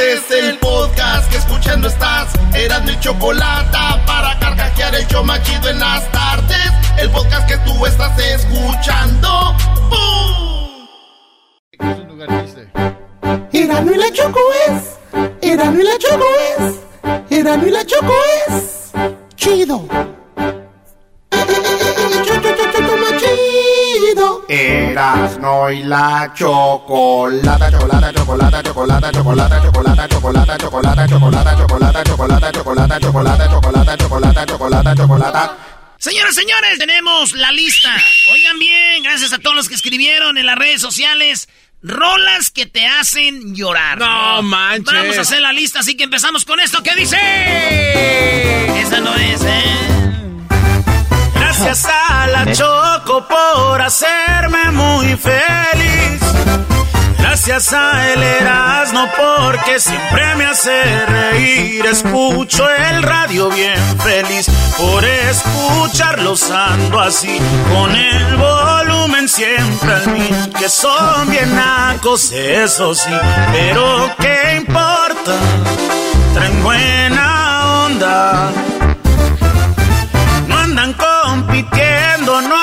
Este es el podcast que escuchando estás. Eran mi chocolate para carcajear el show machido en las tardes. El podcast que tú estás escuchando. ¡Bum! Erano y la Choco es. Erano y la Choco es. Erano y la Choco es. Chido. Chido. Erasno y la chocolata, chocolata, chocolata, chocolata, chocolata, chocolata, chocolata, chocolata, chocolata, chocolata, chocolata, chocolata, chocolata, chocolata, chocolata, chocolata, chocolata. Señoras, señores, tenemos la lista. Oigan bien, gracias a todos los que escribieron en las redes sociales. Rolas que te hacen llorar. No manches. Vamos a hacer la lista, así que empezamos con esto. ¿Qué dice? Esa no es, ¿eh? Gracias a la Choco por hacerme muy feliz. Gracias a el Erasmo porque siempre me hace reír. Escucho el radio bien feliz por escucharlos ando así. Con el volumen siempre al mil. Que son bien nacos, eso sí. Pero qué importa, traen buena onda.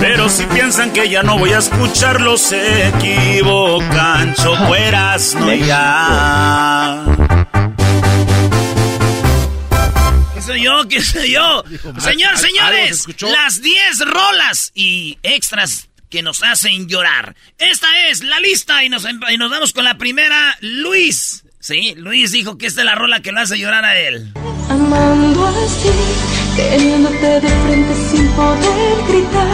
Pero si piensan que ya no voy a escucharlos, se equivocan. Chocueras, no ya. ¿Qué soy yo? ¿Qué soy yo? Señor, señores, las 10 rolas y extras que nos hacen llorar. Esta es la lista y nos, y nos vamos con la primera, Luis. Sí, Luis dijo que esta es la rola que lo hace llorar a él. Amando así, teniéndote de frente sin poder gritar,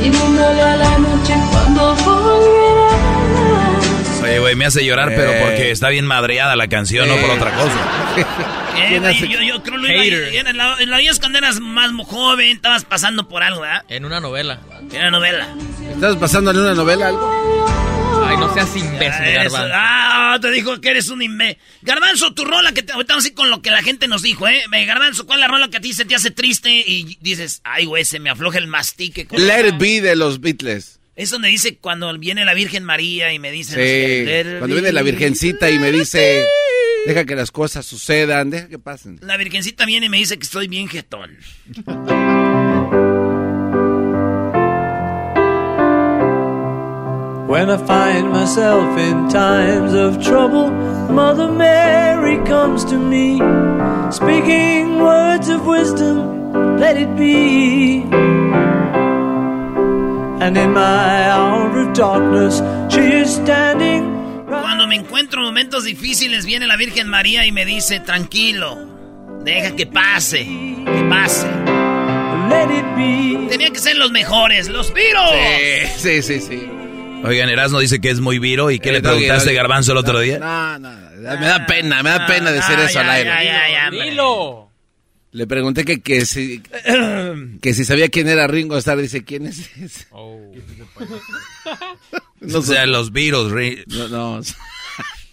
pidiéndole a la noche cuando volverás. Oye, güey, me hace llorar, pero porque está bien madreada la canción, no por otra cosa. Eh, güey, yo, yo creo que en la, en la vida cuando eras más joven, estabas pasando por algo, ¿verdad? En una novela. En una novela. ¿Estás pasando en una novela algo? Ay, no seas imbécil, Garbanzo. Ah, te dijo que eres un imbécil. Garbanzo, tu rola que te, ahorita vamos a ir con lo que la gente nos dijo, ¿eh? Garbanzo, ¿cuál es la rola que a ti se te hace triste y dices, ay, güey, se me afloja el mastique? con- Let It Be de los Beatles. Es donde dice cuando viene la Virgen María y me dice... Sí. Cuando viene la Virgencita y me dice, deja que las cosas sucedan, deja que pasen. La Virgencita viene y me dice que estoy bien jetón. When I find myself in times of trouble, Mother Mary comes to me, speaking words of wisdom, let it be. And in my hour of darkness, she is standing. Cuando me encuentro en momentos difíciles, viene la Virgen María y me dice, tranquilo, deja que pase, que pase. Let it be. Tenía que ser los mejores, los viros. Sí, sí, sí. Oigan, Erasmo dice que es muy viro. ¿Y qué Eh, le preguntaste, Doggy. Garbanzo, el otro día? No, no, me da pena, me da pena decir Ah, eso ya, al aire. ya, ya. Dilo. Le pregunté que, que, si, que si sabía quién era Ringo Starr. Dice, ¿quién es ese? o sea, los virus. No, no.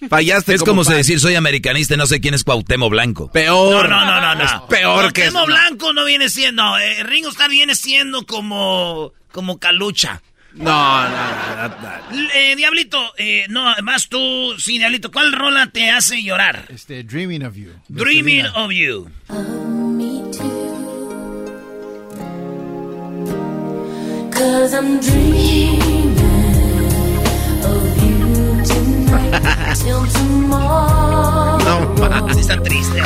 Fallaste Es como, si decir soy americanista y no sé quién es Cuauhtémoc Blanco. Peor. No, no, no, no. Es peor que Cuauhtémoc. Blanco no viene siendo. No, eh, Ringo Starr viene siendo como. como Calucha. No, no, no, no, no. Eh, Diablito, eh, no, además tú, sí, Diablito, ¿cuál rola te hace llorar? Este, Dreaming of You. Dreaming Selena. of You. Cause I'm dreaming of you tonight till tomorrow. No, Sí, está triste, ¿eh?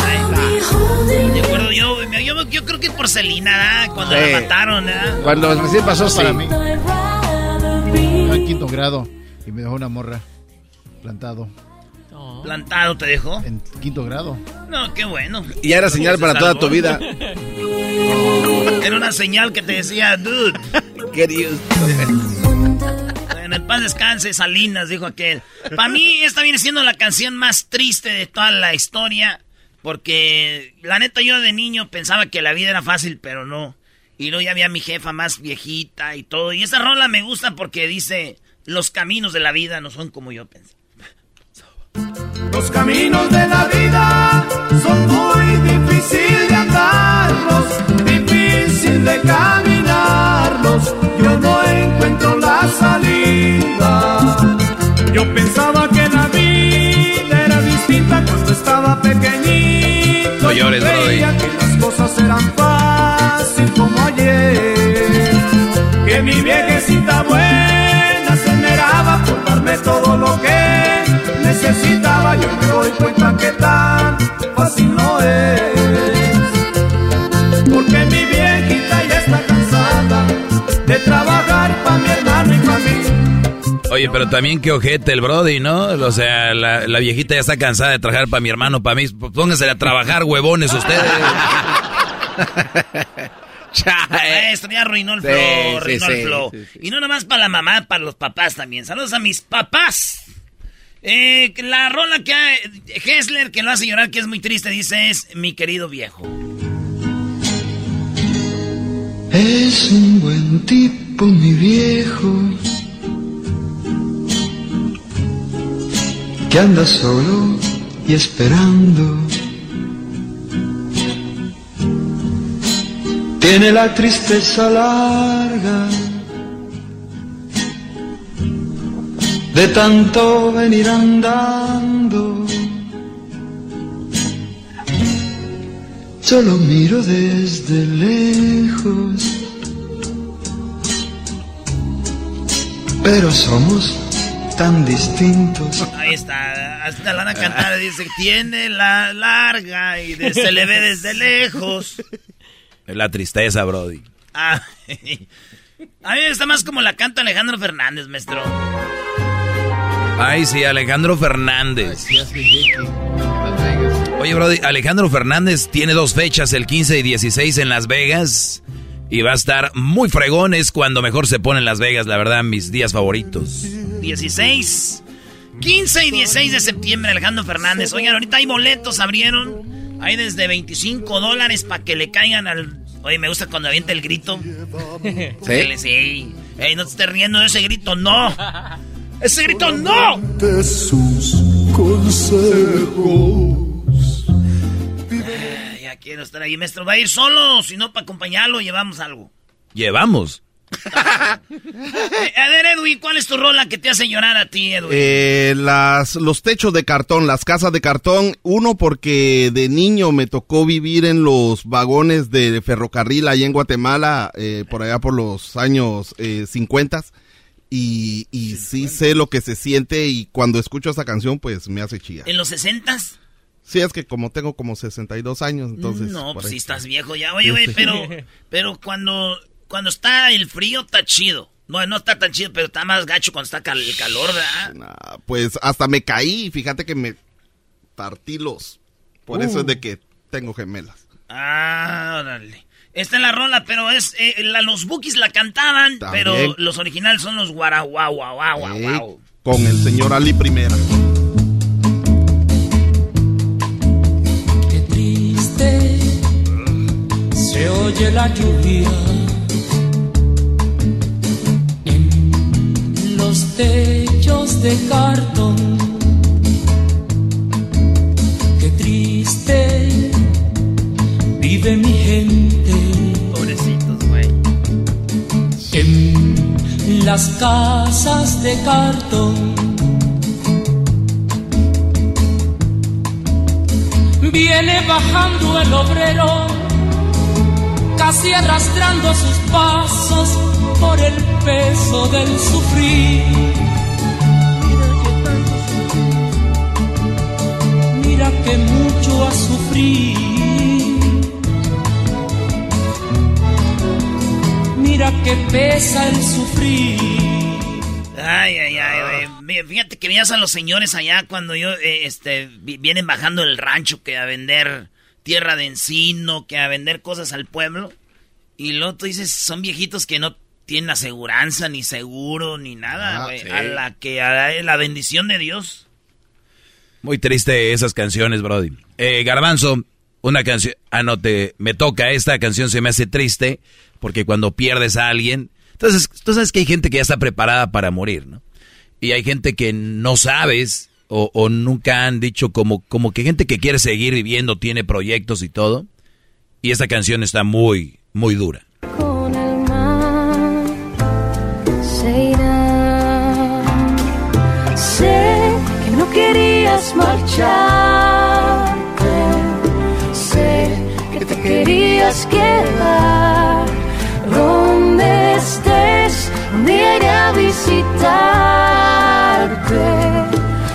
De acuerdo, yo, yo, yo creo que es por Celina, ¿verdad? Cuando Sí. la mataron, ¿verdad? Cuando recién pasó, sí. Para mí. En quinto grado y me dejó una morra plantado. Plantado te dejó. En quinto grado. No, qué bueno. Y era señal para toda tu vida. Era una señal que te decía, dude. Queridos. En el paz descanse, Salinas, dijo aquel. Para mí, esta viene siendo la canción más triste de toda la historia. Porque, la neta, yo de niño pensaba que la vida era fácil, pero no. Y luego ya había mi jefa más viejita y todo. Y esa rola me gusta porque dice: Los caminos de la vida no son como yo pensé. Los caminos de la vida son muy difíciles de andarlos, difícil de caminarlos. Cuenta que tan fácil no es. Porque mi viejita ya está cansada de trabajar para mi hermano y para mí. Oye, pero también qué ojete el Brody, ¿no? O sea, la, la viejita ya está cansada de trabajar para mi hermano, para mí. Pónganse a trabajar, huevones, ustedes. Esto ya arruinó el Sí, flow, sí, arruinó el sí, flow. sí, sí. Y no nomás para la mamá, para los papás también. Saludos a mis papás. Eh, la rola que ha, Hessler, que lo hace llorar, que es muy triste, dice es mi querido viejo. Es un buen tipo, mi viejo, que anda solo y esperando. Tiene la tristeza larga de tanto venir andando. Solo miro desde lejos, pero somos tan distintos. Ahí está, hasta la van a cantar, dice, tiene la larga y de- se le ve desde lejos. Es la tristeza, Brody. Ah, a mí me gusta más como la canta Alejandro Fernández, maestro. Ay, sí, Alejandro Fernández. Oye, Brody, Alejandro Fernández tiene dos fechas, el 15 y 16 en Las Vegas. Y va a estar muy fregones cuando mejor se pone en Las Vegas, la verdad, mis días favoritos. 16, 15 y 16 de septiembre, Alejandro Fernández. Oigan, ahorita hay boletos, abrieron. Hay desde 25 dólares para que le caigan al... Oye, me gusta cuando avienta el grito. ¿Sí? Sí. Ey, no te estés riendo de ese grito, no. Ese grito, no. De sus consejos. Ay, Ya quiero estar ahí, maestro. ¿Va a ir solo? Si no, para acompañarlo, llevamos algo. Llevamos. A ver, Edwin, ¿cuál es tu rola que te hace llorar a ti, Edwin? Eh, las, los techos de cartón, las casas de cartón. Uno, porque de niño me tocó vivir en los vagones de ferrocarril ahí en Guatemala, eh, por allá por los años eh, 50. Y, y sí sé lo que se siente y cuando escucho esa canción, pues me hace chillar. ¿En los 60s? Sí, es que como tengo como 62 años, entonces... no, pues si estás viejo ya. Oye, güey, pero, pero cuando, cuando está el frío, está chido. No, no está tan chido, pero está más gacho cuando está cal- el calor, ¿verdad? Nah, pues hasta me caí, fíjate que me partí los... Por eso Uh. es de que tengo gemelas. Ah, órale. Está en la rola, pero es eh, los bookies la cantaban, pero los originales son los guaraguaguaguaguau. Eh, con el señor Ali Primera. Qué triste se oye la lluvia en los techos de cartón. Qué triste vive mi gente las casas de cartón. Viene bajando el obrero, casi arrastrando sus pasos por el peso del sufrir. Mira que mucho ha sufrido. Mira que pesa el sufrir. Ay, ay, ay, güey. Fíjate que veías a los señores allá cuando yo, eh, este, vi- vienen bajando el rancho que a vender tierra de encino, que a vender cosas al pueblo. Y luego tú dices, son viejitos que no tienen aseguranza, ni seguro, ni nada, Ah, güey. sí. A la que, a la, la bendición de Dios. Muy triste esas canciones, Brody. Eh, Garbanzo, una canción. Ah, no, te, me toca. Esta canción se me hace triste porque cuando pierdes a alguien. Entonces, tú sabes que hay gente que ya está preparada para morir, ¿no? Y hay gente que no sabes o, o nunca han dicho como, como que gente que quiere seguir viviendo, tiene proyectos y todo. Y esta canción está muy, muy dura. Con el querías marcharte. Querías quedar. Donde estés, un día iré a visitarte.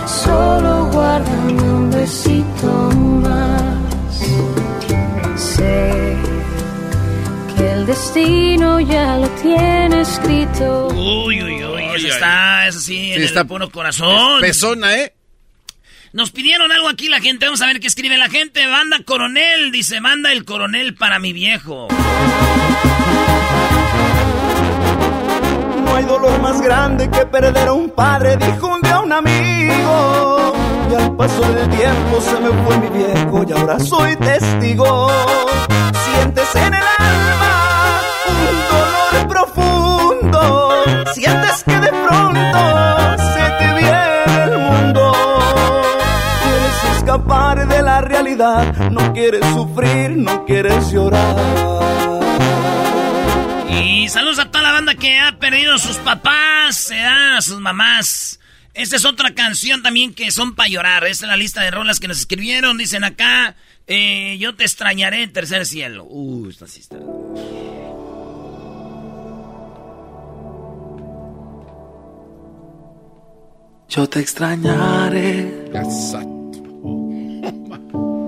Solo guárdame un besito más. Sé que el destino ya lo tiene escrito. Uy, uy, uy. Eso está, eso sí, en está- el puro corazón. Pesona, ¿eh? Nos pidieron algo aquí la gente. Vamos a ver qué escribe la gente. Manda coronel. Dice, manda el coronel para mi viejo. No hay dolor más grande que perder a un padre, dijo un día un amigo. Y al paso del tiempo se me fue mi viejo y ahora soy testigo. Sientes en el alma un dolor profundo. Sientes que de pronto realidad, no quieres sufrir, no quieres llorar. Y saludos a toda la banda que ha perdido sus papás, eh, a sus mamás. Esta es otra canción también que son para llorar. Esta es la lista de rolas que nos escribieron. Dicen acá, eh, yo te extrañaré en tercer cielo. Uh, esta sí está. Yo te extrañaré.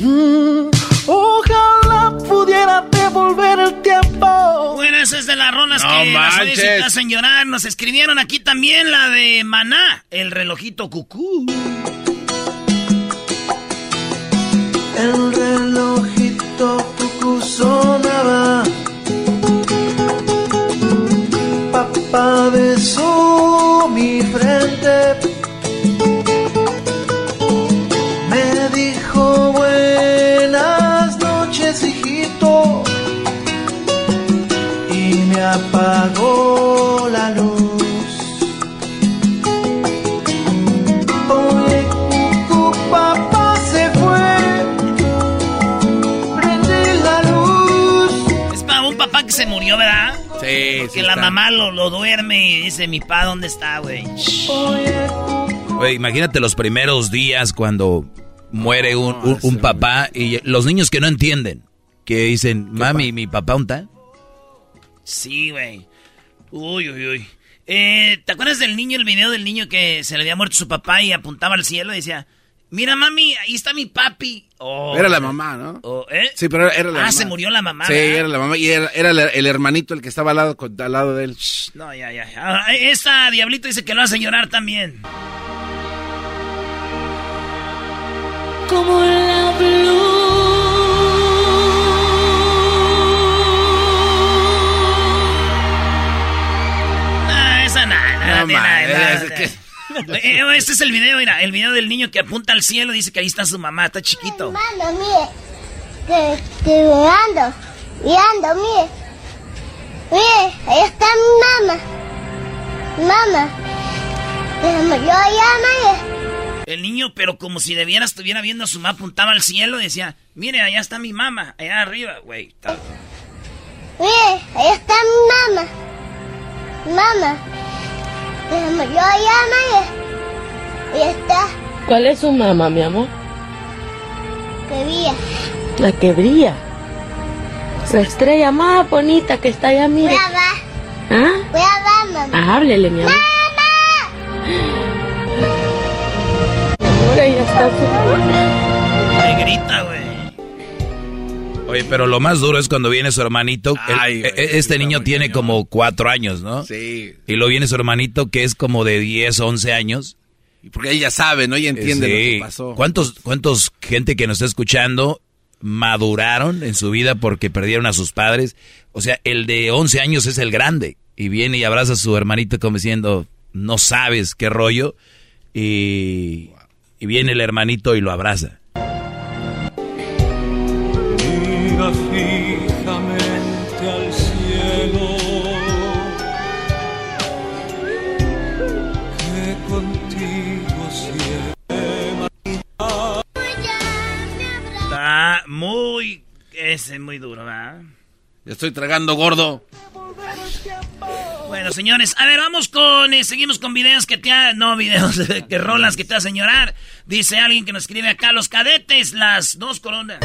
Mm, ojalá pudiera devolver el tiempo. Bueno, esa es de las rolas No que las te manches. hacen llorar. Nos escribieron aquí también la de Maná, el relojito cucú. El relojito cucú sonaba. Papá besó mi frente. Se murió, ¿verdad? Sí, Porque sí la está. mamá lo, lo duerme y dice, mi pa, ¿dónde está, güey? Oye, imagínate los primeros días cuando muere un, un- un papá y los niños que no entienden, que dicen, mami, mi papá, ¿dónde está? Sí, güey. Uy, uy, uy. Eh, ¿Te acuerdas del niño, el video del niño que se le había muerto su papá y apuntaba al cielo y decía, mira, mami, ahí está mi papi? Oh, Era la mamá, ¿no? oh, ¿eh? Sí, pero era la ah, mamá. se murió la mamá. Sí, ¿verdad? era la mamá y era, era el, hermanito el que estaba al lado, al lado de él. No, ya, ya. Ah, esta Diablito dice que lo hace llorar también. Como la Ah, esa nada. nada, nada, es nada. que- Este es el video, mira, el video del niño que apunta al cielo, dice que ahí está su mamá, está chiquito. Mano, mire. Que estoy mirando. Mirando, mire. Mire, ahí está mi mamá. Mamá. Yo llama El niño, pero como si de veras estuviera viendo a su mamá, apuntaba al cielo, decía, mire, allá está mi mamá, allá arriba, güey. Mire, ahí está mi mamá. Mamá. Déjame yo llama Ahí está. ¿Cuál es su mamá, mi amor? Que vía. La que brilla. La estrella más bonita que está allá, mire. Voy a ver. ¿Ah? Voy a ver, mamá. Ah, háblele, mi amor. Ahora ya está grita, güey. Oye, pero lo más duro es cuando viene su hermanito. El- Ay, e- güey, e- este niño tiene como cuatro años, ¿no? Sí. Y luego viene su hermanito que es como de 10, 11 años. Porque ella sabe, ¿no? Ella entiende lo Sí. que pasó. ¿Cuántos, ¿Cuántos gente que nos está escuchando maduraron en su vida porque perdieron a sus padres? O sea, el de 11 años es el grande. Y viene y abraza a su hermanito como diciendo, no sabes qué rollo. Y, y viene el hermanito y lo abraza. Mira fijamente al cielo, que contigo siempre. Está muy... Ese es muy duro, ¿verdad? Ya estoy tragando gordo. Bueno, señores, a ver, vamos con... eh, seguimos con videos que te... ha- No, videos, que rolas que te hacen llorar. Dice alguien que nos escribe acá, los cadetes, las dos coronas.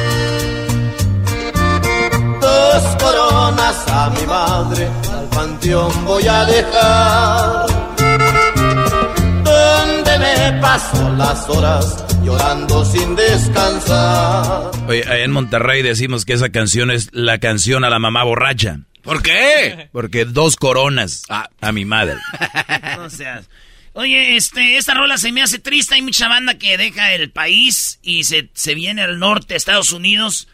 Dos coronas a mi madre al panteón voy a dejar. Donde me paso las horas llorando sin descansar. Oye, allá en Monterrey decimos que esa canción es la canción a la mamá borracha. ¿Por qué? Porque dos coronas a mi madre. No seas. Oye, este, esta rola se me hace triste. Hay mucha banda que deja el país y se, se viene al norte, a Estados Unidos.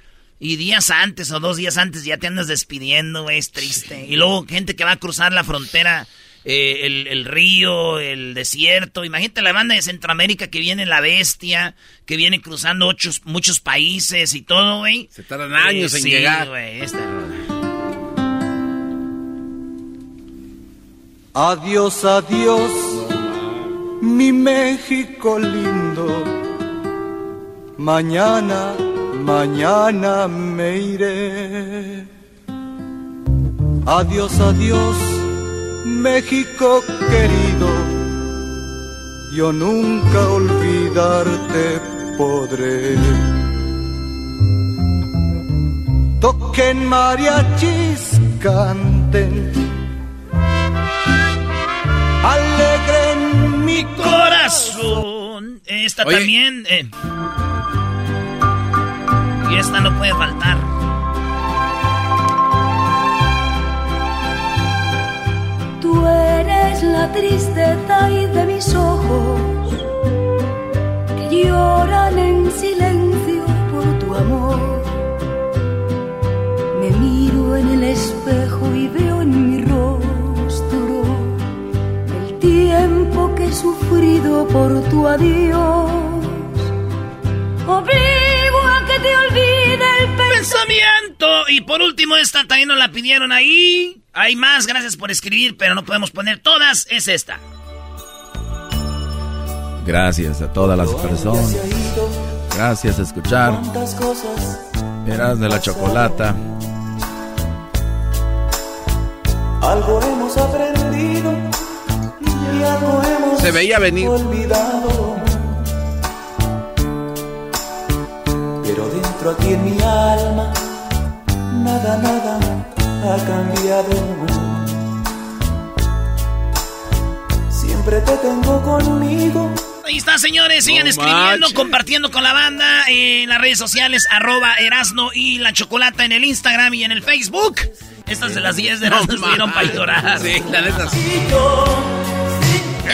Y días antes o dos días antes ya te andas despidiendo, güey, es triste. Y luego gente que va a cruzar la frontera, eh, el, el río, el desierto. Imagínate la banda de Centroamérica que viene la bestia, que viene cruzando ocho, muchos países y todo, güey. Se tardan años Eh, en sí, llegar. güey, esta rola. Adiós, adiós, mi México lindo. Mañana, mañana me iré. Adiós, adiós, México querido. Yo nunca olvidarte podré. Toquen mariachis, canten alegren mi corazón. Esta Oye. también. eh. Y esta no puede faltar. Tú eres la tristeza y de mis ojos que lloran en silencio por tu amor. Me miro en el espejo y veo en mi rostro el tiempo que he sufrido por tu adiós. Y por último, esta también nos la pidieron ahí. Hay más, gracias por escribir, pero no podemos poner todas. Es esta. Gracias a todas las personas. Gracias a escuchar. Eras de la chocolata. Algo hemos aprendido y algo hemos Se veía venir. olvidado. Pero dentro aquí en mi alma, nada, nada ha cambiado. Siempre te tengo conmigo. Ahí está, señores. Sigan No escribiendo, manches. compartiendo con la banda en las redes sociales, arroba Erasno y la Chocolata en el Instagram y en el Facebook. Estas de las 10 de Erasno estuvieron para llorar. Sí, la neta sí.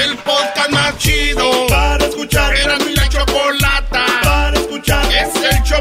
El podcast más chido para escuchar. Era mi la chocolata para escuchar. Es el show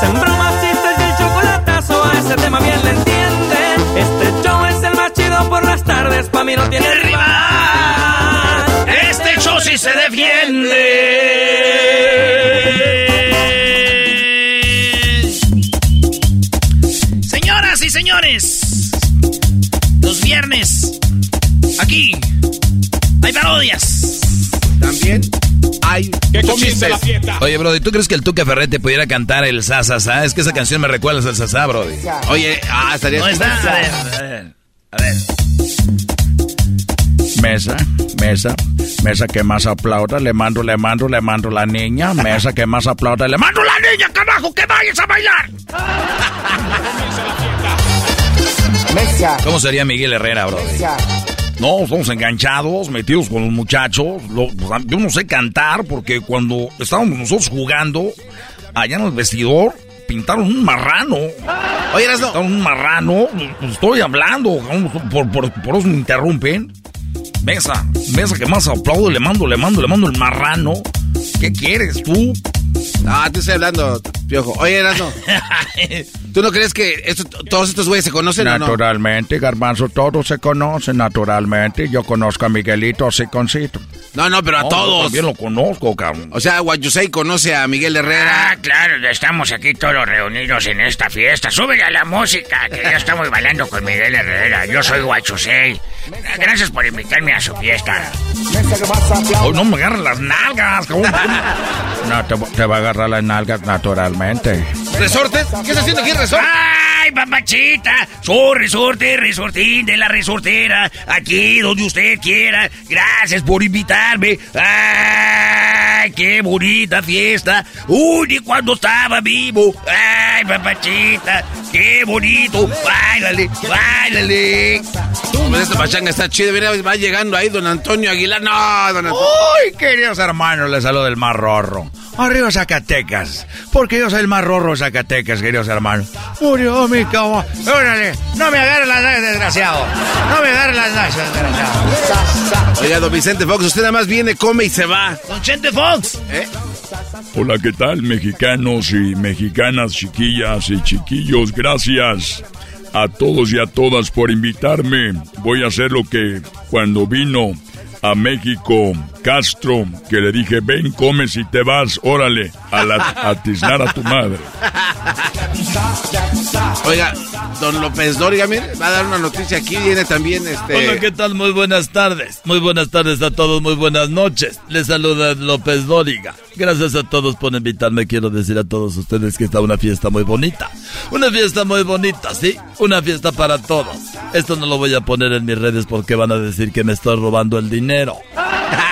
bromas, chistes y el chocolatazo, a ese tema bien le entiende. Este show es el más chido por las tardes, pa' mí no tiene rival. Este show sí se defiende. Señoras y señores, los viernes, aquí, hay parodias. También hay chistes. Oye, Brody, ¿tú crees que el Tuca Ferrete pudiera cantar el sa, sa, sa? Es que esa canción me recuerda al sa, sa, Brody. Oye, ah, estaría... No está, a ver, a ver, a ver. Mesa, mesa, mesa que más aplauda, le mando, le mando, le mando la niña. Mesa que más aplauda, le mando la niña, carajo, que vayas a bailar. ¿Cómo sería Miguel Herrera, Brody? No, estamos enganchados, metidos con los muchachos. Lo- yo no sé cantar porque cuando estábamos nosotros jugando allá en el vestidor, pintaron un marrano. Oye, Erasno. Pintaron un marrano. Pues estoy hablando, por, por, por eso me interrumpen. Mesa, mesa que más aplaudo, le mando, le mando, le mando el marrano. ¿Qué quieres tú? Ah, te estoy hablando, piojo. Oye, Erasno. ¿Tú no crees que esto- todos estos güeyes se conocen o no? Naturalmente, Garbanzo, todos se conocen naturalmente. Yo conozco a Miguelito Siconcito. No, no, pero a No, todos. yo también lo conozco, cabrón. O sea, Guayusei conoce a Miguel Herrera. Ah, claro, estamos aquí todos reunidos en esta fiesta. Súbele a la música, que ya estamos bailando con Miguel Herrera. Yo soy Guachusei. Gracias por invitarme a su fiesta. Oh, no me agarran las nalgas. ¿cómo? No, te, te va a agarrar las nalgas naturalmente. ¿Resorte? ¿Qué está haciendo aquí, resorte? ¡Ay, papachita! Soy resorte, resortín de la resortera. Aquí, donde usted quiera. Gracias por invitarme. ¡Ay, qué bonita fiesta! ¡Uy, ni cuando estaba vivo! ¡Ay, papachita! ¡Qué bonito! ¡Báilale, báilale! Esta pachanga está chida. Mira, va llegando ahí don Antonio Aguilar. No, don Antonio. ¡Uy, queridos hermanos! Les saludo del Mar Rorro. Arriba Zacatecas. Porque yo soy el más rorro de Zacatecas, queridos hermanos. Murió mi cama. Órale, no me agarren las nalgas, desgraciado. No me agarren las nalgas, desgraciado. Oiga, don Vicente Fox, usted nada más viene, come y se va. Don Chente Fox. ¿Eh? Hola, ¿qué tal, mexicanos y mexicanas, chiquillas y chiquillos? Gracias a todos y a todas por invitarme. Voy a hacer lo que cuando vino a México Castro, que le dije, ven, comes y te vas, órale, a, la, a tiznar a tu madre. Oiga, don López Dóriga, mire, va a dar una noticia aquí. Viene también este. Hola, ¿qué tal? Muy buenas tardes. Muy buenas tardes a todos, muy buenas noches. Les saluda López Dóriga. Gracias a todos por invitarme. Quiero decir a todos ustedes que está una fiesta muy bonita. Una fiesta muy bonita, ¿sí? Una fiesta para todos. Esto no lo voy a poner en mis redes porque van a decir que me estoy robando el dinero.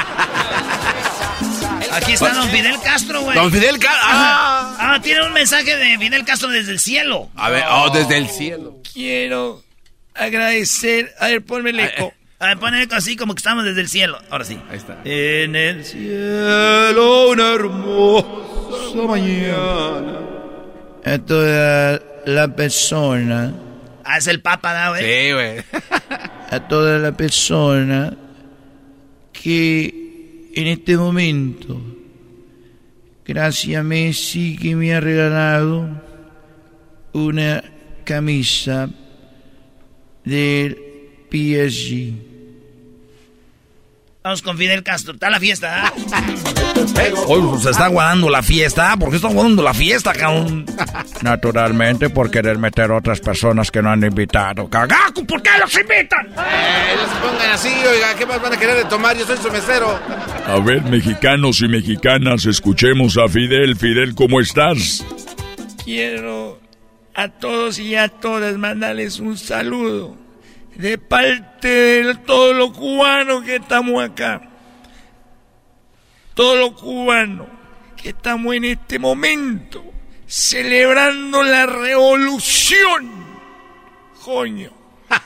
Aquí está don Fidel Castro, güey. Don Fidel Castro. Ah. Ah, tiene un mensaje de Fidel Castro desde el cielo. A ver, oh, desde el cielo. Quiero agradecer. A ver, ponme el eco. A ver, ponme el eco así como que estamos desde el cielo. Ahora sí. Ahí está. En el cielo una hermosa mañana. A toda la persona. Ah, es el papa, ¿no, güey? Sí, güey. A toda la persona que en este momento, gracias Messi que me ha regalado una camisa del PSG. Vamos con Fidel Castro. Está la fiesta, ¿ah? Hoy se está guardando la fiesta. ¿Por qué está guardando la fiesta, cabrón? Naturalmente por querer meter a otras personas que no han invitado. ¡Cagaco! ¿Por qué los invitan? Eh, no se pongan así, oiga, ¿qué más van a querer de tomar? Yo soy su mesero. A ver, mexicanos y mexicanas, escuchemos a Fidel. Fidel, ¿cómo estás? Quiero a todos y a todas mandarles un saludo de parte de todos los cubanos que estamos acá. Todos los cubanos que estamos en este momento celebrando la revolución. Coño.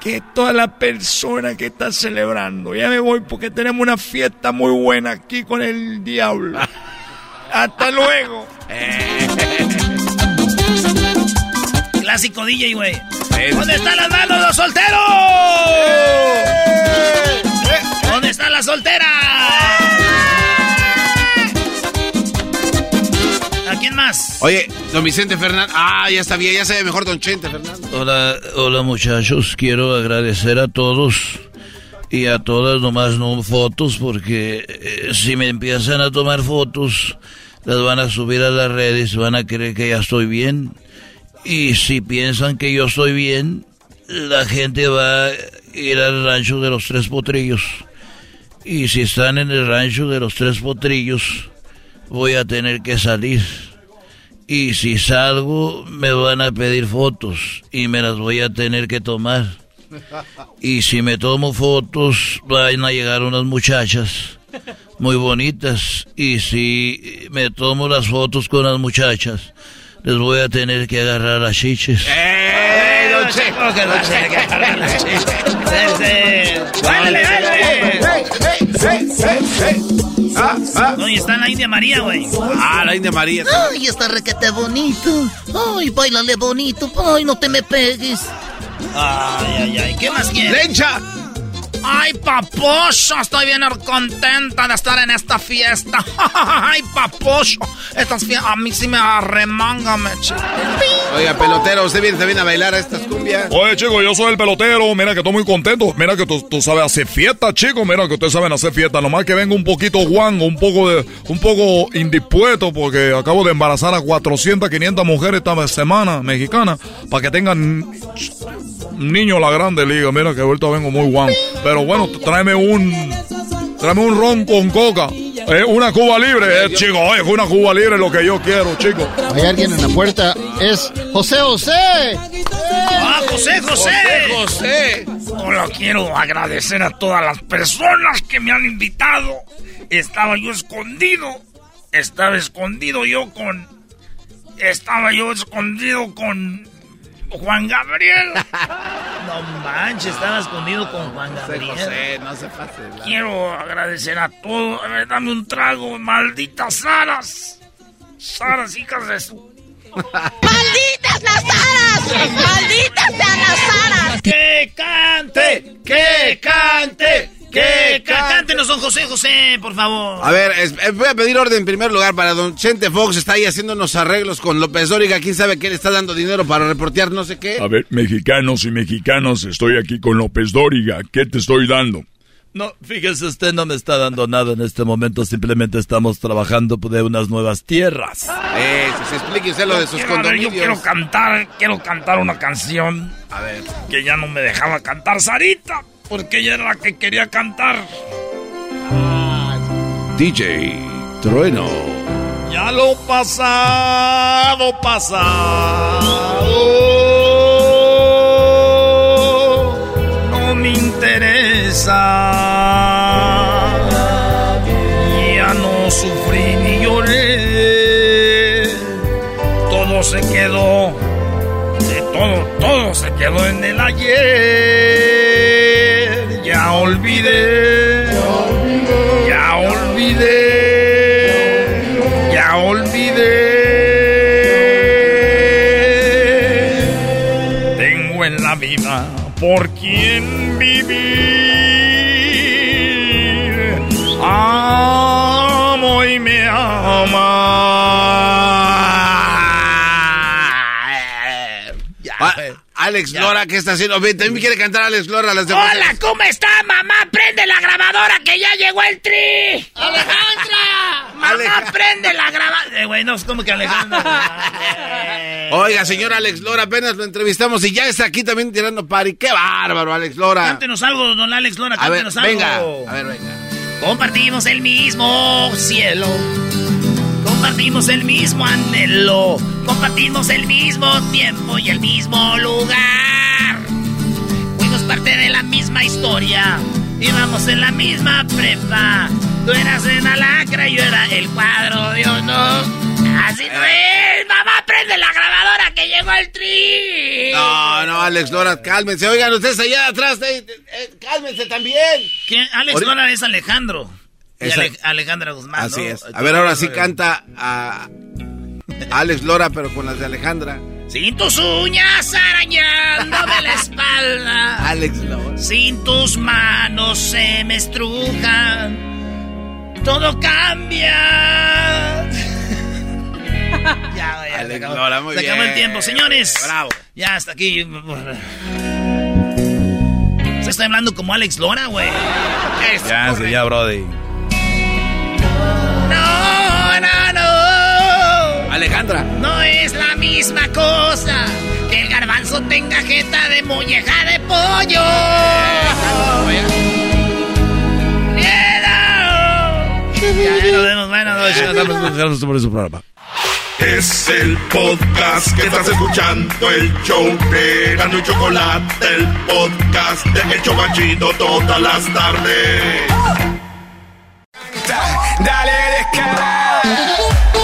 Que toda la persona que está celebrando. Ya me voy porque tenemos una fiesta muy buena aquí con el diablo. Hasta luego. Clásico DJ, güey. ¿Dónde están las manos los solteros? ¿Dónde están las solteras? ¿A quién más? Oye, don Vicente Fernández. Ah, ya está bien, ya se ve mejor don Chente Fernández. Hola, hola muchachos, quiero agradecer a todos y a todas, nomás no fotos, porque eh, si me empiezan a tomar fotos, las van a subir a las redes, van a creer que ya estoy bien. Y si piensan que yo estoy bien, la gente va a ir al rancho de los tres potrillos. Y si están en el rancho de los tres potrillos, voy a tener que salir. Y si salgo, me van a pedir fotos y me las voy a tener que tomar. Y si me tomo fotos, van a llegar unas muchachas muy bonitas. Y si me tomo las fotos con las muchachas, les voy a tener que agarrar las chiches. ¡Eh, don Checo! que no sé qué agarrar las chiches. ¡Báilale, ¿Dónde está la India María, güey? Ah, la India María. Ay, está requete bonito. Ay, bailale bonito. Ay, no te me pegues. Ay, ay, ay. ¿Qué más quieres? ¡Lencha! Ay, paposo, estoy bien contenta de estar en esta fiesta. Ay, paposo, estas fiestas a mí sí me arremanga, me Oiga, pelotero, ¿usted viene también a bailar a estas cumbias? Oye, chico, yo soy el pelotero. Mira que estoy muy contento. Mira que tú, tú sabes hacer fiesta, chico. Mira que ustedes saben hacer fiesta. Nomás que vengo un poquito guango, un poco de, un poco indispuesto porque acabo de embarazar a 400, 500 mujeres esta semana mexicanas para que tengan niño a la grande liga. Mira que ahorita vengo muy guango. Pero bueno, tráeme un. Tráeme un ron con coca. Eh, una Cuba libre, eh, chico. Oye, una Cuba libre es lo que yo quiero, chico. Hay alguien en la puerta. Es José José. ¡Ah, José, José! José. Hola, quiero agradecer a todas las personas que me han invitado. Estaba yo escondido. Estaba escondido yo con. Estaba yo escondido con. Juan Gabriel. No manches, estaba escondido con Juan Gabriel. José, no se pase. la- Quiero agradecer a todos. A ver, dame un trago, malditas Saras. Saras, hijas de su. ¡Malditas las aras! ¡Malditas sean las aras! ¡Que cante! ¡Que cante! ¡Que cante! son José José, por favor. A ver, es- eh, voy a pedir orden en primer lugar para don Chente Fox. Está ahí haciendo unos arreglos con López Dóriga. ¿Quién sabe qué le está dando dinero para reportear no sé qué? A ver, mexicanos y mexicanas, estoy aquí con López Dóriga. ¿Qué te estoy dando? No, fíjese, usted no me está dando nada en este momento, simplemente estamos trabajando de unas nuevas tierras. Eh, si se explique usted lo de sus Quiero, ver, yo condominios. quiero cantar, quiero cantar una canción. A ver. Que ya no me dejaba cantar Sarita, porque ella era la que quería cantar. DJ Trueno. Ya lo pasado, pasado. No me interesa. Ya no sufrí ni lloré. Todo se quedó. De todo, todo se quedó en el ayer. Por quien vivir. Amo y me ama. Ah, Alex Lora, ¿qué está haciendo? También quiere cantar Alex Lora. Las de Hola, ¿cómo está, mamá? Prende la grabadora que ya llegó el tri. ¡Alejandra! Mamá, prende la grabadora. Eh, güey, no, es como que Alejandra. Oiga, señor Alex Lora, apenas lo entrevistamos y ya está aquí también tirando pari. ¡Qué bárbaro, Alex Lora! Cántenos algo, don Alex Lora, A ver, cántenos algo. venga, a ver, venga. Compartimos el mismo cielo. Compartimos el mismo anhelo. Compartimos el mismo tiempo y el mismo lugar. Fuimos parte de la misma historia. Íbamos en la misma prepa. Tú eras en Alacra y yo era el cuadro de honor. Así no es. Mamá, prende la grabadora que llegó el tri. No, no, Alex Lora, cálmense. Oigan, ustedes allá atrás, eh, eh, cálmense también. Alex Ahorita- Lora es Alejandro. Ale- Alejandra Guzmán. Así ¿no? es. A ver, ahora sí canta a Alex Lora, pero con las de Alejandra. Sin tus uñas arañándome la espalda. Alex Lora. Sin tus manos se me estrujan. Todo cambia. ya, ya, Alex se acabó, Lora, muy se acabó el bien. tiempo. Señores, Bravo. ya hasta aquí. Se está hablando como Alex Lora, güey. Ya, sí, ya, Brody. Alejandra. No es la misma cosa que el garbanzo tenga jeta de molleja de pollo. Es el podcast que estás escuchando, el show de Gano y Chocolate, el podcast de Hecho Machito todas las tardes. Dale descarada.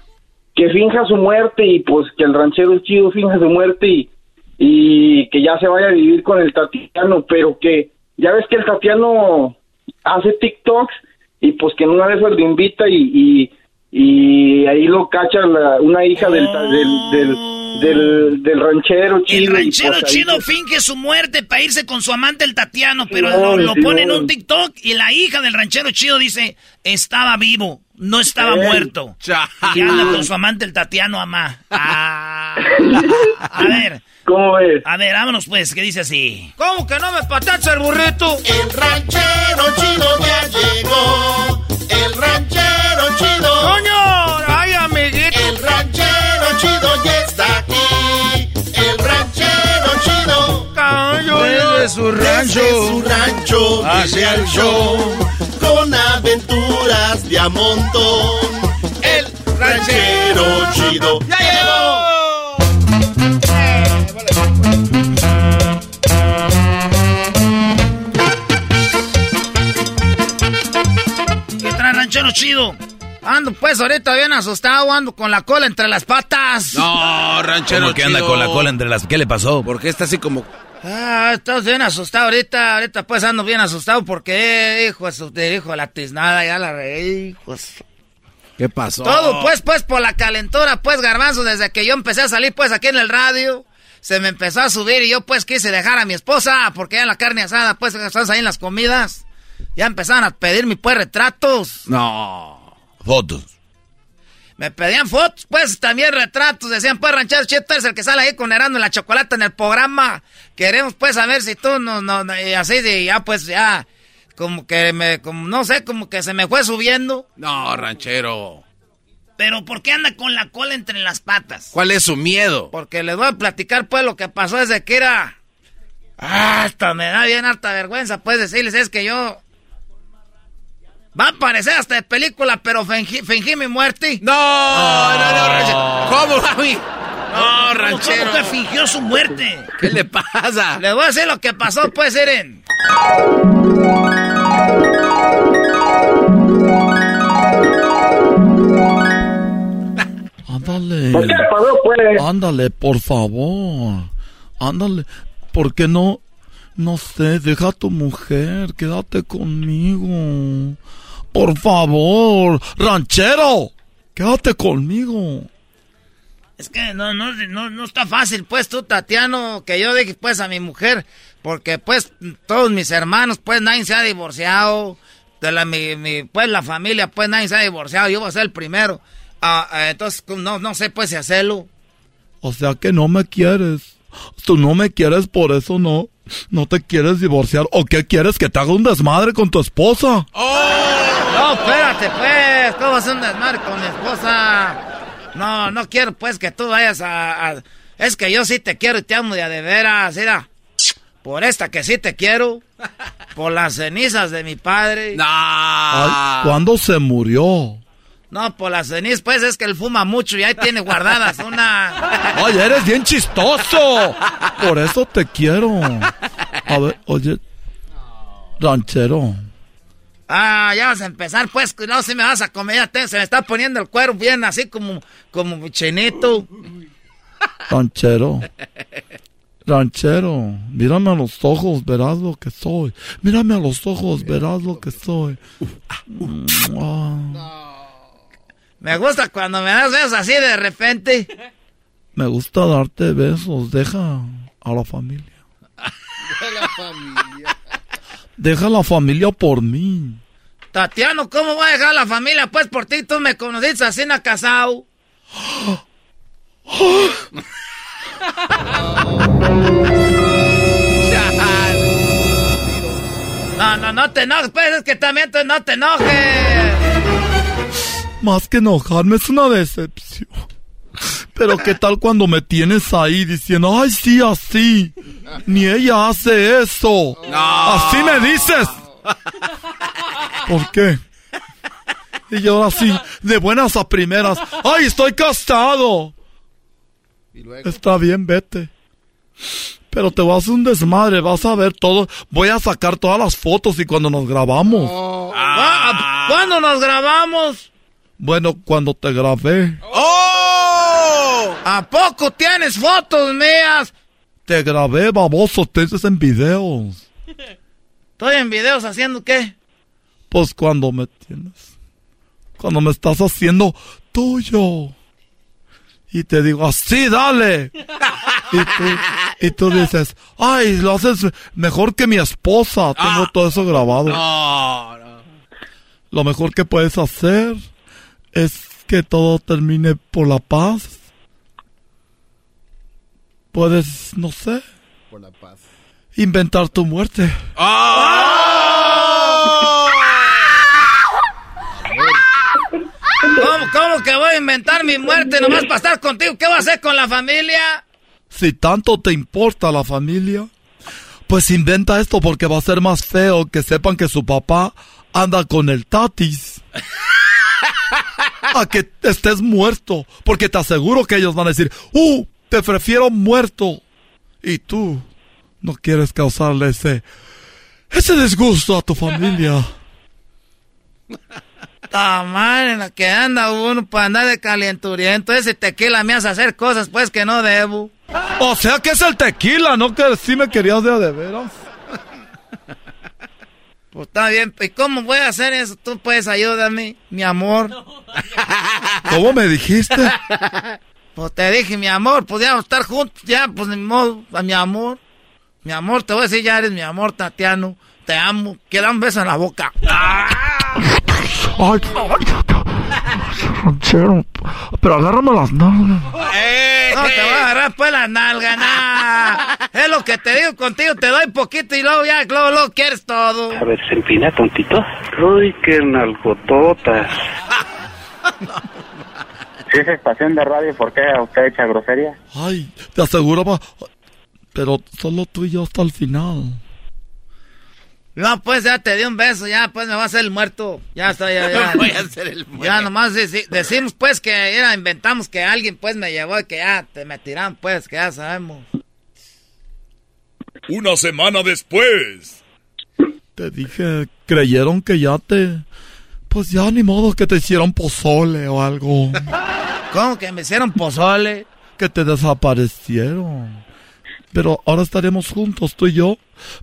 que finja su muerte y pues que el ranchero chido finja su muerte y, y que ya se vaya a vivir con el Tatiano, pero que ya ves que el Tatiano hace TikToks y pues que en una de esas lo invita y, y, y ahí lo cacha la- una hija del, del, del, del, del ranchero El chido. ranchero pues, ahí chido pues, finge su muerte para irse con su amante el Tatiano, pero lo, lo pone en un TikTok y la hija del ranchero chido dice, estaba vivo, no estaba Ey. muerto. Y anda con su amante el Tatiano amá. Ah. A ver. ¿Cómo ves? A ver, vámonos pues, que dice así. ¿Cómo que no me patacha el burrito? El ranchero chido ya llegó. El ranchero chido. ¡Coño! ¡Ay, amiguito! El ranchero chido ya está aquí. El ranchero chido. Desde su rancho. Desde su rancho. Viene al show. Con aventuras de a montón. El ranchero chido. ¡Ya llegó! ¿Qué trae ranchero chido? Ando pues ahorita bien asustado, ando con la cola entre las patas. No, ranchero ¿Cómo que anda con la cola entre las... ¿Qué le pasó? ¿Por qué está así como... Ah, estás bien asustado ahorita, ahorita pues ando bien asustado porque, hijo hijo de la tiznada, ya la reí, hijos. ¿Qué pasó? Todo pues, pues por la calentura, pues garbanzo, desde que yo empecé a salir pues aquí en el radio, se me empezó a subir y yo pues quise dejar a mi esposa, porque ya la carne asada, pues estás ahí en las comidas, ya empezaron a pedirme pues retratos. No. Fotos. Me pedían fotos, pues también retratos. Decían, pues, ranchero Chito, eres el que sale ahí con Herando en la chocolate en el programa. Queremos, pues, saber si tú no, no, no", y así de ya, pues, ya, como que me, como, no sé, como que se me fue subiendo. No, ranchero. Pero, ¿por qué anda con la cola entre las patas? ¿Cuál es su miedo? Porque les voy a platicar, pues, lo que pasó desde que era. Ah, hasta me da bien harta vergüenza, pues, decirles, es que yo. Va a parecer hasta de película, pero fingí, fingí mi muerte. No, no, no, ranchero. ¿Cómo, mami? No, ranchero. ¿Cómo que fingió su muerte? ¿Qué le pasa? Les voy a decir lo que pasó, pues, Eren. Ándale. ¿Por qué pasó, pues? Ándale, por favor. Ándale. ¿Por qué no? No sé, deja a tu mujer, quédate conmigo. Por favor, ranchero, quédate conmigo. Es que no, no, no, no está fácil, pues, tú, Tatiano, que yo dije, pues, a mi mujer, porque, pues, todos mis hermanos, pues, nadie se ha divorciado, de la, mi, mi, pues, la familia, pues, nadie se ha divorciado, yo voy a ser el primero. Ah, ah, entonces, no, no sé, pues, si hacerlo. O sea que no me quieres. Tú no me quieres, por eso no. No te quieres divorciar. ¿O qué quieres? ¿Que te haga un desmadre con tu esposa? No, espérate, pues, ¿cómo hacer un desmadre con mi esposa? No, no quiero, pues, que tú vayas a, a- Es que yo sí te quiero y te amo de a de veras, mira. Por esta que sí te quiero. Por las cenizas de mi padre. Ay, ¿Cuándo se murió? No, por las cenizas, pues, es que él fuma mucho y ahí tiene guardadas una... Ay, eres bien chistoso. Por eso te quiero. A ver, oye, ranchero. Ah, ya vas a empezar, pues, no, si me vas a comer, ya te- se me está poniendo el cuero bien así como, como chinito. Ranchero. Ranchero, mírame a los ojos, verás lo que soy. Mírame a los ojos, verás lo que soy. Ah, Me gusta cuando me das besos así de repente. me gusta darte besos, deja a la familia. Deja a la familia por mí. Tatiano, ¿cómo voy a dejar la familia? Pues por ti tú me conociste así en casado. No, no, no te enojes, pues es que también tú no te enojes. Más que enojarme es una decepción. Pero qué tal cuando me tienes ahí diciendo, ay sí, así. Ni ella hace eso. Así me dices. ¿Por qué? Y yo ahora sí, de buenas a primeras. ¡Ay, estoy casado! Está bien, vete. Pero te vas a hacer un desmadre, vas a ver todo. Voy a sacar todas las fotos y cuando nos grabamos. Ah, ¿Cuándo nos grabamos? Bueno, cuando te grabé. ¡Oh! ¿A poco tienes fotos mías? Te grabé, baboso, te dices en videos. Estoy en videos haciendo qué? Pues cuando me tienes. Cuando me estás haciendo tuyo. Y te digo, así, dale. Y tú, y tú dices, ay, lo haces mejor que mi esposa. Tengo todo eso grabado. Lo mejor que puedes hacer es que todo termine por la paz. Puedes, no sé, Por la paz. inventar tu muerte. ¿Cómo, cómo que voy a inventar mi muerte nomás para estar contigo? ¿Qué voy a hacer con la familia? Si tanto te importa la familia, pues inventa esto porque va a ser más feo que sepan que su papá anda con el tatis. A que estés muerto, porque te aseguro que ellos van a decir, ¡uh! Te prefiero muerto. Y tú no quieres causarle ese, ese disgusto a tu familia. Madre, en la que anda uno para andar de calenturiento. Ese tequila me hace hacer cosas pues que no debo. O sea que es el tequila, ¿no? Que sí me querías de de veras. Pues está bien, ¿y cómo voy a hacer eso? Tú puedes ayudarme, mi amor. ¿Cómo me dijiste? Pues te dije, mi amor, podíamos estar juntos, ya, pues ni modo, a mi amor. Mi amor, te voy a decir, ya eres mi amor, Tatiano. Te amo, quiero un beso en la boca. Ay, ranchero, pero agárrame las nalgas. No te voy a agarrar pues la nalga, nah. Es lo que te digo contigo, te doy poquito y luego ya, luego, luego quieres todo. A ver, se empina tontito. Uy, qué nalgototas. Si es estación de radio, ¿por qué usted echa grosería? Ay, te aseguro, pa- pero solo tú y yo hasta el final. No, pues ya te di un beso, ya pues me va a hacer el muerto. Ya está, ya, ya. Voy a hacer el muerto. Ya nomás deci- decimos pues que era, inventamos que alguien pues me llevó y que ya te me tiran pues, que ya sabemos. Una semana después. Te dije, creyeron que ya te... Pues ya ni modo que te hicieron pozole o algo. ¿Cómo que me hicieron pozole? Que te desaparecieron. Pero ahora estaremos juntos, tú y yo.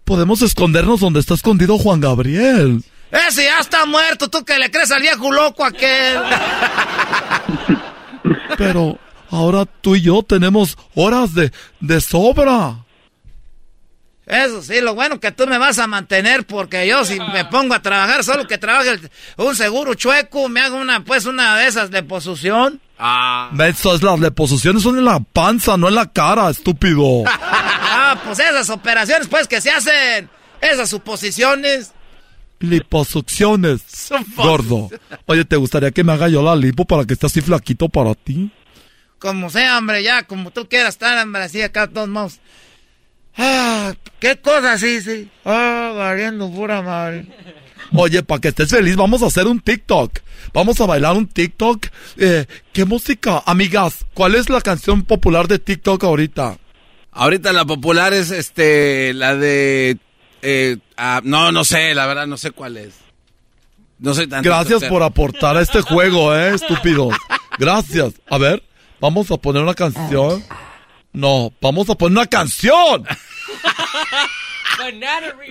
Podemos escondernos donde está escondido Juan Gabriel. Ese ya está muerto, tú que le crees al viejo loco aquel. Pero ahora tú y yo tenemos horas de, de sobra. Eso sí, lo bueno que tú me vas a mantener porque yo si me pongo a trabajar, solo que trabaje el- un seguro chueco, me hago una pues una de esas de posución. Ah. Eso es las deposiciones son en la panza, no en la cara, estúpido. Ah, pues esas operaciones pues que se hacen, esas suposiciones. Liposucciones. Gordo. Oye, ¿te gustaría que me haga yo la lipo para que esté así flaquito para ti? Como sea, hombre, ya, como tú quieras estar, hombre, así acá de todos modos. Ah, qué cosa, sí, sí. Ah, valiendo pura madre. Oye, para que estés feliz, vamos a hacer un TikTok. Vamos a bailar un TikTok. Eh, ¿Qué música? Amigas, ¿cuál es la canción popular de TikTok ahorita? Ahorita la popular es este la de eh, ah, no no sé, la verdad no sé cuál es. No soy tan Gracias por aportar a este juego, eh, estúpidos. Gracias. A ver, vamos a poner una canción. No, vamos a poner una canción.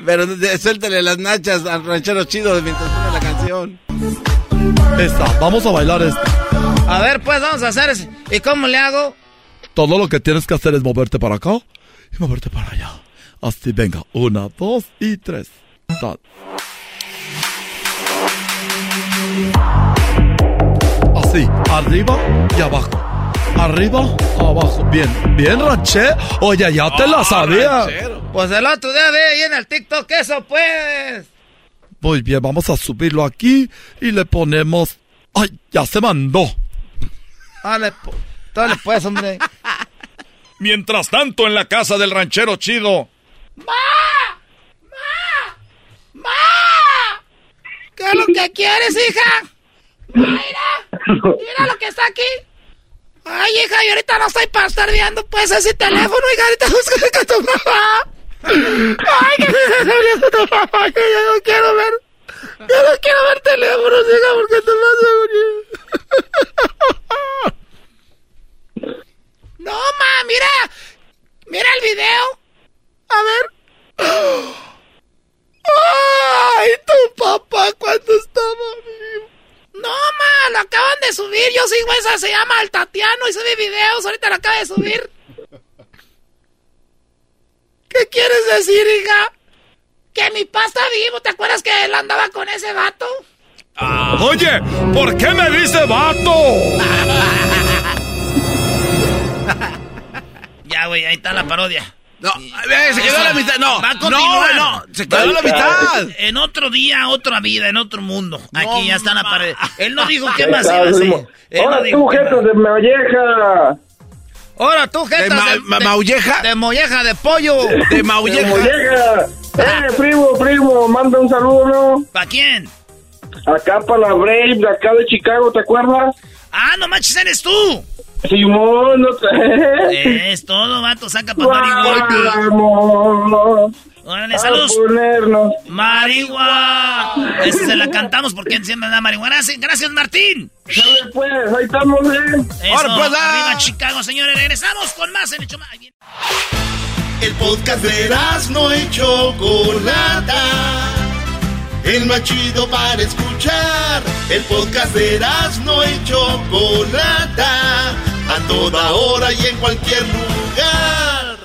Pero suéltale las nachas al ranchero chido mientras pone la canción. Esta, vamos a bailar esta. A ver, pues vamos a hacer eso. ¿Y cómo le hago? Todo lo que tienes que hacer es moverte para acá y moverte para allá. Así, venga. Una, dos y tres. Así, arriba y abajo. Arriba, abajo. Bien, bien, ranché. Oye, ya te la sabía. Pues el otro día ve ahí en el TikTok eso, pues. Muy bien, vamos a subirlo aquí y le ponemos. ¡Ay, ya se mandó! Dale, dale pues, hombre. Mientras tanto, en la casa del ranchero chido. ¿Qué es lo que quieres, hija? Mira, mira lo que está aquí. Ay, hija, yo ahorita no estoy viendo pues ese teléfono, hija, ahorita busco con tu mamá. Ay, que se viendo tu mamá, que yo no quiero ver. Yo no quiero ver teléfonos, hija, porque te vas a. No, ma, mira. Mira el video. A ver. ¡Ay, tu papá cuando estaba vivo! No, ma, lo acaban de subir. Yo sigo esa, se llama El Tatiano y sube videos. Ahorita lo acaba de subir. ¿Qué quieres decir, hija? Que mi papá está vivo. ¿Te acuerdas que él andaba con ese vato? Oye, ¿por qué me dice vato? Ya, güey, ahí está la parodia. No, eh, se quedó la mitad. No, Va a continuar. no, no, se quedó la mitad. En otro día, otra vida, en otro mundo. Aquí ya está la pared. Él no dijo qué más iba a hacer. no Ahora tú, jetas de molleja. Ahora tú, jetas ¿De ma- de, ma- de- maulleja? De molleja de pollo. De De maulleja. molleja. Eh, primo, primo, manda un saludo, ¿no? ¿Para quién? Acá para la Brave, de acá de Chicago, ¿te acuerdas? Ah, no manches, eres tú. Simón, no te... Es todo, vato, saca para marihuana. Vamos Órale, saludos. ponernos. Marihuana. Esa se la cantamos porque siempre da marihuana. Gracias, Gracias, Martín. Dale, pues, ahí estamos, ¿eh? Eso, Ahora, pues, ah. arriba Chicago, señores. Regresamos con más en Hecho. El podcast de no y Chocolata. El más chido para escuchar. El podcast de no y Chocolata. A toda hora y en cualquier lugar.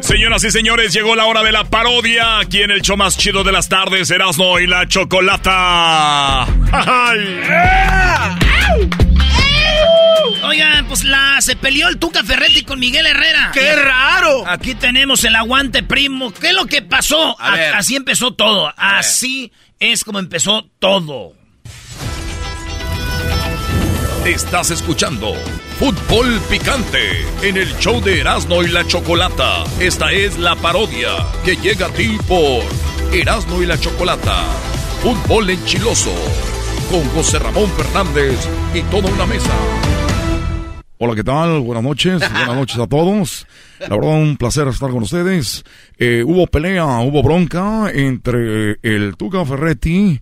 Señoras y señores, llegó la hora de la parodia. Aquí en el show más chido de las tardes, Erasmo y la Chocolata. ¡Ay! Oigan, pues la se peleó el Tuca Ferretti con Miguel Herrera. ¡Qué raro! Aquí tenemos el aguante primo. ¿Qué es lo que pasó? A así empezó todo. Así es como empezó todo. Estás escuchando Fútbol Picante en el show de Erasmo y la Chocolata. Esta es la parodia que llega a ti por Erasmo y la Chocolata. Fútbol enchiloso con José Ramón Fernández y toda una mesa. Hola, ¿qué tal? Buenas noches, buenas noches a todos. La verdad, un placer estar con ustedes. Eh, hubo pelea, hubo bronca entre el Tuca Ferretti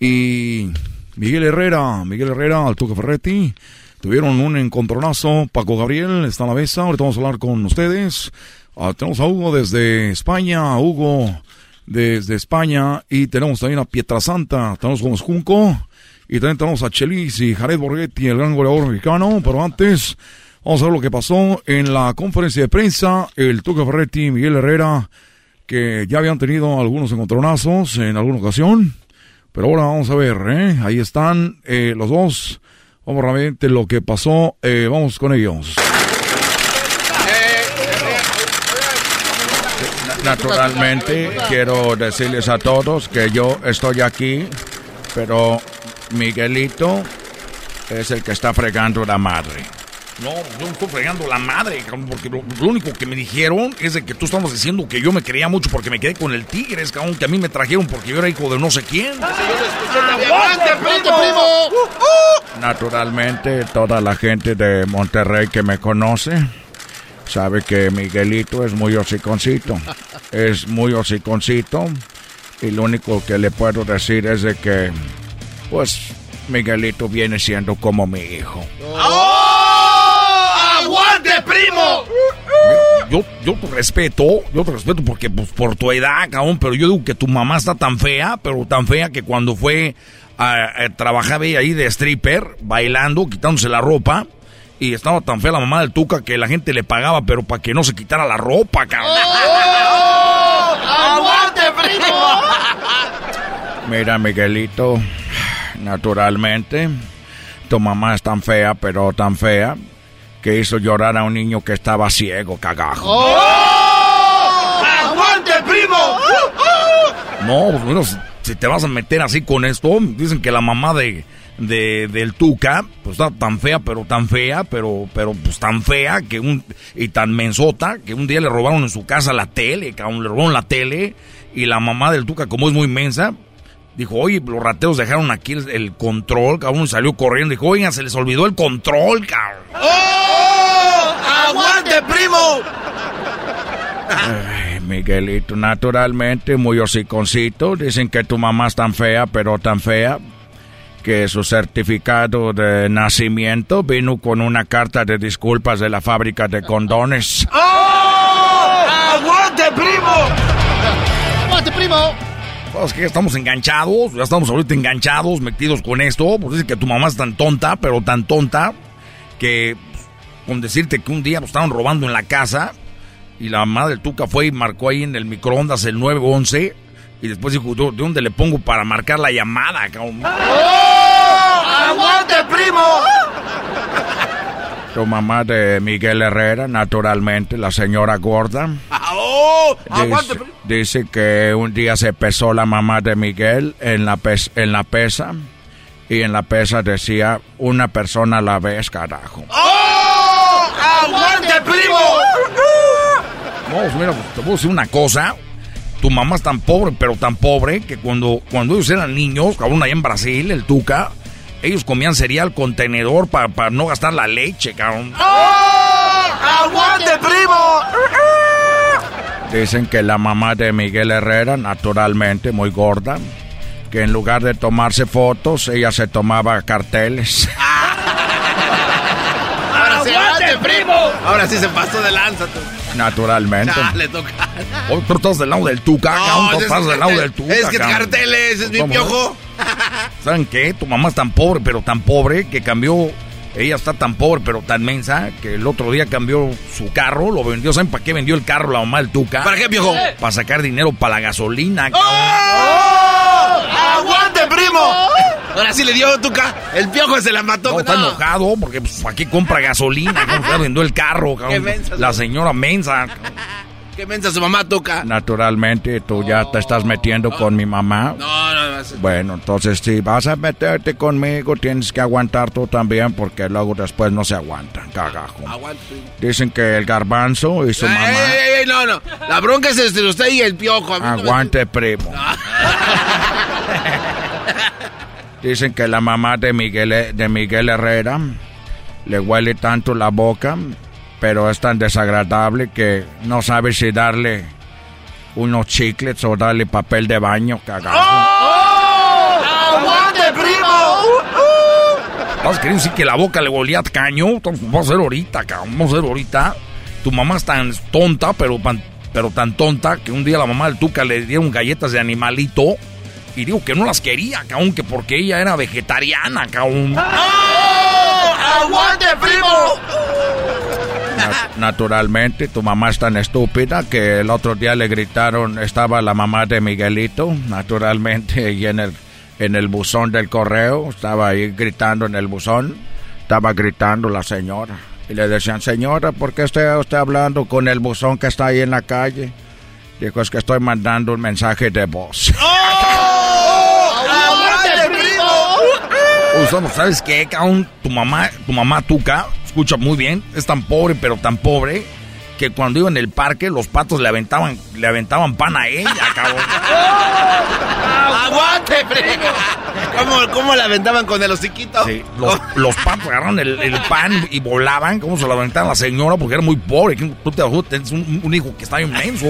y Miguel Herrera. Miguel Herrera, al Tuca Ferretti. Tuvieron un encontronazo. Paco Gabriel está en la mesa. Ahorita vamos a hablar con ustedes. Ah, tenemos a Hugo desde España. A Hugo desde España. Y tenemos también a Pietrasanta. Tenemos con Junco. Y también tenemos a Chelis y Jared Borghetti, el gran goleador mexicano. Pero antes, vamos a ver lo que pasó en la conferencia de prensa. El Tuca Ferretti y Miguel Herrera, que ya habían tenido algunos encontronazos en alguna ocasión. Pero ahora vamos a ver, ¿eh? Ahí están eh, los dos. Vamos rápidamente lo que pasó. Eh, vamos con ellos. Naturalmente, quiero decirles a todos que yo estoy aquí, pero Miguelito es el que está fregando la madre. No, yo no estoy fregando la madre, cabrón, porque lo, lo único que me dijeron es de que tú estabas diciendo que yo me creía mucho porque me quedé con el Tigres, cabrón, que a mí me trajeron porque yo era hijo de no sé quién. ¡Aguante, primo! Naturalmente, toda la gente de Monterrey que me conoce sabe que Miguelito es muy hociconcito. Es muy hociconcito. Y lo único que le puedo decir es de que, pues, Miguelito viene siendo como mi hijo. ¡Aguante, primo! Yo, yo te respeto, yo te respeto porque pues, por tu edad, cabrón, pero yo digo que tu mamá está tan fea, pero tan fea que cuando fue a, a trabajar ahí de stripper, bailando, quitándose la ropa, y estaba tan fea la mamá del Tuca que la gente le pagaba, pero para que no se quitara la ropa, cabrón. ¡Aguante, primo! Mira, Miguelito, naturalmente, tu mamá es tan fea, pero tan fea, que hizo llorar a un niño que estaba ciego, cagajo. ¡Aguante, primo! No, pues bueno, si- te vas a meter así con esto, dicen que la mamá de, de- del Tuca, pues está tan fea, pero tan fea, pero, pero pues tan fea que un, y tan mensota, que un día le robaron en su casa la tele, cabrón, le robaron la tele, y la mamá del Tuca, como es muy mensa, dijo, oye, los rateros dejaron aquí el, el control, cabrón, salió corriendo, dijo, oigan, se les olvidó el control, cabrón. ¡Aguante, primo! Ay, Miguelito, naturalmente, muy hociconcito. Dicen que tu mamá es tan fea, pero tan fea, que su certificado de nacimiento vino con una carta de disculpas de la fábrica de condones. ¡Aguante, primo! ¡Aguante, primo! Pues que estamos enganchados, ya estamos ahorita enganchados, metidos con esto. Pues dicen que tu mamá es tan tonta, pero tan tonta, que con decirte que un día nos estaban robando en la casa y la del Tuca fue y marcó ahí en el microondas el 911 y después dijo, ¿de de dónde le pongo para marcar la llamada? cabrón?" ¡Aguante, primo! Tu mamá de Miguel Herrera, naturalmente, la señora gorda. ¡Oh! ¡Aguante, Dice, dice que un día se pesó la mamá de Miguel en la, pes- en la pesa y en la pesa decía una persona a la vez, carajo. ¡Oh! ¡Aguante, primo! No, pues mira, pues, te puedo decir una cosa. Tu mamá es tan pobre, pero tan pobre, que cuando, cuando ellos eran niños, cabrón, allá en Brasil, el Tuca, ellos comían cereal con tenedor para no gastar la leche, cabrón. ¡Oh! ¡Aguante, primo! Dicen que la mamá de Miguel Herrera, naturalmente muy gorda, que en lugar de tomarse fotos, ella se tomaba carteles. ¡Ahora sí, aguante, primo! Ahora sí se pasó de lanza tú. Naturalmente. Ya, le toca. Hoy tú estás del lado del Tuca, cabrón, tú es- estás del lado del Tuca. Es que carteles, es mi piojo. ¿Saben qué? Tu mamá es tan pobre, pero tan pobre, que cambió... Ella está tan pobre, pero tan mensa, que el otro día cambió su carro, lo vendió. ¿Saben para qué vendió el carro la mamá del Tuca? ¿Para qué, piojo? Para sacar dinero para la gasolina, cabrón. ¡Oh! ¡Aguante, primo! Ahora sí le dio Tuca. El piojo se la mató. No, está No. enojado porque pues, aquí compra gasolina. ¿cómo Ya vendió el carro, cabrón. mensa, La señora mensa. ¿Qué mensa su mamá Tuca? Naturalmente, tú ya te estás metiendo con mi mamá. No, no, Bueno, entonces si vas a meterte conmigo, tienes que aguantar tú también, porque luego después no se aguantan, cagajo. Dicen que el garbanzo y su mamá... Ey, ey, no, no. La bronca es entre usted y el piojo. Aguante, primo. Dicen que la mamá de Miguel, de Miguel Herrera le huele tanto la boca, pero es tan desagradable que no sabe si darle unos chiclets o darle papel de baño, cagajo. ¡Oh! ¡Aguante, primo! ¿Estás queriendo decir que la boca le volía caño? Vamos a hacer ahorita, cabrón. Vamos a hacer ahorita. Tu mamá es tan tonta, pero, pero tan tonta, que un día la mamá del Tuca le dieron galletas de animalito. Y digo que no las quería, cabrón, que porque ella era vegetariana, cabrón. ¡Oh! ¡Aguante, primo! naturalmente, tu mamá es tan estúpida que el otro día le gritaron, estaba la mamá de Miguelito, naturalmente, y en el, en el buzón del correo, estaba ahí gritando en el buzón, estaba gritando la señora. Y le decían, señora, ¿por qué está usted hablando con el buzón que está ahí en la calle? Dijo, es que estoy mandando un mensaje de voz. ¡Oh! Primo! ¿sabes qué, cabrón? Tu mamá, tu mamá Tuca, escucha muy bien, es tan pobre, pero tan pobre, que cuando iba en el parque, los patos le aventaban, le aventaban pan a ella, cabrón. ¡Aguante, primo! ¿Cómo, ¿Cómo le aventaban con el hociquito? Sí, los, los patos agarraron el, el, pan y volaban, ¿cómo se lo aventaban a la señora? Porque era muy pobre. Tú te tienes un, un hijo que está inmenso.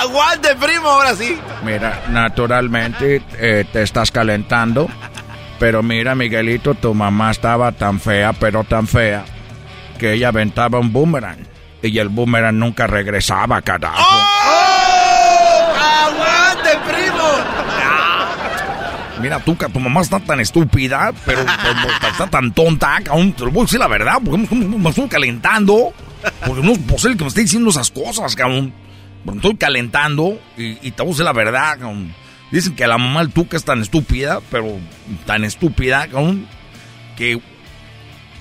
¡Aguante, primo! Ahora sí. Mira, naturalmente eh, te estás calentando. Pero mira, Miguelito, tu mamá estaba tan fea, pero tan fea, que ella aventaba un boomerang. Y el boomerang nunca regresaba, carajo. ¡Oh! ¡Aguante, primo! Mira, tú, tu mamá está tan estúpida, pero, está tan tonta, cabrón. Te lo voy a decir la verdad, porque me, estoy calentando. Porque no es posible que me esté diciendo esas cosas, cabrón. Estoy calentando y, y te voy a decir la verdad, cabrón. Dicen que la mamá del Tuca es tan estúpida, pero tan estúpida, cabrón, que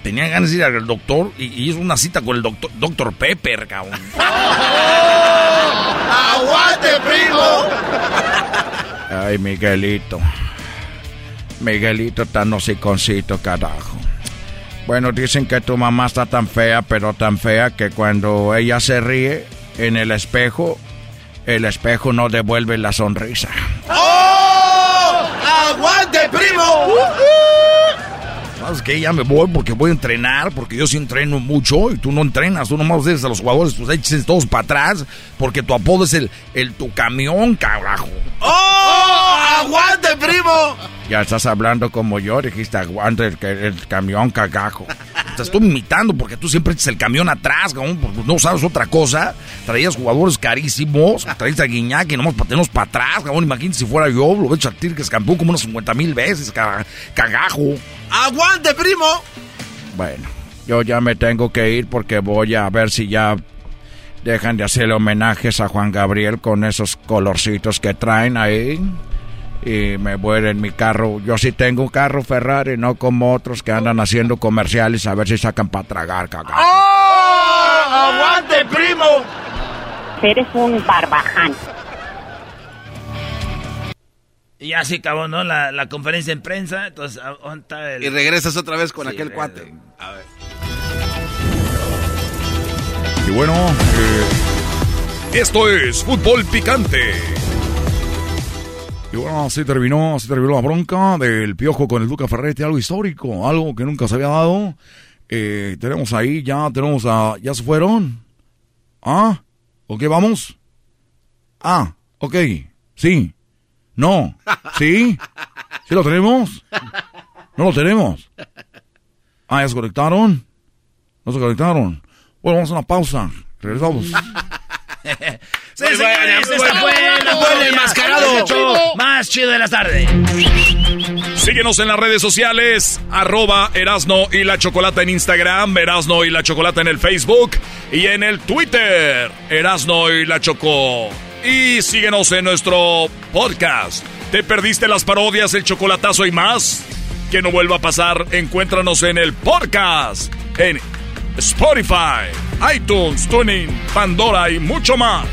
tenía ganas de ir al doctor y, hizo una cita con el doctor, doctor Pepper, cabrón. ¡Aguante, primo! Ay, Miguelito. Miguelito tan hociconcito, carajo. Bueno, dicen que tu mamá está tan fea, pero tan fea que cuando ella se ríe en el espejo, el espejo no devuelve la sonrisa. ¡Oh! ¡Aguante, primo! ¿Sabes qué? Ya me voy porque voy a entrenar, porque yo sí entreno mucho y tú no entrenas, tú nomás dices a los jugadores, pues eches todos para atrás, porque tu apodo es el, el tu camión, carajo. ¡Oh! ¡Aguante, primo! Ya estás hablando como yo, dijiste aguante el, el camión, cagajo. Te estoy imitando porque tú siempre echas el camión atrás, cabrón, porque no sabes otra cosa. Traías jugadores carísimos, traías a Guiñac y nomás patenos para atrás, cabrón. Imagínate si fuera yo, lo he hecho a ti que escampó como unas 50 mil veces, cagajo. ¡Aguante, primo! Bueno, yo ya me tengo que ir porque voy a ver si ya dejan de hacerle homenajes a Juan Gabriel con esos colorcitos que traen ahí y me voy en mi carro. Yo sí tengo un carro Ferrari, no como otros que andan haciendo comerciales a ver si sacan para tragar, cagado. ¡Oh! ¡Aguante, primo! Eres un barbaján. Y así acabó, ¿no? La, la conferencia en prensa. Entonces, el... Y regresas otra vez con sí, aquel cuate. A ver. Y bueno, eh, esto es Fútbol Picante. Y bueno, así terminó, así terminó la bronca del piojo con el Duca Ferretti, algo histórico, algo que nunca se había dado. Eh, tenemos ahí, ya tenemos a. ¿Ya se fueron? ¿Ah? ¿Ok, vamos? Ah, ok, sí. No, sí. ¿Sí lo tenemos? ¿No lo tenemos? Ah, ¿ya se conectaron? ¿No se conectaron? Bueno, vamos a una pausa. Regresamos. Sí, señores, este fue el enmascarado más chido de la tarde. Síguenos en las redes sociales, arroba Erasno y la Chocolata en Instagram, Erasno y la Chocolata en el Facebook y en el Twitter, Erasno y la Choco. Y síguenos en nuestro podcast. ¿Te perdiste las parodias, el chocolatazo y más? Que no vuelva a pasar, encuéntranos en el podcast, en Spotify, iTunes, Tuning, Pandora y mucho más.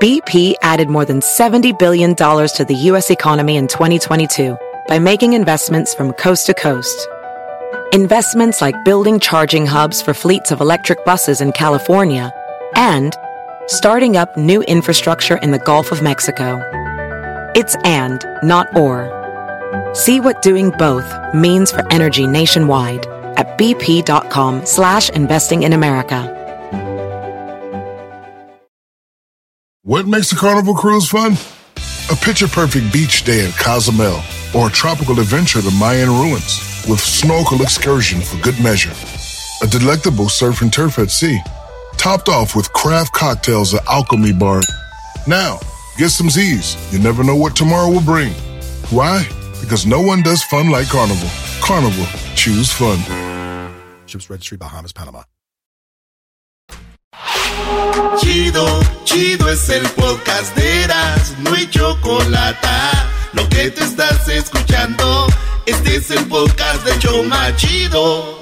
BP added more than $70 billion to the U.S. economy in 2022 by making investments from coast to coast. Investments like building charging hubs for fleets of electric buses in California and starting up new infrastructure in the Gulf of Mexico. It's and, not or. See what doing both means for energy nationwide at bp.com slash investing in America. What makes a carnival cruise fun? A picture-perfect beach day in Cozumel or a tropical adventure to Mayan ruins with snorkel excursion for good measure. A delectable surf and turf at sea, topped off with craft cocktails at Alchemy Bar. Now, get some Z's. You never know what tomorrow will bring. Why? Because no one does fun like Carnival. Carnival, choose fun. Ships Registry, Bahamas, Panama. Chido, chido es el podcast de Eras, no hay chocolate. Lo que te estás escuchando, este es el podcast de Choma Chido.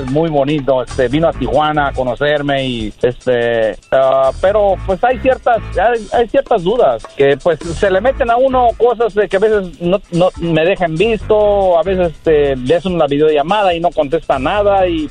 muy bonito. Este, vino a Tijuana a conocerme y este, ah, pero pues hay ciertas, hay, ciertas dudas que pues se le meten a uno cosas de que a veces no, no me dejan visto, a veces este, le hacen una videollamada y no contesta nada y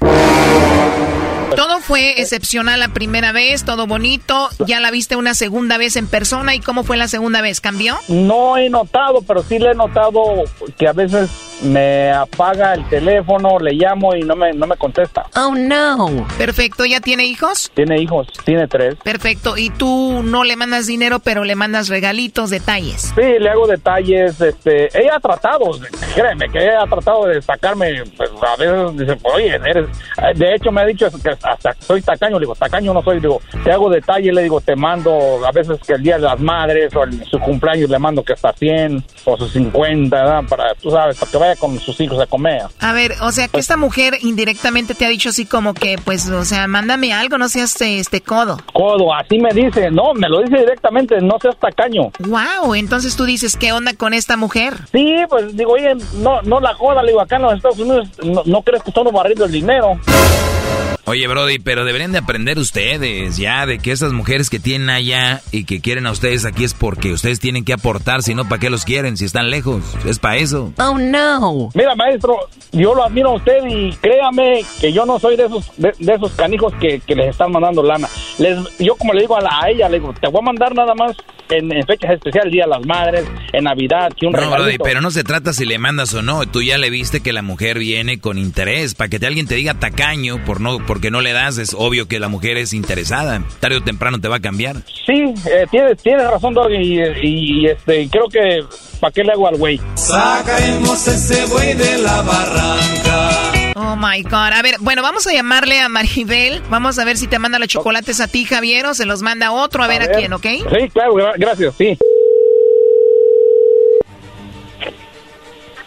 Todo fue excepcional la primera vez, todo bonito. Ya la viste una segunda vez en persona. ¿Y cómo fue la segunda vez? ¿Cambió? No he notado, pero sí le he notado que a veces me apaga el teléfono, le llamo y no me, no me contesta. Oh, no. Perfecto. ¿Ya tiene hijos? Tiene hijos, tiene tres. Perfecto. ¿Y tú no le mandas dinero, pero le mandas regalitos, detalles? Sí, le hago detalles. Este, ella ha tratado, créeme, que ella ha tratado de sacarme. Pues, a veces dice, oye, eres. De hecho, me ha dicho que hasta soy tacaño. Le digo, tacaño no soy. Le digo, te hago detalles. Le digo, te mando a veces que el día de las madres o el, su cumpleaños le mando que hasta 100 o sus 50, ¿verdad? Para, tú sabes, para que vaya con sus hijos a comer. A ver, o sea, que esta mujer indirectamente te ha dicho así como que, pues, o sea, mándame algo, no seas este codo. Codo, así me dice. No, me lo dice directamente, no seas tacaño. Wow, entonces tú dices, ¿qué onda con esta mujer? Sí, pues digo, oye, no, no la joda, le digo, acá en los Estados Unidos no, no crees que estamos barriendo el dinero. Oye, Brody, pero deberían de aprender ustedes ya de que esas mujeres que tienen allá y que quieren a ustedes aquí es porque ustedes tienen que aportar, si no, ¿para qué los quieren? Si están lejos, es para eso. Oh, no. Mira, maestro, yo lo admiro a usted y créame que yo no soy de esos de, de esos canijos que, que les están mandando lana. Les, yo como le digo a, la, a ella, le digo, te voy a mandar nada más en, en fechas especiales, Día de las Madres, en Navidad, que un No. Brody, pero no se trata si le mandas o no. Tú ya le viste que la mujer viene con interés. Para que te, alguien te diga tacaño por no, porque no le das, es obvio que la mujer es interesada. Tarde o temprano te va a cambiar. Sí, eh, tienes, tienes razón, Doggy, y, y, este, creo que, ¿para qué le hago al güey? Sacaremos ese buey de la barranca. Oh my God. A ver, bueno, vamos a llamarle a Maribel. Vamos a ver si te manda los chocolates a ti, Javier, o se los manda a otro, a, ver, a quién, ¿ok? Sí, claro, gra- gracias, sí.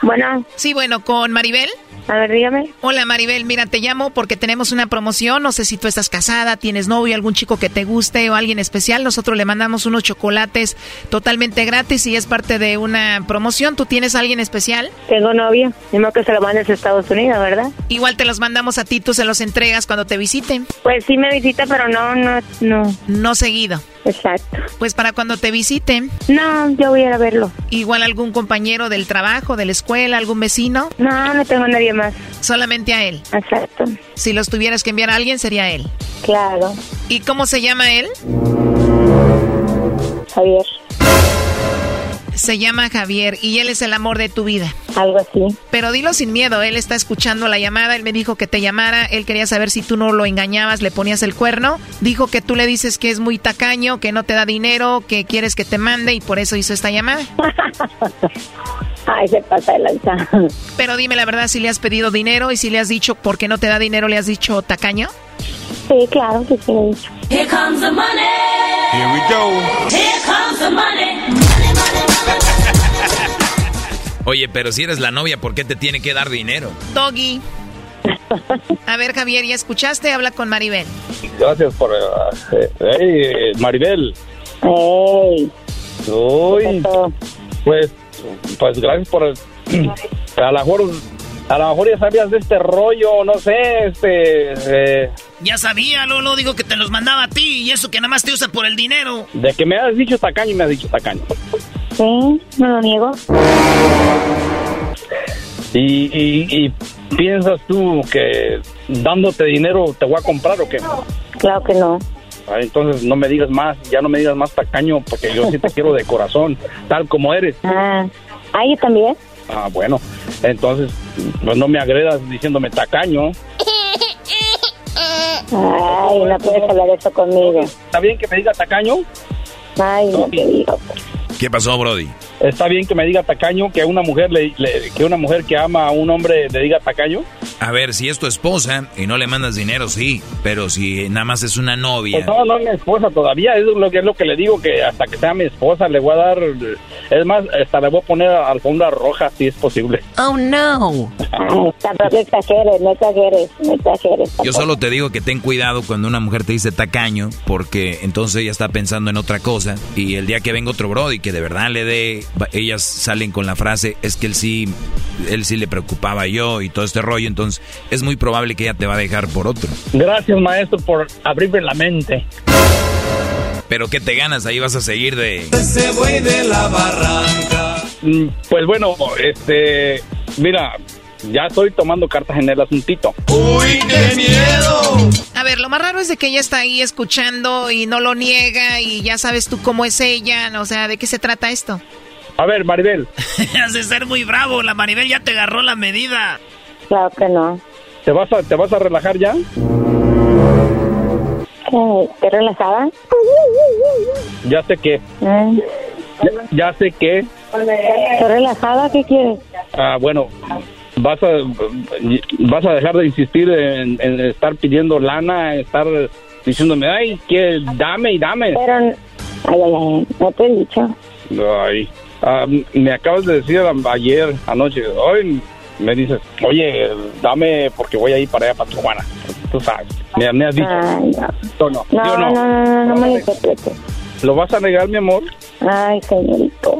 Bueno. Sí, bueno, con Maribel. A ver, dígame. Hola Maribel, mira, te llamo porque tenemos una promoción. No sé si tú estás casada, tienes novio, algún chico que te guste o alguien especial. Nosotros le mandamos unos chocolates totalmente gratis y es parte de una promoción. ¿Tú tienes a alguien especial? Tengo novio. Mismo que se lo mandes a Estados Unidos, ¿verdad? Igual te los mandamos a ti, tú se los entregas cuando te visiten. Pues sí me visita, pero no, no, no. No seguido. Exacto. Pues para cuando te visiten. No, yo voy a ir a verlo. Igual algún compañero del trabajo, de la escuela, algún vecino. No, no tengo a nadie más. Solamente a él. Exacto. Si los tuvieras que enviar a alguien, sería él. Claro. ¿Y cómo se llama él? Javier. Se llama Javier y él es el amor de tu vida. Algo así. Pero dilo sin miedo, él está escuchando la llamada, él me dijo que te llamara, él quería saber si tú no lo engañabas, le ponías el cuerno, dijo que tú le dices que es muy tacaño, que no te da dinero, que quieres que te mande y por eso hizo esta llamada. Ay, se pasa de lanza. Pero dime la verdad, si le has pedido dinero y si le has dicho por qué no te da dinero, le has dicho tacaño. Sí, claro que sí. Here comes the money. Here we go. Here comes the money. Oye, pero si eres la novia, ¿por qué te tiene que dar dinero? Doggy. A ver, Javier, ¿ya escuchaste? Habla con Maribel. Gracias por... eh, hey, Maribel. Hey. Uy, pues, pues gracias por... a lo mejor... A lo mejor ya sabías de este rollo, no sé, este... eh, Ya sabía, Lolo, digo que te los mandaba a ti y eso que nada más te usa por el dinero. de que me has dicho tacaño y me has dicho tacaño. Sí, no lo niego. Y, y, y piensas tú que dándote dinero te voy a comprar o qué? Claro que no. Ah, entonces no me digas más, ya no me digas más tacaño porque yo sí te quiero de corazón, tal como eres. Ah, ah, yo también. Ah, bueno, entonces pues no me agredas diciéndome tacaño. Ay, no puedes hablar eso conmigo. ¿Está bien que me diga tacaño? Ay, no te digo. ¿Qué pasó, Brody? ¿Está bien que me diga tacaño que una mujer le, le- que una mujer que ama a un hombre le diga tacaño? A ver, si es tu esposa y no le mandas dinero, sí. Pero si nada más es una novia. Pues no, no es mi esposa todavía, es lo que es lo que le digo que hasta que sea mi esposa le voy a dar es más, hasta le voy a poner alfombra roja si es posible. Oh, no. Tampoco exageres, no exageres, no exageres. Yo solo te digo que ten cuidado cuando una mujer te dice tacaño, porque entonces ella está pensando en otra cosa. Y el día que venga otro Brody que de verdad le dé, ellas salen con la frase, es que él sí, él sí le preocupaba yo y todo este rollo. Entonces es muy probable que ella te va a dejar por otro. Gracias, maestro, por abrirme la mente. Pero ¿qué te ganas? Ahí vas a seguir de... Ese buey de la barranca. Mm, Pues bueno, este, mira, ya estoy tomando cartas en el asuntito. ¡Uy, qué miedo! A ver, lo más raro es de que ella está ahí escuchando y no lo niega y ya sabes tú cómo es ella, o sea, ¿de qué se trata esto? A ver, Maribel, Has de ser muy bravo, la Maribel ya te agarró la medida. Claro que no. ¿te vas a, te vas a relajar ya? ¿Qué? ¿Te relajada? Ya sé que, Mm. ya, ya sé que, ¿Estoy relajada? ¿Qué quieres? ah, bueno, vas a, vas a dejar de insistir en, en estar pidiendo lana, estar diciéndome, ay, que dame y dame. Pero, ay, ay, ay, no te he dicho. Ay, ah, me acabas de decir ayer, anoche, hoy me dices, oye, dame porque voy a ir para allá, para Tijuana. Tú sabes, me, me has dicho. Ay, no. ¿O no? ¿Sí No, o no, no, no, no, no me lo interpretes. ¿Lo vas a negar, mi amor? Ay, señorito.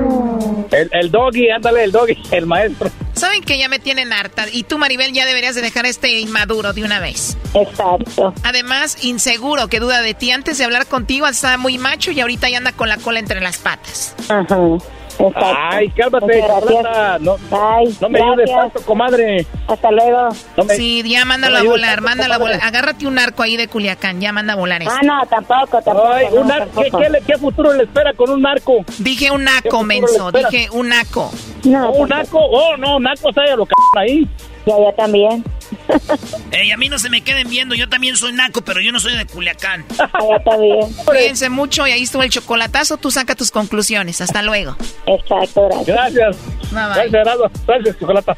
El, el Doggy, ándale, el Doggy, el maestro. Saben que ya me tienen harta y tú, Maribel, ya deberías de dejar a este inmaduro de una vez. Exacto. Además, inseguro, que duda de ti. Antes de hablar contigo estaba muy macho y ahorita ya anda con la cola entre las patas. Ajá. Exacto. Ay, cálmate, chocolata. No, Ay, no me ayudes gracias. tanto, comadre. Hasta luego. No me- Sí, ya mándalo no a volar, tanto, mándalo a comadre. volar. Agárrate un arco ahí de Culiacán, ya manda a volar eso. Ah, no, tampoco, tampoco. Ay, no, un ar- ¿qué, tampoco. qué le- qué futuro le espera con un narco? Dije un ¿Qué naco, menso, dije un naco. No, ¿Un tampoco. narco? Oh, no, narco, o sea, lo c ahí. Ya, ya también. Ey, a mí no se me queden viendo, yo también soy naco, pero yo no soy de Culiacán. Ya también. Cuídense mucho y ahí estuvo el chocolatazo. Tú saca tus conclusiones. Hasta luego. Exacto, gracias. Gracias. Bye, bye. Gracias. Gracias, chocolata.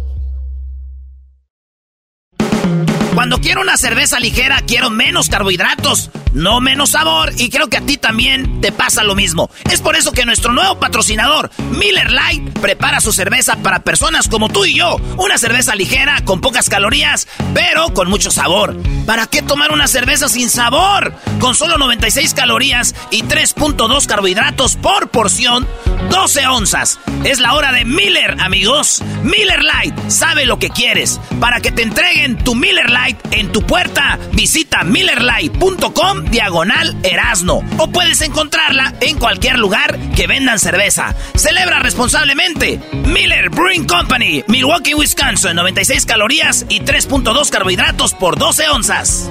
Cuando quiero una cerveza ligera, quiero menos carbohidratos, no menos sabor, y creo que a ti también te pasa lo mismo. Es por eso que nuestro nuevo patrocinador, Miller Lite, prepara su cerveza para personas como tú y yo. Una cerveza ligera, con pocas calorías, pero con mucho sabor. ¿Para qué tomar una cerveza sin sabor? Con solo 96 calorías y 3.2 carbohidratos por porción, 12 onzas. Es la hora de Miller, amigos. Miller Lite, sabe lo que quieres. Para que te entreguen tu Miller Lite en tu puerta, visita millerlight.com diagonal erasno o puedes encontrarla en cualquier lugar que vendan cerveza. Celebra responsablemente. Miller Brewing Company, Milwaukee, Wisconsin, 96 calorías y 3.2 carbohidratos por 12 onzas.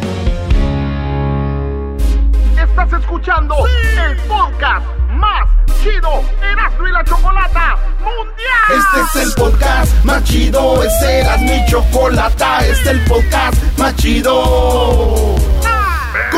Estás escuchando el podcast más chido, Erasmo y la Chocolata Mundial. Este es el podcast más chido, es Erasmo y Chocolata, este es el podcast más chido.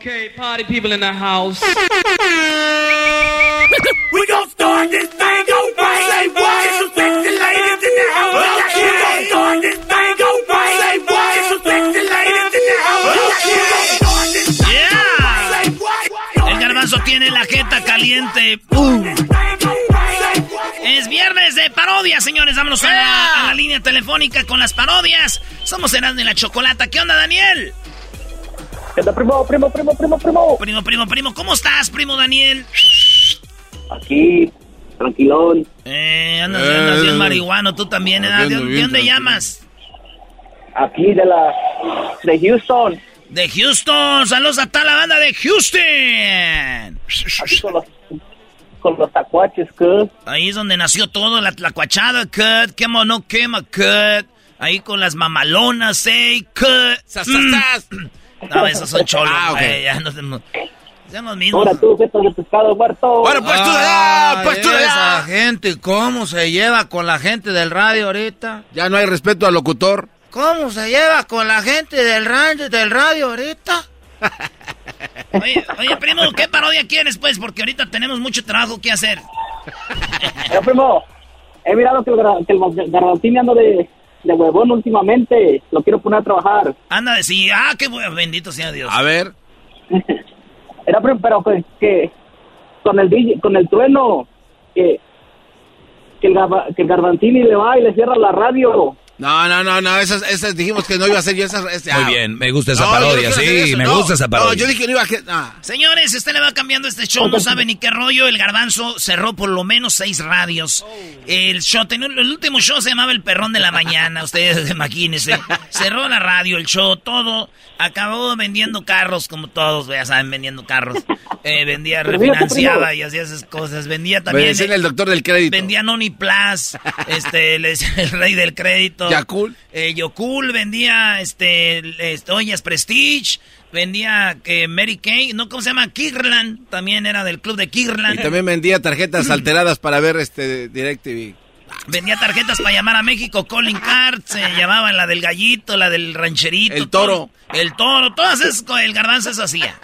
Okay, party people in the house. we gon' start this thing over. Say what? Some sexy ladies in the house. We gon' start this thing over. Say what? Some sexy ladies in the house. Yeah. El garbanzo tiene la jeta caliente. Uh. Es viernes de parodia, señores. Vámonos a la, a la línea telefónica con las parodias. Somos Erasmo y la Chocolata. ¿Qué onda, Daniel? ¿Qué tal, primo, primo, primo, primo, primo? Primo, primo, primo. ¿Cómo estás, primo Daniel? Aquí, tranquilón. Eh, andas, andas bien marihuano, tú también. ¿eh? ¿De, de dónde llamas? Aquí, de la... de Houston. De Houston. Saludos a toda la banda de Houston. Aquí con los, con los tacuaches, cut. Ahí es donde nació todo, la tlacuachada, cut. Quema o no quema, cut. Ahí con las mamalonas, eh, cut. Sas, sas, sas. No, esos son cholos, Ah, ya no tenemos... Sean los mismos. Ahora tú, feto de pescado muerto. Bueno, pues tú de allá, pues tú Esa gente, ¿cómo se lleva con la gente del radio ahorita? Ya no hay respeto al locutor. ¿Cómo se lleva con la gente del radio, del radio ahorita? Oye, oye, primo, ¿qué parodia quieres, pues? Porque ahorita tenemos mucho trabajo que hacer. Eh, primo, he mirado que el, gra- que el garbanzín ando de, de huevón últimamente. Lo quiero poner a trabajar. Anda, de sí, ah, qué bueno, bendito sea Dios. A ver. Era, pero que, que con el DJ con el trueno, que, que, el, garba- que el garbanzini le va y le cierra la radio. No, no, no, no, esas, esas dijimos que no iba a ser yo esas. ese- Muy ah. bien, me gusta esa No, parodia, sí, me no. gusta esa parodia. No, yo dije que no iba a. que- ah. Señores, usted le va cambiando este show, no sabe ni qué rollo. El garbanzo cerró por lo menos seis radios. El show, tenía- el último show se llamaba El Perrón de la Mañana, ustedes imagínense. Cerró la radio, el show, todo. Acabó vendiendo carros, como todos, ya saben, vendiendo carros. Eh, vendía, refinanciaba y hacía esas cosas. Vendía Me también. decían eh, el doctor del crédito. Vendía Noni Plus, este, el rey del crédito. Yakul. Eh, Yokul vendía, este, este, ollas Prestige, vendía que Mary Kay, ¿no? ¿Cómo se llama? Kirlan, también era del club de Y Kirlan. también vendía tarjetas alteradas para ver este DirecTV. Vendía tarjetas para llamar a México, calling cards, se llamaban la del gallito, la del rancherito. El toro. todo. el toro, todas esas, el garbanzo eso hacía.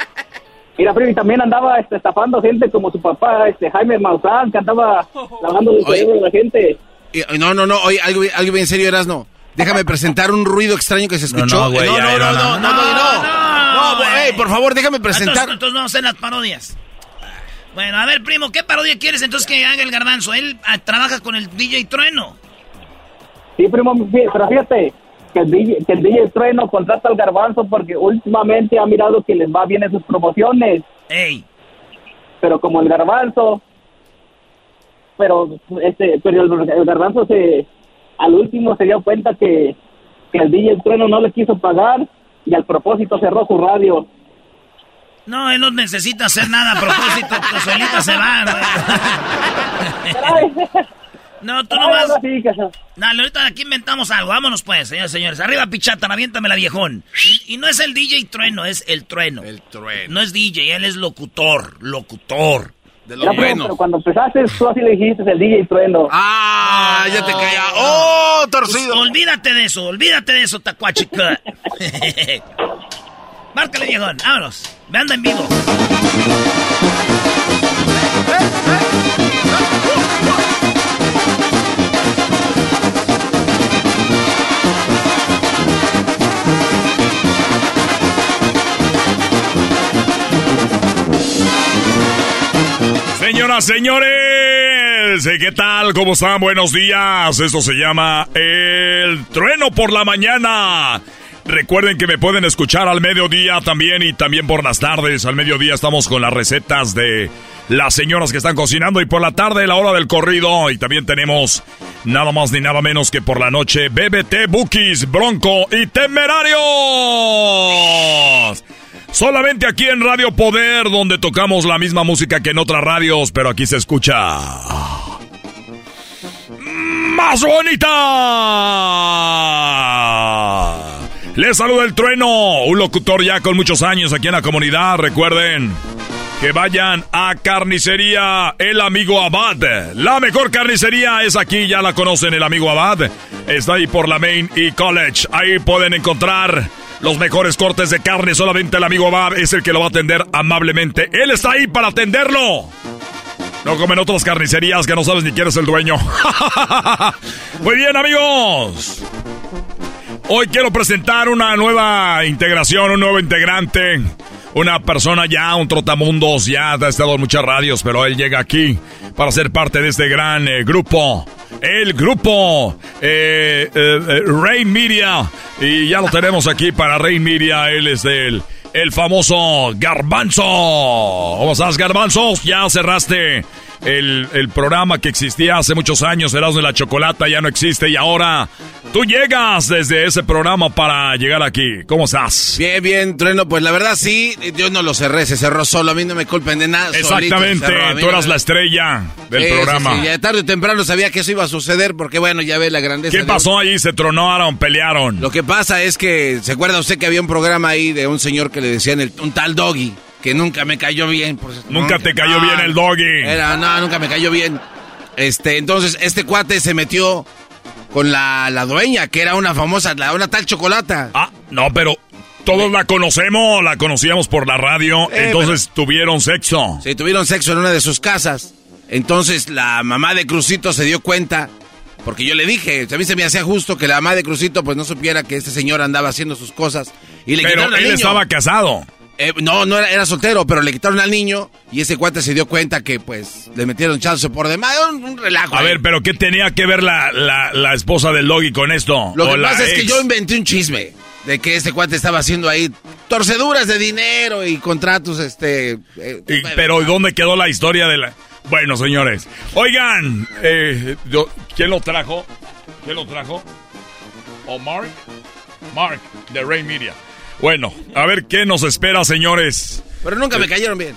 Mira, primo, y también andaba este, estafando gente como su papá, este Jaime Maussan, que andaba lavando el cerebro de la gente. No, no, no, oye, algo, bien- algo bien serio, Erasno. Déjame presentar un ruido extraño que se escuchó. no, güey, no, ya, no, no, no, no, no, no, no, no, No, hey, por favor, déjame presentar. Entonces, entonces vamos a hacer las parodias. Bueno, a ver, primo, ¿qué parodia quieres entonces que haga el garbanzo? Él ah, trabaja con el DJ Trueno. Sí, primo, pero fíjate que el, DJ, que el DJ Trueno contrata al garbanzo porque últimamente ha mirado que les va bien en sus promociones. Ey. Pero como el garbanzo, pero este, pero el, el garbanzo se, al último se dio cuenta que, que el DJ Trueno no le quiso pagar y al propósito cerró su radio. No, él no necesita hacer nada a propósito, pues solita se va. No, tú no vas. Dale, ahorita aquí inventamos algo. Vámonos pues, señores señores. Arriba, pichata, aviéntame la viejón. Y, y no es el DJ trueno, es el trueno. El trueno. No es DJ, él es locutor. Locutor. De Ya, pero, pero cuando empezaste, tú así le dijiste el DJ Trueno. Ah, ya te caía. ¡Oh, torcido! Pues, olvídate de eso, olvídate de eso, tacuachica. Márcale, viejón, vámonos. Me anda en vivo. Señoras, señores, ¿qué tal? ¿Cómo están? Buenos días. Esto se llama El Trueno por la Mañana. Recuerden que me pueden escuchar al mediodía también y también por las tardes. Al mediodía estamos con las recetas de las señoras que están cocinando y por la tarde la hora del corrido. Y también tenemos nada más ni nada menos que por la noche BBT, Bookies, Bronco y Temerarios. Solamente aquí en Radio Poder, donde tocamos la misma música que en otras radios, pero aquí se escucha. ¡Más bonita! Les saluda el trueno, un locutor ya con muchos años aquí en la comunidad. Recuerden que vayan a Carnicería El Amigo Abad. La mejor carnicería es aquí, ya la conocen, El Amigo Abad. Está ahí por la Main y College. Ahí pueden encontrar los mejores cortes de carne. Solamente el amigo Abad es el que lo va a atender amablemente. Él está ahí para atenderlo. No comen otras carnicerías que no sabes ni quién es el dueño. Muy bien, amigos. Hoy quiero presentar una nueva integración, un nuevo integrante. Una persona ya, un trotamundos, ya ha estado en muchas radios, pero él llega aquí para ser parte de este gran eh, grupo. El grupo eh, eh, eh, Rain Media. Y ya lo tenemos aquí para Rain Media. Él es el, el famoso Garbanzo. ¿Cómo estás, Garbanzo? Ya cerraste el, el programa que existía hace muchos años, Erasmo de la Chocolata, ya no existe y ahora tú llegas desde ese programa para llegar aquí. ¿Cómo estás? Bien, bien, Trueno. Pues la verdad sí, yo no lo cerré, se cerró solo. A mí no me culpen de nada. Exactamente, cerró, tú no- eras la estrella del Sí, programa. sí, ya tarde o temprano sabía que eso iba a suceder porque, bueno, ya ve la grandeza. ¿Qué de- pasó ahí? ¿Se tronaron? ¿Pelearon? Lo que pasa es que, ¿se acuerda usted que había un programa ahí de un señor que le decían el- un tal Doggy? Que nunca me cayó bien. por- Nunca te cayó bien el Doggy. Era, no, nunca me cayó bien. Este, entonces, este cuate se metió con la, la dueña, que era una famosa, la, una tal chocolata. Ah, no, pero todos la conocemos, la conocíamos por la radio, Eh, entonces tuvieron sexo. Sí, tuvieron sexo en una de sus casas. Entonces la mamá de Crucito se dio cuenta, porque yo le dije, a mí se me hacía justo que la mamá de Crucito pues no supiera que este señor andaba haciendo sus cosas. Y le Pero él niño. estaba casado. Eh, no, no era, era soltero, pero le quitaron al niño y ese cuate se dio cuenta que pues le metieron chance por demás. Un, un relajo. A ahí. ver, pero ¿qué tenía que ver la, la, la esposa del Doggy con esto? Lo O que pasa es que yo inventé un chisme de que este cuate estaba haciendo ahí torceduras de dinero y contratos, este... eh, Y- pero ¿dónde quedó la historia de la...? Bueno, señores. Oigan, eh, yo- ¿quién lo trajo? ¿Quién lo trajo? ¿O Mark? Mark, de Ray Media. Bueno, a ver qué nos espera, señores. Pero nunca me cayeron bien.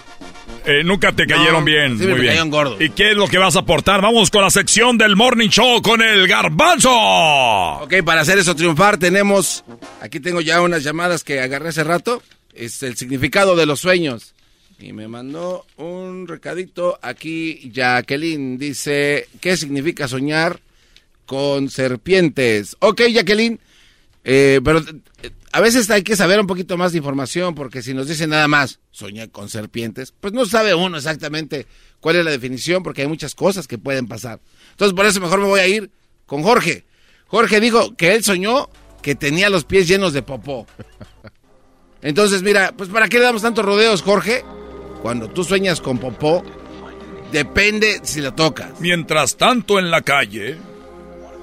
Eh, nunca te cayeron No, bien. Muy me bien. cayeron gordo. ¿Y qué es lo que vas a aportar? Vamos con la sección del Morning Show con el garbanzo. Ok, para hacer eso triunfar tenemos, aquí tengo ya unas llamadas que agarré hace rato, es el significado de los sueños. Y me mandó un recadito aquí, Jacqueline dice, ¿qué significa soñar con serpientes? Ok, Jacqueline, eh, pero eh, a veces hay que saber un poquito más de información, porque si nos dicen nada más, soñar con serpientes, pues no sabe uno exactamente cuál es la definición, porque hay muchas cosas que pueden pasar. Entonces, por eso mejor me voy a ir con Jorge. Jorge dijo que él soñó que tenía los pies llenos de popó. Entonces, mira, pues ¿para qué le damos tantos rodeos, Jorge? Cuando tú sueñas con popó, depende si lo tocas. Mientras tanto en la calle...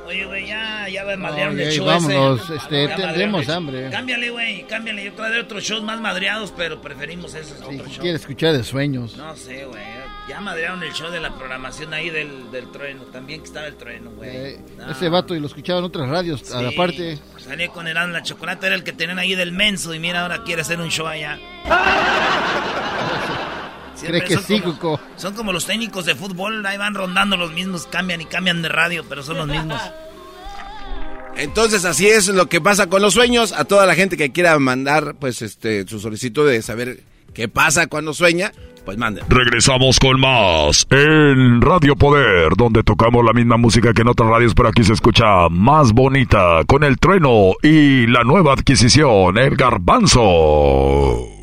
Oye, güey, ya, ya me madrearon el show vámonos, ese. este, tendremos hambre. Cámbiale, güey, cámbiale. Yo traeré otros shows más madreados, pero preferimos esos otros shows. Quiere escuchar de sueños. No sé, güey. Ya madrearon el show de la programación ahí del, del trueno. También que estaba el trueno, güey. Eh, No. Ese vato y lo escuchaban en otras radios, Sí, aparte. Salí con el la chocolate, era el que tenían ahí del menso. Y mira, ahora quiere hacer un show allá. Siempre ¿Crees que son sí, Cuco? Son como los técnicos de fútbol, ahí van rondando los mismos, cambian y cambian de radio, pero son los mismos. Entonces así es lo que pasa con los sueños. A toda la gente que quiera mandar pues este su solicitud de saber qué pasa cuando sueña, pues manden. Regresamos con más en Radio Poder, donde tocamos la misma música que en otras radios, pero aquí se escucha más bonita con el trueno y la nueva adquisición, el garbanzo.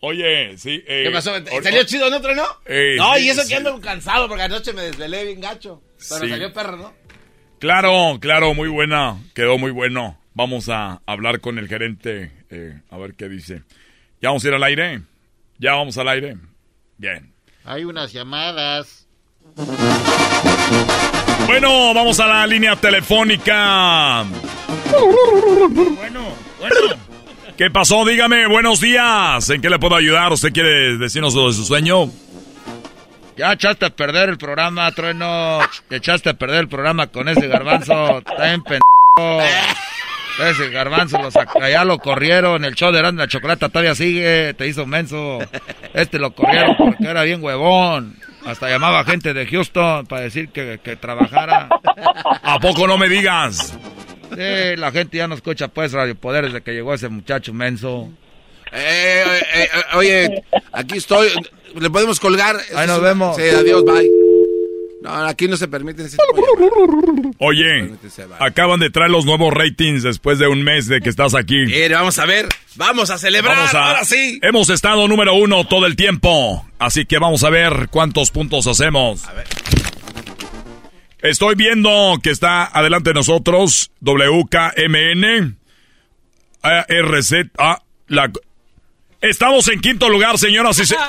Oye, sí. eh, ¿Qué pasó? ¿Salió chido no trueno? Eh, no, sí, y eso sí. que ando cansado porque anoche me desvelé bien gacho. Pero Sí. salió perro, ¿no? Claro, claro, muy buena. Quedó muy bueno. Vamos a hablar con el gerente eh, a ver qué dice. ¿Ya vamos a ir al aire? ¿Ya vamos al aire? Bien. Hay unas llamadas. Bueno, vamos a la línea telefónica. Bueno, bueno. ¿Qué pasó? Dígame, buenos días. ¿En qué le puedo ayudar? ¿Usted quiere decirnos lo de su sueño? Ya echaste a perder el programa, Trueno. Echaste a perder el programa con ese garbanzo. Está en pendejo. Ese garbanzo lo sac- allá lo corrieron. El show de Grande la Chocolata todavía sigue. Te hizo menso. Este lo corrieron porque era bien huevón. Hasta llamaba gente de Houston para decir que, que trabajara. ¿A poco no me digas? Sí, la gente ya no escucha pues Radio Poder desde que llegó ese muchacho menso. Eh, eh, eh, eh, oye, aquí estoy. ¿Le podemos colgar? Ahí nos vemos. Sí, adiós, bye. No, aquí no se permite ese tipo de llamadas. Oye, acaban de traer los nuevos ratings después de un mes de que estás aquí. Mire, vamos a ver. Vamos a celebrar. Vamos a- Ahora sí. Hemos estado número uno todo el tiempo, así que vamos a ver cuántos puntos hacemos. Estoy viendo que está adelante de nosotros WKMN, ARZ, ah, la... Estamos en quinto lugar, señoras y se...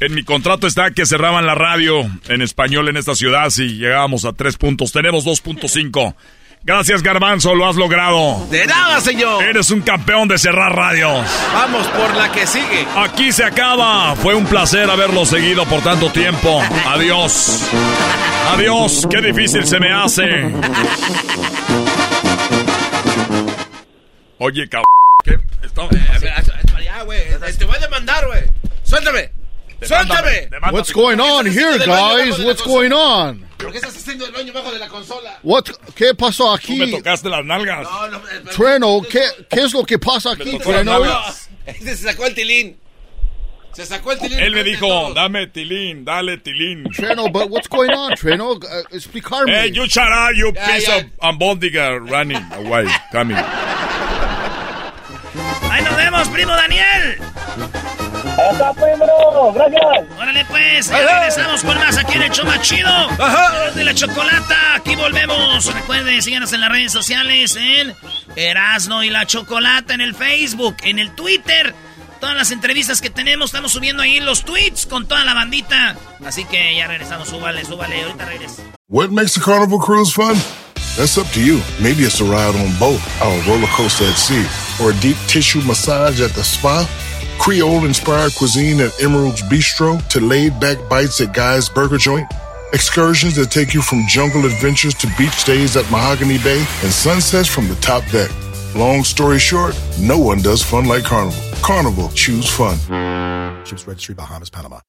En mi contrato está que cerraban la radio en español en esta ciudad si llegábamos a tres puntos. Tenemos 2.5. Gracias, Garbanzo, lo has logrado. De nada, señor. Eres un campeón de cerrar radios. Vamos por la que sigue. Aquí se acaba. Fue un placer haberlo seguido por tanto tiempo. Adiós. Adiós. Qué difícil se me hace. Oye, cabrón. ¿Qué? Está- Ya, güey. Te voy a demandar, güey. Suéltame. Suéltame. What's going on here, guys? What's going on? ¿Por qué estás haciendo el baño bajo de la consola? What, ¿Qué pasó Tú aquí? me tocaste las nalgas. No, no, eh, Trueno, ¿qué, ¿qué es lo que pasa aquí. Este se sacó el tilín. Se sacó el tilín. Él me dijo, dame tilín, dale tilín. Trueno, but what's going on, Trueno? Uh, explicarme. Hey, you shut up, you Ya, piece ya. of ambondiga running away, coming. Ahí nos vemos, primo Daniel. ¡Hasta pues, bro! ¡Gracias! Órale pues, ya regresamos con más aquí en el más chido. Erasmo de la Chocolata, aquí volvemos. Recuerden, síganos en las redes sociales en Erasno y la Chocolata, en el Facebook, en el Twitter. Todas las entrevistas que tenemos, estamos subiendo ahí los tweets con toda la bandita. Así que ya regresamos, súbale, súbale, ahorita regreso. What makes a carnival cruise fun? That's up to you. Maybe it's a ride on boat, or a roller coaster at sea, or a deep tissue massage at the spa. Creole inspired cuisine at Emerald's Bistro to laid back bites at Guy's Burger Joint. Excursions that take you from jungle adventures to beach stays at Mahogany Bay and sunsets from the top deck. Long story short, no one does fun like Carnival. Carnival, choose fun. Ships Registry, Bahamas, Panama.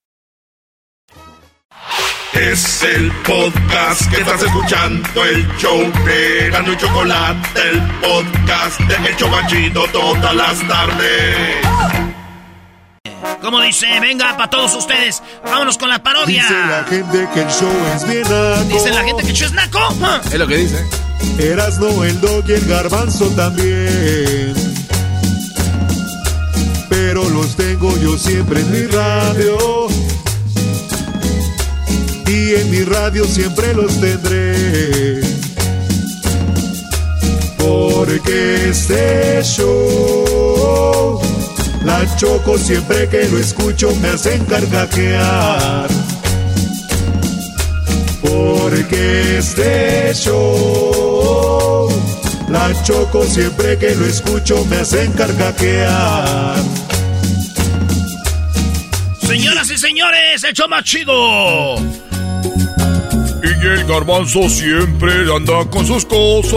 Es el podcast que estás escuchando, el show de Gano y Chocolate, el podcast de El Chocachito todas las tardes. Como dice, venga para todos ustedes, vámonos con la parodia. Dice la gente que el show es bien naco. Dice la gente que el show es naco. Ah. Es lo que dice. Erasno, el dog y el garbanzo también. Pero los tengo yo siempre en mi radio. Y en mi radio siempre los tendré. Por Porque este show, la choco siempre que lo escucho me hacen carcajear. Porque este show, la choco siempre que lo escucho me hacen carcajear. Señoras y señores, show más chido. Y el garbanzo siempre anda con sus cosas.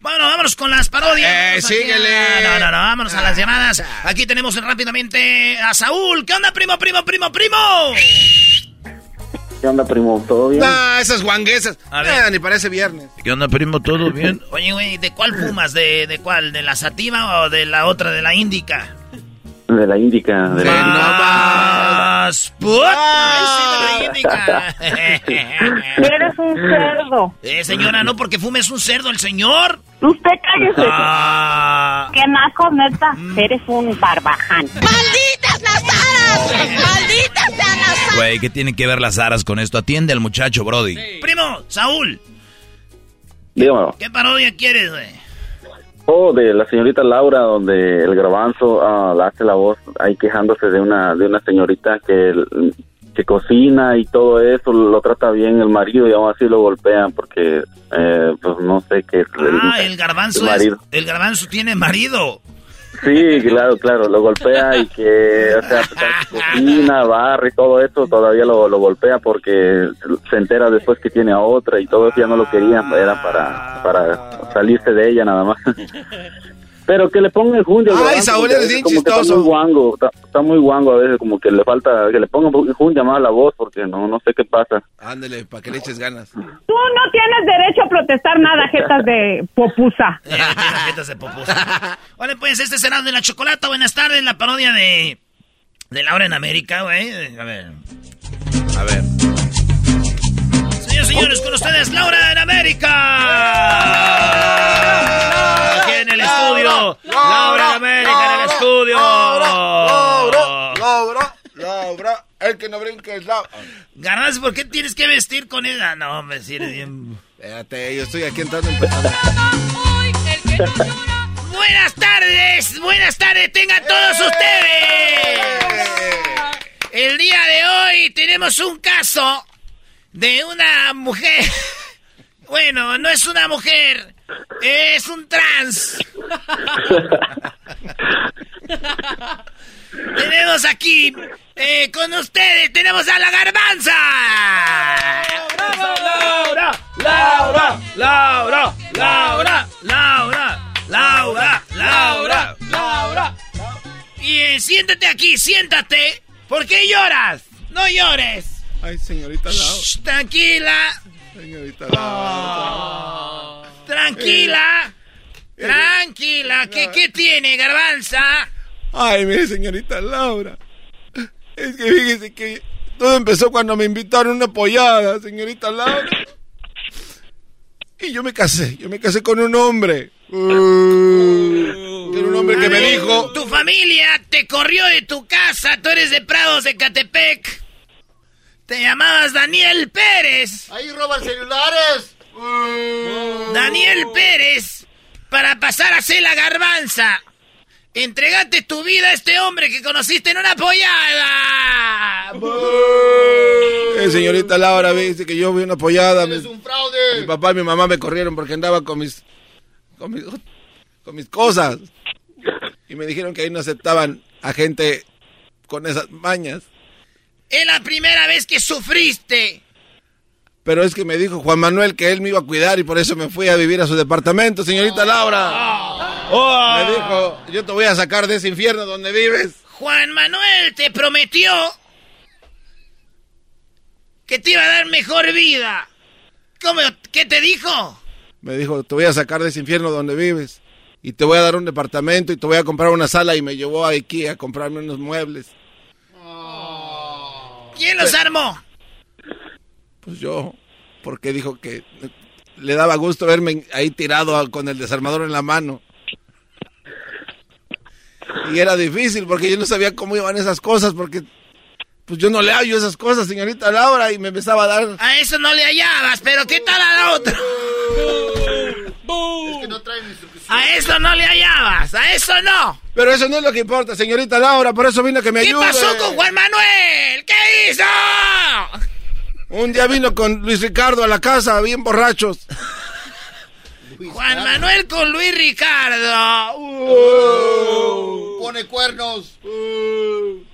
Bueno, vámonos con las parodias. Eh, síguele. a- No, no, no, vámonos a las llamadas. Aquí tenemos rápidamente a Saúl. ¿Qué onda, primo, primo, primo, primo? ¿Qué onda, primo? ¿Todo bien? Ah, esas guanguesas. Ah, ni parece viernes. ¿Qué onda, primo? ¿Todo bien? Oye, güey, ¿de cuál fumas? ¿De, ¿De cuál? ¿De la sativa o de la otra, de la índica? De la Índica. De la... Más. put. Ay, sí, de la índica. Eres un cerdo. Eh, señora, no porque fumes un cerdo el señor. Usted cállese. Ah. Qué naco, neta. Eres un barbaján. ¡Malditas las aras! ¡Malditas sean las aras! Güey, ¿qué tienen que ver las aras con esto? Atiende al muchacho, Brody. Primo, Saúl, Dígamelo. ¿qué parodia quieres, güey? Oh, de la señorita Laura, donde el garbanzo ah, la hace la voz ahí quejándose de una de una señorita que, que cocina y todo eso, lo trata bien el marido y aún así lo golpean porque, eh, pues no sé qué es Ah, el garbanzo el es, el garbanzo tiene marido. Sí, claro, claro, lo golpea y que, o sea, pues, cocina, barre y todo eso, todavía lo, lo golpea porque se entera después que tiene a otra y todo eso ya no lo querían, era para, para salirse de ella nada más. Pero que le ponga el jundio. al Ay, Saúl, veces bien como que chistoso. Está muy guango, está, está muy guango a veces, como que le falta, que le ponga el jundio más a la voz porque no, no sé qué pasa. Ándele, para que le eches ganas. Tú no tienes derecho a protestar nada, jetas de popusa. Jetas de popusa. Vale, pues este será de la chocolata. Buenas tardes, la parodia de. de Laura en América, güey. A ver. A ver. Señores, señores, con ustedes, Laura en América. En estudio. Laura en América en el estudio. Laura, Laura, Laura, el que no brinca es Laura. Garbanzo, ¿por qué tienes que vestir con ella? No, hombre, si eres bien. Espérate, yo estoy aquí entrando empezando. Buenas tardes, buenas tardes, tengan todos ustedes. El día de hoy tenemos un caso de una mujer. Bueno, no es una mujer, es un trans. tenemos aquí eh, con ustedes, tenemos a la garbanza. Laura, Laura, Laura, Laura, Laura, Laura, Laura, Laura. Bien, siéntate aquí, siéntate. ¿Por qué lloras? No llores. Ay, señorita Laura. Shh, tranquila. Señorita Laura. Tranquila. Tranquila. ¿Qué, qué tiene, garbanza? Ay, mire, señorita Laura. Es que fíjese que todo empezó cuando me invitaron a una pollada, señorita Laura. Y yo me casé, yo me casé con un hombre. Uh, era un hombre que me dijo... Tu familia te corrió de tu casa. Tú eres de Prados de Catepec. Te llamabas Daniel Pérez. Ahí roban celulares. Daniel Pérez. Para pasar a ser la garbanza. Entregate tu vida a este hombre que conociste en una pollada. Eh, señorita Laura, dice que yo vi una pollada. Es Mi, un fraude. mi papá y mi mamá me corrieron porque andaba con mis, con mis, con mis cosas. Y me dijeron que ahí no aceptaban a gente con esas mañas. Es la primera vez que sufriste. Pero es que me dijo Juan Manuel que él me iba a cuidar y por eso me fui a vivir a su departamento, señorita Laura. Me dijo, yo te voy a sacar de ese infierno donde vives. Juan Manuel te prometió que te iba a dar mejor vida. ¿Cómo? ¿Qué te dijo? Me dijo, te voy a sacar de ese infierno donde vives. Y te voy a dar un departamento y te voy a comprar una sala y me llevó a Ikea a comprarme unos muebles. ¿Quién los armó? Pues yo, porque dijo que le daba gusto verme ahí tirado con el desarmador en la mano. Y era difícil porque yo no sabía cómo iban esas cosas porque pues yo no le hallo esas cosas, señorita Laura, y me empezaba a dar... A eso no le hallabas, pero ¿qué tal a la otra? Es que no traen A eso no le hallabas, a eso no. Pero eso no es lo que importa, señorita Laura, por eso vino que me ¿Qué ayude. pasó con Juan Manuel? ¿Qué hizo? Un día vino con Luis Ricardo a la casa, bien borrachos. Juan Manuel con Luis Ricardo. Pone cuernos.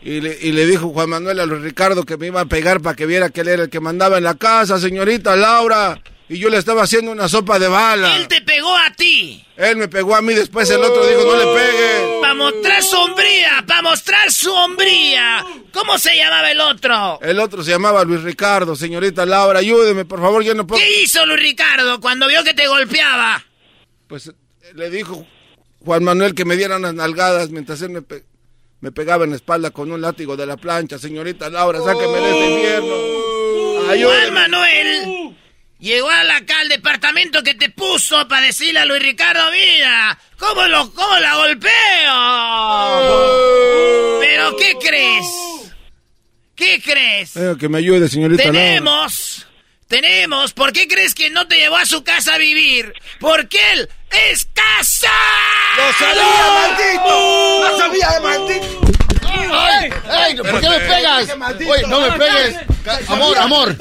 Y le, y le dijo Juan Manuel a Luis Ricardo que me iba a pegar para que viera que él era el que mandaba en la casa, señorita Laura. Y yo le estaba haciendo una sopa de bala. Él te pegó a ti. Él me pegó a mí, después el otro dijo, no le pegue. Para mostrar su hombría, para mostrar su hombría. ¿Cómo se llamaba el otro? El otro se llamaba Luis Ricardo, señorita Laura, ayúdeme, por favor, yo no puedo... ¿Qué hizo Luis Ricardo cuando vio que te golpeaba? Pues eh, le dijo Juan Manuel que me diera unas nalgadas mientras él me, pe- me pegaba en la espalda con un látigo de la plancha. Señorita Laura, sáqueme de este infierno. Ayúdeme. Juan Manuel llegó a la, acá al departamento que te puso para decirle a Luis Ricardo, mira, ¿cómo, lo, cómo la golpeo? ¿Pero qué crees? ¿Qué crees? Eh, que me ayude, señorita Laura. Tenemos, tenemos, ¿por qué crees que no te llevó a su casa a vivir? Porque él es casa. ¡Lo sabía, maldito! ¡Lo sabía, maldito! ¡Ay! ¡Ay! ¿Por qué me pegas? Oye, no me pegues. Amor, amor.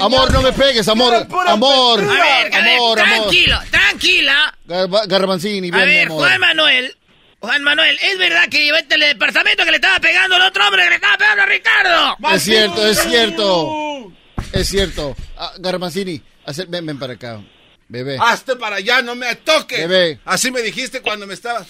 Amor, no me pegues, amor. Amor. A ver, a Amor, amor. tranquilo, tranquila. Garba- Garbanzini, A ven, mi ver. Juan Manuel. Juan Manuel, ¿es verdad que llevaste al departamento que le estaba pegando al otro hombre que le estaba pegando a Ricardo? Es cierto, es cierto. Es cierto. Ah, Garbanzini, ven, ven para acá. Bebé. Hazte para allá, no me toques. Bebé. Así me dijiste cuando me estabas.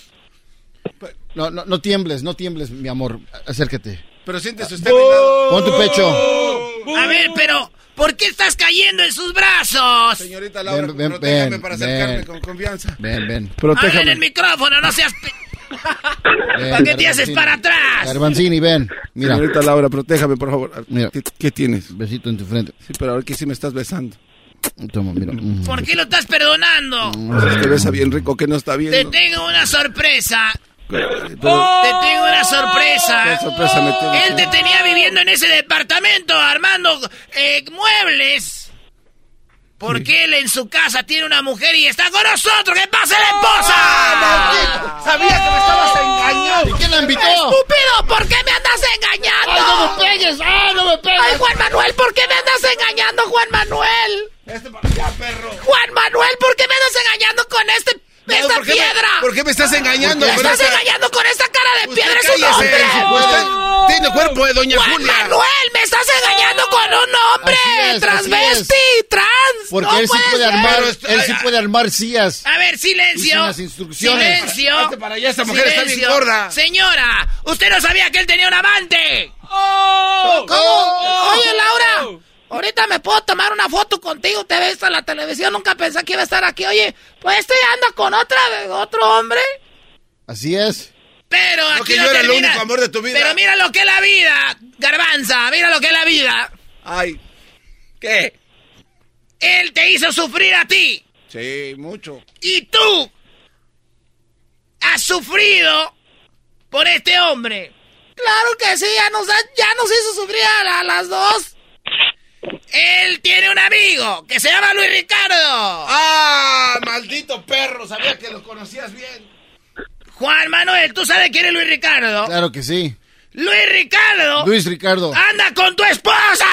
No, no, no tiembles, no tiembles, mi amor. Acércate. Pero siéntese usted a mi lado. Pon tu pecho. A ver, pero, ¿por qué estás cayendo en sus brazos? Señorita Laura, Ven, ven, protéjame ven, para acercarme ven. con confianza. Ven, ven. Habla en el micrófono, no seas... pe- Ven, ¿Para qué te haces para atrás? Garbanzini, ven. Mira. Señorita Laura, protéjame, por favor. Mira. ¿Qué, qué tienes? Besito en tu frente. Sí, pero ahora que sí me estás besando. Toma, mira. ¿Por qué lo estás perdonando? Que besa bien rico que no está bien. Te tengo una sorpresa. Te tengo una sorpresa. ¿Qué sorpresa me tienes? Él te tenía viviendo en ese departamento armando eh, muebles. Porque él en su casa tiene una mujer y está con nosotros. ¡Que pase la esposa! Sabía que me estabas engañando. ¿Y quién la invitó? ¡Estúpido! ¿Por qué me andas engañando? ¡Ay, no me pegues! ¡Ay, no me pegues! ¡Ay, Juan Manuel! ¿Por qué me andas engañando, Juan Manuel? Este para allá, perro. Juan Manuel, ¿por qué me andas engañando con este, esta ¿por qué me- por qué me estás engañando Me estás engañando con esta cara de piedra, es un hombre. tiene cuerpo de doña Juan Julia. Manuel, me estás engañando con un hombre. Es, transvesti, trans. Porque no él sí puede armar, él sí puede armar sillas. A ver, silencio. las instrucciones. Silencio. Para allá, esta mujer está bien gorda. Señora, usted no sabía que él tenía un amante. Oh. ¿Cómo? Oye, Laura. Ahorita me puedo tomar una foto contigo, te ves en la televisión, nunca pensé que iba a estar aquí. Oye, pues este anda con otra, otro hombre. Así es. Pero No, aquí que no yo era el único amor de tu vida. Pero mira lo que es la vida, Garbanza, mira lo que es la vida. Ay, ¿qué? Él te hizo sufrir a ti. Sí, mucho. Y tú has sufrido por este hombre. Claro que sí, ya nos, ha- ya nos hizo sufrir a, a las dos. Él tiene un amigo que se llama Luis Ricardo. ¡Ah, maldito perro! Sabía que lo conocías bien. Juan Manuel, ¿tú sabes quién es Luis Ricardo? Claro que sí. Luis Ricardo Luis Ricardo. anda con tu esposa.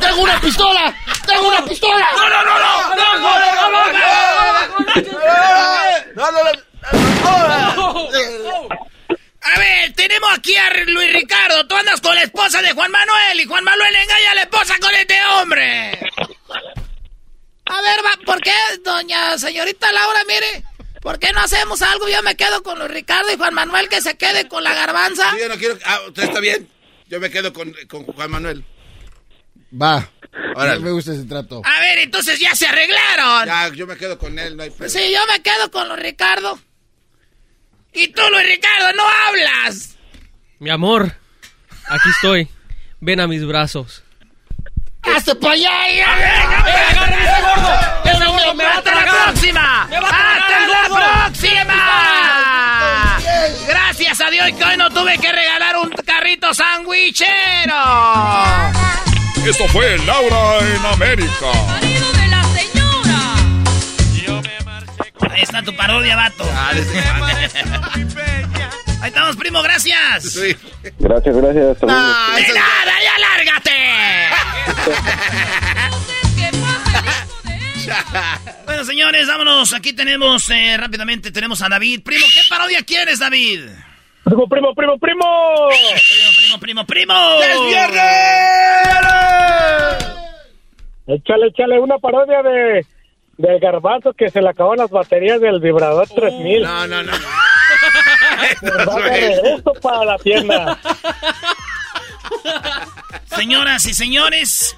¡Tengo una pistola! ¡Tengo una pistola! No, no, no, no, no, no, no, no, no. A ver, tenemos aquí a Luis Ricardo. Tú andas con la esposa de Juan Manuel y Juan Manuel engaña a la esposa con este hombre. A ver, ¿por qué, doña señorita Laura, mire? ¿Por qué no hacemos algo? Yo me quedo con Luis Ricardo y Juan Manuel que se quede con la garbanza. Sí, yo no quiero... Ah, usted está bien. Yo me quedo con, con Juan Manuel. Va. Órale. Me gusta ese trato. A ver, entonces ya se arreglaron. Ya, yo me quedo con él, no hay pedo. Sí, yo me quedo con Luis Ricardo. Y tú, Luis Ricardo, no hablas. Mi amor, aquí estoy. Ven a mis brazos. ¡Hazte para allá! ¡Hasta la próxima! ¡Hasta la próxima! Gracias a Dios que hoy no tuve que regalar un carrito sandwichero. Esto fue Laura en América. Ahí está tu parodia, vato. Ahí estamos, primo, gracias. Gracias, gracias. hasta luego. No, de nada, ya lárgate. bueno, señores, vámonos. Aquí tenemos eh, rápidamente, tenemos a David. Primo, ¿qué parodia quieres, David? Primo, primo, primo, primo. Primo, primo, primo, primo. ¡Es Échale, échale una parodia de del garbanzo que se le acaban las baterías del vibrador 3000. No, no, no. Esto para la tienda. Señoras y señores,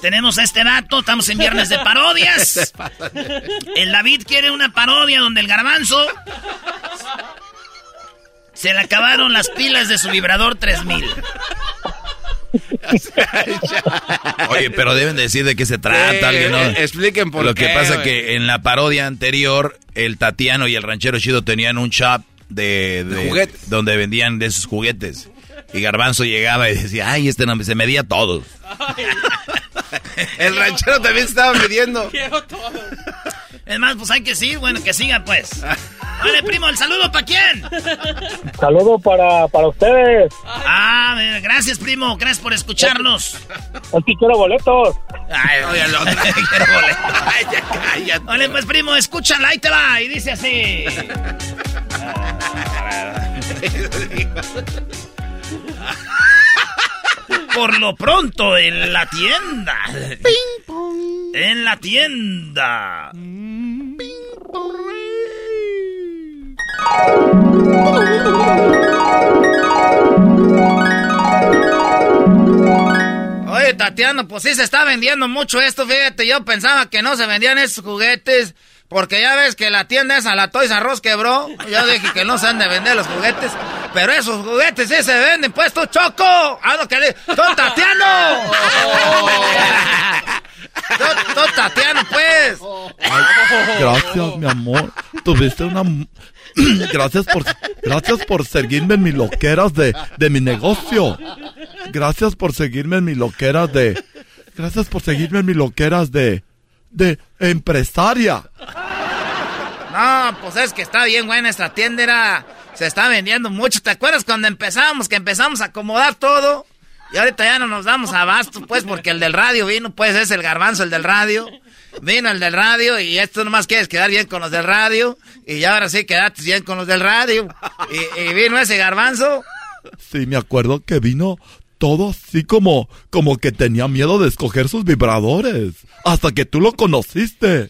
tenemos a este dato, estamos en viernes de parodias. El David quiere una parodia donde el garbanzo se le acabaron las pilas de su vibrador 3000. Oye, pero deben decir de qué se trata, Sí, alguien, ¿no? expliquen por Lo qué, que pasa güey. que en la parodia anterior, el Tatiano y el Ranchero Chido tenían un shop de, de- juguetes. donde vendían de esos juguetes. Y Garbanzo llegaba y decía, ay, este no, se medía todos. El ranchero también estaba midiendo. Es más, pues hay que seguir, bueno, que siga pues. Vale, primo, el saludo para quién. Saludo para, para ustedes. Ah, gracias, primo, gracias por escucharnos. Aquí quiero boletos. Ay, oye, el otro, quiero boleto. Ay, ya cállate. Vale, pues, primo, escúchala, ahí te va, y dice así. Por lo pronto, en la tienda. En la tienda. Oye, Tatiana, pues sí se está vendiendo mucho esto, fíjate, yo pensaba que no se vendían esos juguetes, porque ya ves que la tienda esa, la Toys Us quebró, yo dije que no se han de vender los juguetes, pero esos juguetes sí se venden, pues tú, Choco, ah, no, que le, Tatiano, tú, tú, Tatiano, pues. Gracias, mi amor. Tuviste una... Gracias por, gracias por seguirme en mis loqueras de, de mi negocio. Gracias por seguirme en mis loqueras de... Gracias por seguirme en mis loqueras de... De empresaria. No, pues es que está bien buena esta tienda, se está vendiendo mucho. ¿Te acuerdas cuando empezamos, que empezamos a acomodar todo? Y ahorita ya no nos damos abasto, pues, porque el del radio vino, pues es el garbanzo, el del radio. Vino el del radio y esto nomás quieres quedar bien con los del radio. Y ya ahora sí quedaste bien con los del radio. Y, y vino ese garbanzo. Sí, me acuerdo que vino todo así como... Como que tenía miedo de escoger sus vibradores. Hasta que tú lo conociste.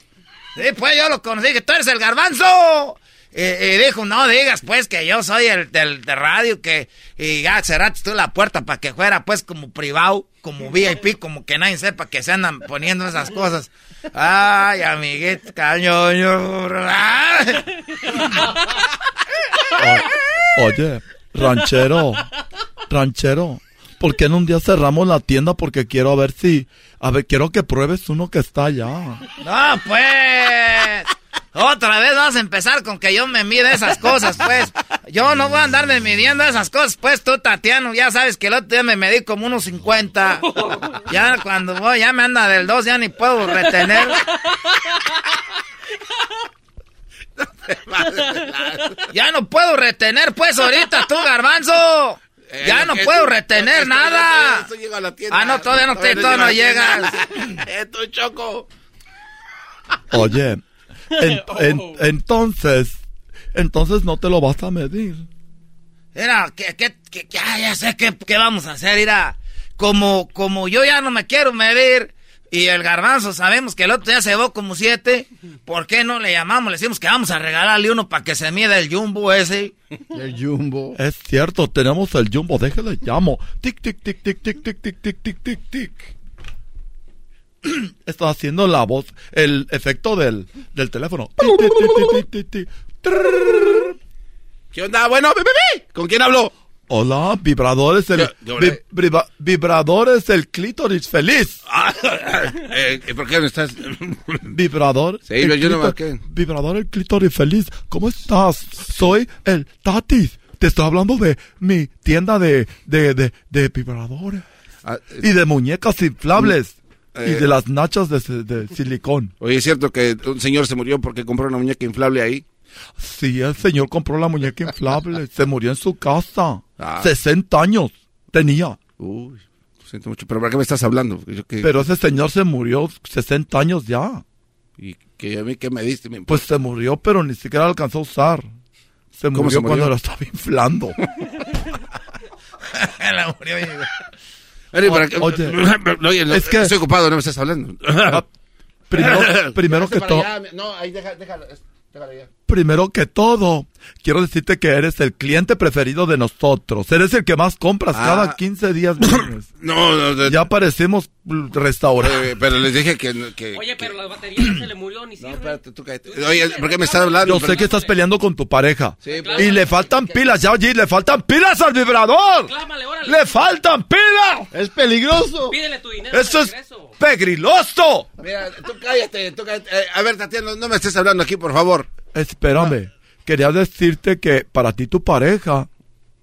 Sí, pues yo lo conocí, que tú eres el garbanzo. Y, y dijo, no digas pues que yo soy el del de radio, que y ya cerraste tú la puerta para que fuera pues como privado, como VIP, como que nadie sepa que se andan poniendo esas cosas. Ay, amiguito, cañoño. Ay. O- oye, ranchero, ranchero, ¿por qué en un día cerramos la tienda? Porque quiero ver si, a ver, quiero que pruebes uno que está allá. No, pues. Otra vez vas a empezar con que yo me mide esas cosas, pues. Yo no voy a andarme midiendo esas cosas, pues tú, Tatiano, ya sabes que el otro día me medí como unos 50. Ya cuando voy, ya me anda del 2, ya ni puedo retener. Ya no puedo retener, pues, ahorita tú, garbanzo. Eh, Ya no puedo tú- retener esto- nada. esto llega a la tienda. Ah, no, todavía no, te, todavía no la llegas. Eh, tú, Choco. Oye, en- en- entonces, entonces no te lo vas a medir. Mira, que, que, que- que- ya sé qué, qué vamos a hacer, mira. Como, como yo ya no me quiero medir y el garbanzo sabemos que el otro día se llevó como siete, ¿por qué no le llamamos? Le decimos que vamos a regalarle uno para que se mida el jumbo ese. El jumbo. Es cierto, tenemos el jumbo, déjale llamo. Tic, tic, tic, tic, tic, tic, tic, tic, tic, tic, tic. Está haciendo la voz, el efecto del, del teléfono. Tic, tic, tic, tic, tic, tic, tic. ¿Qué onda? Bueno, bi. ¿con quién hablo? Hola, vibradores el ¿Qué- qué vi- viva- vibradores el clítoris feliz. Ah, eh, ¿Por qué no estás? Vibrador. Sí, el yo no clítor- marqué. Vibrador el clítoris feliz. ¿Cómo estás? Soy el Tatis. Te estoy hablando de mi tienda de, de, de, de vibradores. y de muñecas inflables. y eh, de las nachas de, de silicón. Oye, ¿es cierto que un señor se murió porque compró una muñeca inflable ahí? Sí, el señor compró la muñeca inflable. se murió en su casa. Ah. 60 años tenía. Uy, lo siento mucho. ¿Pero para qué me estás hablando? Yo que- Pero ese señor se murió 60 años ya. ¿Y que a mí qué me diste? Pues se murió, pero ni siquiera alcanzó a usar. Se ¿Cómo murió se murió? cuando lo estaba inflando. la murió. Oye, Oye, Oye, no, es que- estoy ocupado, no me estás hablando. primero, primero que todo, No, ahí deja, déjalo. Primero que todo, quiero decirte que eres el cliente preferido de nosotros. Eres el que más compras Ah. cada 15 días. No, no, de- ya parecemos restaurante. Eh, pero les dije que... que Oye, pero la batería se le murió ni sirve. espérate, tú cállate. Oye, ¿por qué me estás hablando? Yo sé que estás peleando con tu pareja. Sí, pues. y le faltan pilas, ya oye, le faltan pilas al vibrador. Clámale, órale. ¡Le faltan pilas! ¡Es peligroso! Pídele tu dinero. ¡Eso es pegriloso! Mira, tú cállate, tú cállate. Eh, a ver, Tatiana, no, no me estés hablando aquí, por favor. Espérame, quería decirte que para ti tu pareja,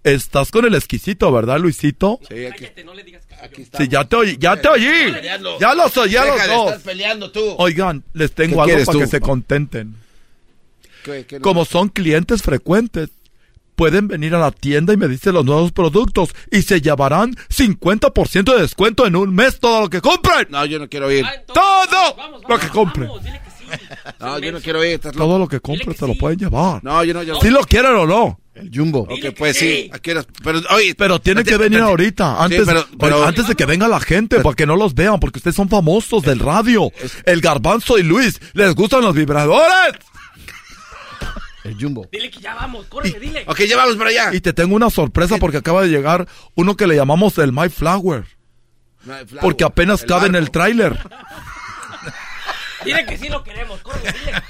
estás con el exquisito, ¿verdad, Luisito? Sí, aquí, Cállate, no le digas que aquí está. Sí, ya te oí, ya te oí. Ya los oí, ya los dos. estar peleando tú. Oigan, les tengo ¿Qué algo para tú? que se contenten. ¿Qué- qué no? Como son clientes frecuentes, pueden venir a la tienda y me dicen los nuevos productos y se llevarán 50% de descuento en un mes todo lo que compren. No, yo no quiero ir. Ah, entonces, Todo vamos, lo vamos, que compren. vamos, dile que sí. No, yo no quiero ir. loco. Todo lo que compren se lo pueden llevar. No, yo no, yo no. Si lo quieren o no. El jumbo. Ok, pues sí. Aquí Pero, oye, Pero tienen que venir ahorita, antes, pero- pero- antes de que venga la gente, para que no los vean, porque ustedes son famosos del radio. El Garbanzo y Luis, ¿les gustan los vibradores? El jumbo. Dile que ya vamos, córrele, dile. Ok, ya vamos para allá. Y te tengo una sorpresa porque acaba de llegar uno que le llamamos el My Flower, porque apenas el cabe en el tráiler. Dile que sí lo queremos, córrele, dile.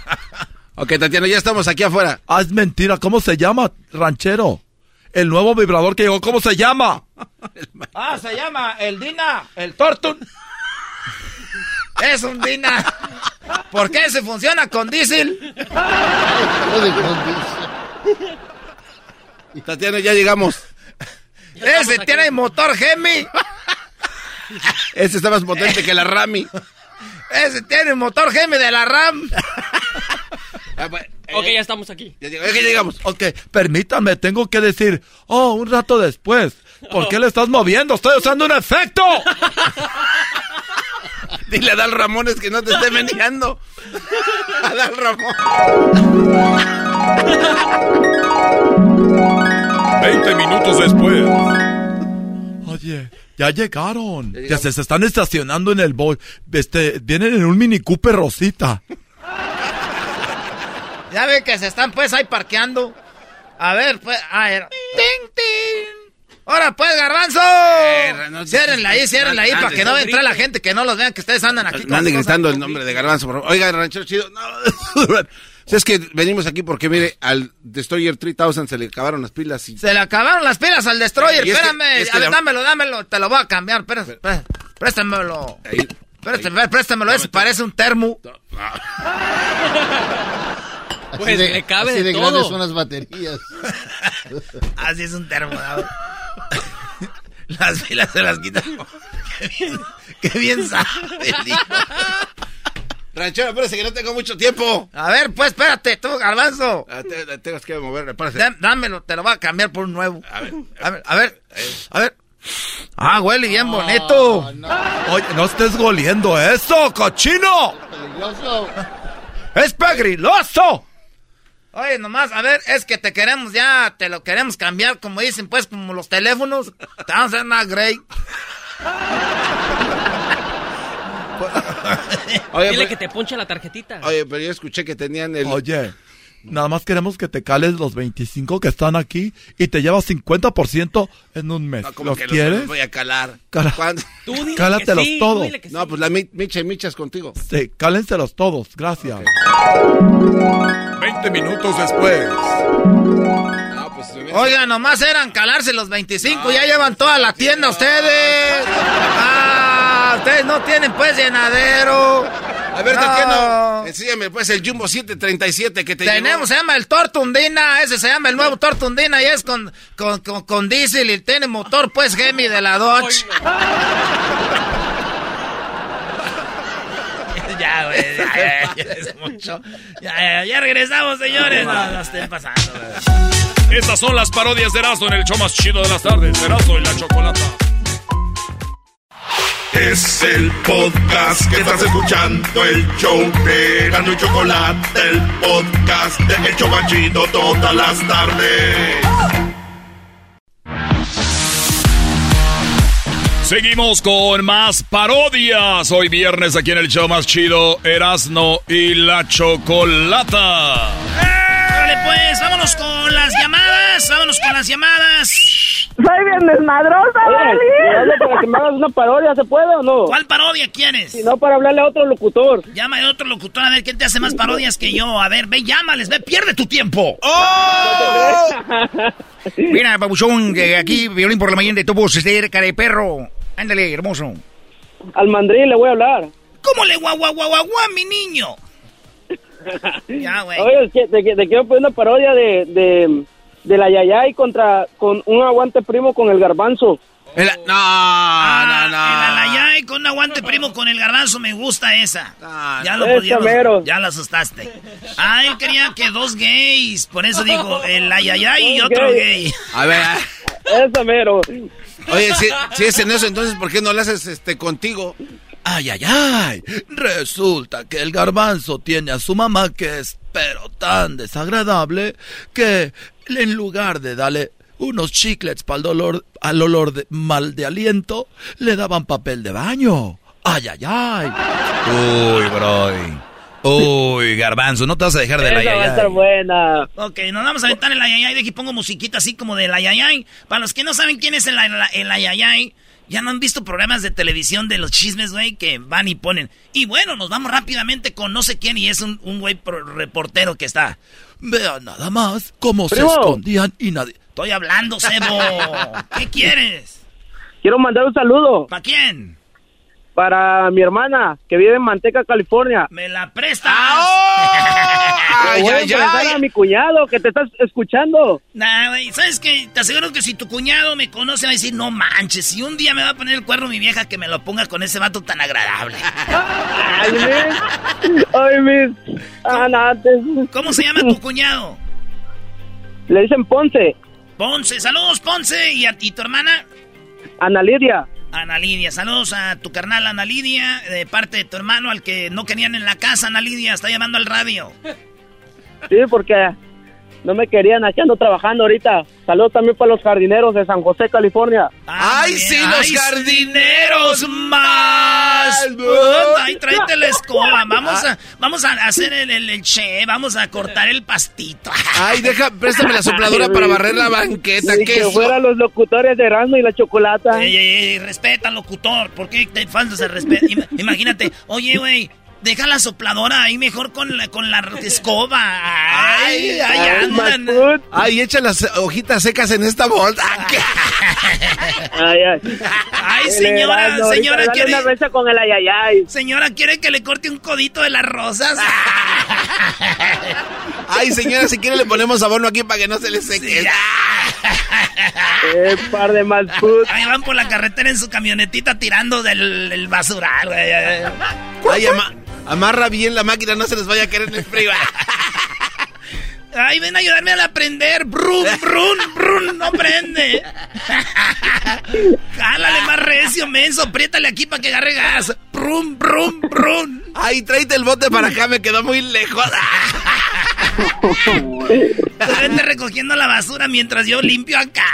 Ok, Tatiana, ya estamos aquí afuera. Ah, es mentira, ¿cómo se llama, ranchero? El nuevo vibrador que llegó, ¿cómo se llama? Ah, se llama el Dina, el Tortun. Es un Dina. ¿Por qué se funciona con diésel? Tatiana, ya llegamos. Ese tiene motor Gemi. Este está más potente que la Rami. Ese tiene motor Gemi de la RAM. Ah, pues, eh, Ok, ya estamos aquí. ya llegamos. Ok, permítanme, tengo que decir, oh, un rato después. ¿Por qué le estás moviendo? Estoy usando un efecto. Dile a Dal Ramones que no te esté meneando. A Dal Ramón. 20 minutos después. Oye, ya llegaron. Ya, se, se están estacionando en el boy. Este, vienen en un Mini Cooper Rosita. Ya ve que se están pues ahí parqueando. A ver, pues, a ver. ¡Ting, ting! ¡Ahora pues, garbanzo! no- ciérrenla ahí, ciérrenla ahí, para que no entre la gente, que no los vean que ustedes andan aquí. No anden gritando el nombre de Garbanzo, por favor. Oiga, ranchero chido. No. Si es que venimos aquí porque, mire, al Destroyer 3000 se le acabaron las pilas y... Se le acabaron las pilas al Destroyer, Y es que- espérame. es que a ver, la- dámelo, dámelo, te lo voy a cambiar, espérate, espérate, préstamelo. Ahí. Préstame, préstamelo, ese parece un termo. Pues, de, le cabe así de de todo. grandes son las baterías. Así es un termo, ¿no? Las pilas se las quitan. Qué bien, qué bien sabe el hijo. Ranchero, espérese que no tengo mucho tiempo. A ver, pues espérate, tú, garbanzo. Ah, te- te- Tengas que mover, párese. Dá- Dámelo, te lo voy a cambiar por un nuevo. A ver, a ver, a ver. A ver. Ah, huele bien bonito. Oye, no estés goliendo eso, cochino. Peligroso. ¡Es pegriloso! Oye, nomás, a ver, es que te queremos ya, te lo queremos cambiar, como dicen, pues, como los teléfonos. Te vamos a hacer una Grey. Oye, Dile pero, que te ponche la tarjetita. oye, pero yo escuché que tenían el... Oye, nada más queremos que te cales los 25 que están aquí y te llevas 50% en un mes. No, como ¿Los que los- quieres? los voy a calar. Cala-. Tú dile Cálatelos que sí, todos. tú dile que sí. No, pues la mi- micha y michas contigo. Sí, cálenselos todos, gracias. 20 minutos después. No, pues Oiga, nomás eran calarse los 25, ya llevan toda la tienda ustedes. Ah, ustedes no tienen pues llenadero. A ver, no. enséñame pues el Jumbo 737 que te Tenemos, se llama el Tortundina, ese se llama el nuevo Tortundina y es con, con, con, con diésel y tiene motor pues Gemi de la Dodge. ya, güey, ya, ya, es mucho. Ya, ya, regresamos, señores. No, no estén pasando, Estas son las parodias de Erasmo en el show más chido de las tardes. Erasmo y la chocolata. Es el podcast que estás escuchando, el show de y Chocolate, el podcast de El Chocachito todas las tardes. Seguimos con más parodias. Hoy viernes aquí en el show más chido, Erasno y la Chocolata. Vale, pues, vámonos con las llamadas. Vámonos con las llamadas. Soy bien desmadrosa, Oye, para que me hagas una parodia, ¿se puede o no? ¿Cuál parodia quieres? Si no, para hablarle a otro locutor. Llama a otro locutor a ver quién te hace más parodias que yo. A ver, ve, llámales, ve, pierde tu tiempo. ¡Oh! Mira, babuchón, que aquí, violín por la mañana de tu voz, este cara de perro. Ándale, hermoso. Al mandrín le voy a hablar. ¿Cómo le guau, guau, guau, mi niño? ya, güey. Oye, es que te, te quiero poner una parodia de, de, de la Yayay contra con un aguante primo con el garbanzo. El- no, Ah, no, no. El alayay con un aguante primo con el garbanzo, me gusta esa. ya lo ese ya lo- mero. ya la asustaste. Ah, él quería que dos gays, por eso dijo el ayayay y otro gay. A ver. Ese mero. Oye, si, si es en eso, entonces, ¿por qué no lo haces este, contigo? Ay, ay, ay. Resulta que el garbanzo tiene a su mamá que es pero tan desagradable que en lugar de darle unos chiclets para el dolor, al olor de, mal de aliento, le daban papel de baño. Ay, ay, ay. Uy, bro. Uy, garbanzo, no te vas a dejar de la Esa va a estar buena. Ok, nos vamos a aventar el ayayay. De aquí pongo musiquita así como del ayayay. Para los que no saben quién es el, el, el ayayay, ya no han visto programas de televisión de los chismes, güey, que van y ponen. Y bueno, nos vamos rápidamente con no sé quién y es un, un güey reportero que está. Vean nada más cómo Primo. se escondían y nadie. Estoy hablando, Sebo. ¿Qué quieres? Quiero mandar un saludo ¿Para quién? Para mi hermana que vive en Manteca, California. ¿Me la prestas? Le voy a presentar a mi cuñado que te estás escuchando. Nah, güey, ¿sabes qué? Te aseguro que si tu cuñado me conoce va a decir, no manches, si un día me va a poner el cuerno mi vieja que me lo ponga con ese vato tan agradable. Ay, mis. Ay, mis. Anantes. ¿Cómo se llama tu cuñado? Le dicen Ponce. Ponce, saludos Ponce y a ti, tu hermana. Ana Lidia. Ana Lidia, saludos a tu carnal Ana Lidia, de parte de tu hermano, al que no querían en la casa, Ana Lidia, está llamando al radio. Sí, porque no me querían. Aquí ando trabajando ahorita. Saludos también para los jardineros de San José, California. ¡Ay, sí, los ¡Ay, jardineros! más! ¡Ay, tráete la escoba! Vamos a, vamos a hacer el, el, el che, vamos a cortar el pastito. Ay, deja, préstame la sopladora para barrer la banqueta. ¿Qué que fueran los locutores de Erasmo y la Chocolata. Ey, ey, ey, respeta al locutor, ¿por qué te faltas el respeto? Ima- Imagínate, oye, güey, deja la sopladora ahí mejor con la, con la escoba. Ay, ay, andan. Ay, echa las hojitas secas en esta bolsa. Ay, ay. Ay, señora, señora, quiere... una mesa con el ayayay. Señora, ¿quiere que le corte un codito de las rosas? Ay, señora, si quiere le ponemos abono aquí para que no se le seque. Eh, par de mal food. Ahí van por la carretera en su camionetita tirando del, del basural, güey. Ay, ama- amarra bien la máquina, no se les vaya a caer en el frío. Ay, ven a ayudarme a aprender. Brun, brun, brun, no prende. Jálale más recio, menso. Apriétale aquí para que agarre gas. Brum, brum, brum. Ay, tráete el bote para acá, me quedó muy lejos. Vete recogiendo la basura mientras yo limpio acá.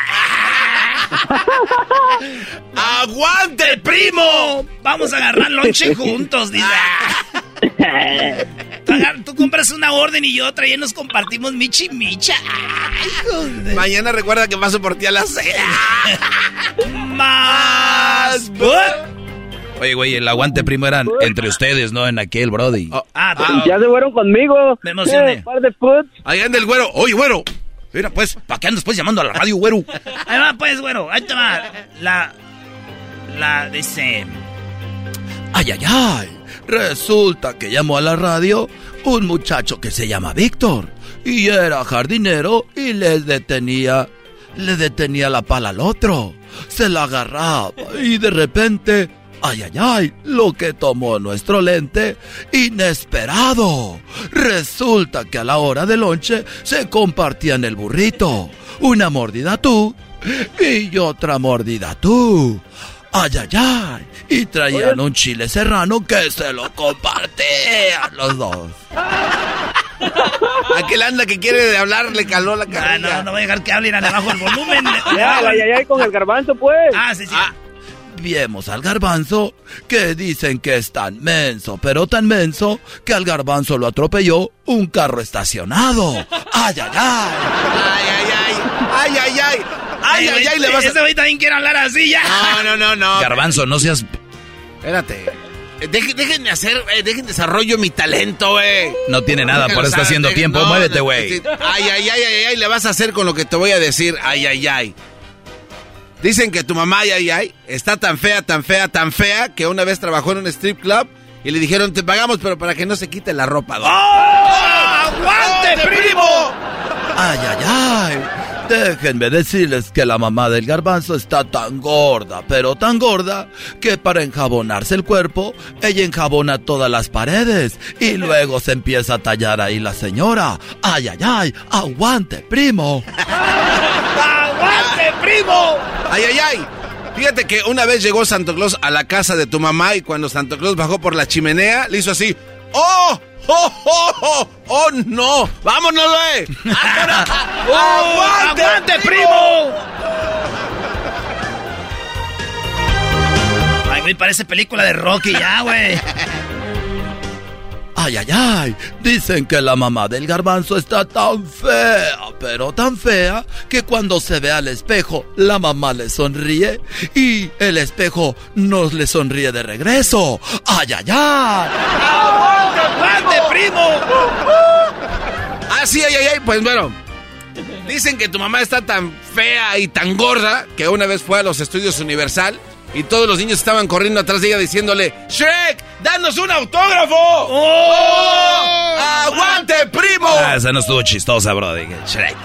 ¡Aguante, primo! Vamos a agarrar lonche juntos, dice. Tú, compras una orden y yo otra y ahí nos compartimos michi micha. Mañana recuerda que paso por ti a las seis. Más. Oye, güey, el aguante primo eran entre ustedes, ¿no? En aquel, Brody. Ah, Ya se fueron conmigo. Me emocioné. Eh, par de. Ahí anda el güero. Oye, güero. Mira, pues, ¿para qué andas pues llamando a la radio, güero? Ahí va, pues, güero. Ahí te va. La. La dice. Ay, ay, ay. Resulta que llamó a la radio un muchacho que se llama Víctor y era jardinero y le detenía, le detenía la pala al otro. Se la agarraba y de repente, ay, ay, ay, lo que tomó nuestro lente, inesperado. Resulta que a la hora del lonche se compartían el burrito. Una mordida tú y otra mordida tú. Ay, ay, ay. Y traían un chile serrano que se lo compartían los dos. Aquel anda que quiere hablar le caló la cara. Ah, no, no voy a dejar que hablen abajo el volumen. Ya, ay, ay, ay, con el garbanzo, pues. Ah, sí, sí. Viemos al garbanzo que dicen que es tan menso, pero tan menso que al garbanzo lo atropelló un carro estacionado. ¡Ay, ay, ay! ¡Ay, ay, ay! ¡Ay, ay, ay! ¡Ay, ay, ay! Le vas a... Ese güey también quiere hablar así ya. No, no, no, no. Garbanzo, no seas... Espérate. Eh, déjenme hacer, eh, dejen desarrollo mi talento, güey. No tiene nada, por eso está haciendo Dejen- tiempo. no, Muévete, no, güey. sí. Ay, ay, ay, ay, ay, le vas a hacer con lo que te voy a decir. Ay, ay, ay. Dicen que tu mamá, ay, ay, ay, está tan fea, tan fea, tan fea, que una vez trabajó en un strip club y le dijeron, te pagamos, pero para que no se quite la ropa. don". ¡Aguante, primo! ¡Ay, ay, ay! Déjenme decirles que la mamá del garbanzo está tan gorda, pero tan gorda, que para enjabonarse el cuerpo, ella enjabona todas las paredes y luego se empieza a tallar ahí la señora. ¡Ay, ay, ay! ¡Aguante, primo! ¡Aguante, primo! Ay, ay, ay. Fíjate que una vez llegó Santo Claus a la casa de tu mamá y cuando Santo Claus bajó por la chimenea, le hizo así. ¡Oh! ¡Oh, oh, oh! ¡Oh, no! ¡Vámonos, güey! ¡Aguante, primo! Ay, güey, parece película de Rocky ya, güey. ¡Ay, ay, ay! Dicen que la mamá del garbanzo está tan fea, pero tan fea, que cuando se ve al espejo, la mamá le sonríe y el espejo nos le sonríe de regreso. ¡Ay, ay, ay! ¡Aguante, primo! Ah, sí, ay, ay, ay. Pues bueno. Dicen que tu mamá está tan fea y tan gorda que una vez fue a los estudios Universal y todos los niños estaban corriendo atrás de ella diciéndole: ¡Shrek! ¡Danos un autógrafo! ¡Oh! ¡Aguante, primo! Ah, esa no estuvo chistosa, bro. Dije, Shrek.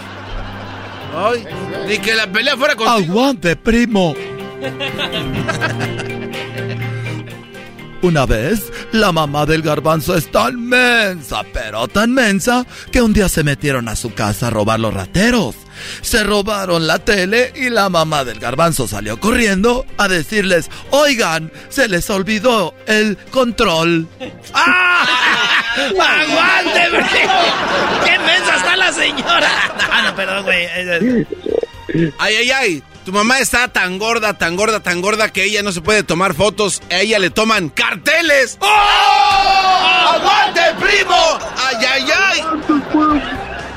Ay, ni que la pelea fuera con. ¡Aguante, primo! Una vez, la mamá del garbanzo es tan mensa, pero tan mensa, que un día se metieron a su casa a robar los rateros. Se robaron la tele y la mamá del garbanzo salió corriendo a decirles, oigan, se les olvidó el control. ¡Aguante, primo! ¡Qué mensa está la señora! Ah, no, perdón, güey. Ay, ay, ay. Tu mamá está tan gorda, tan gorda, tan gorda que ella no se puede tomar fotos. A ella le toman carteles. ¡Oh! ¡Aguante, primo! ¡Ay, ay, ay!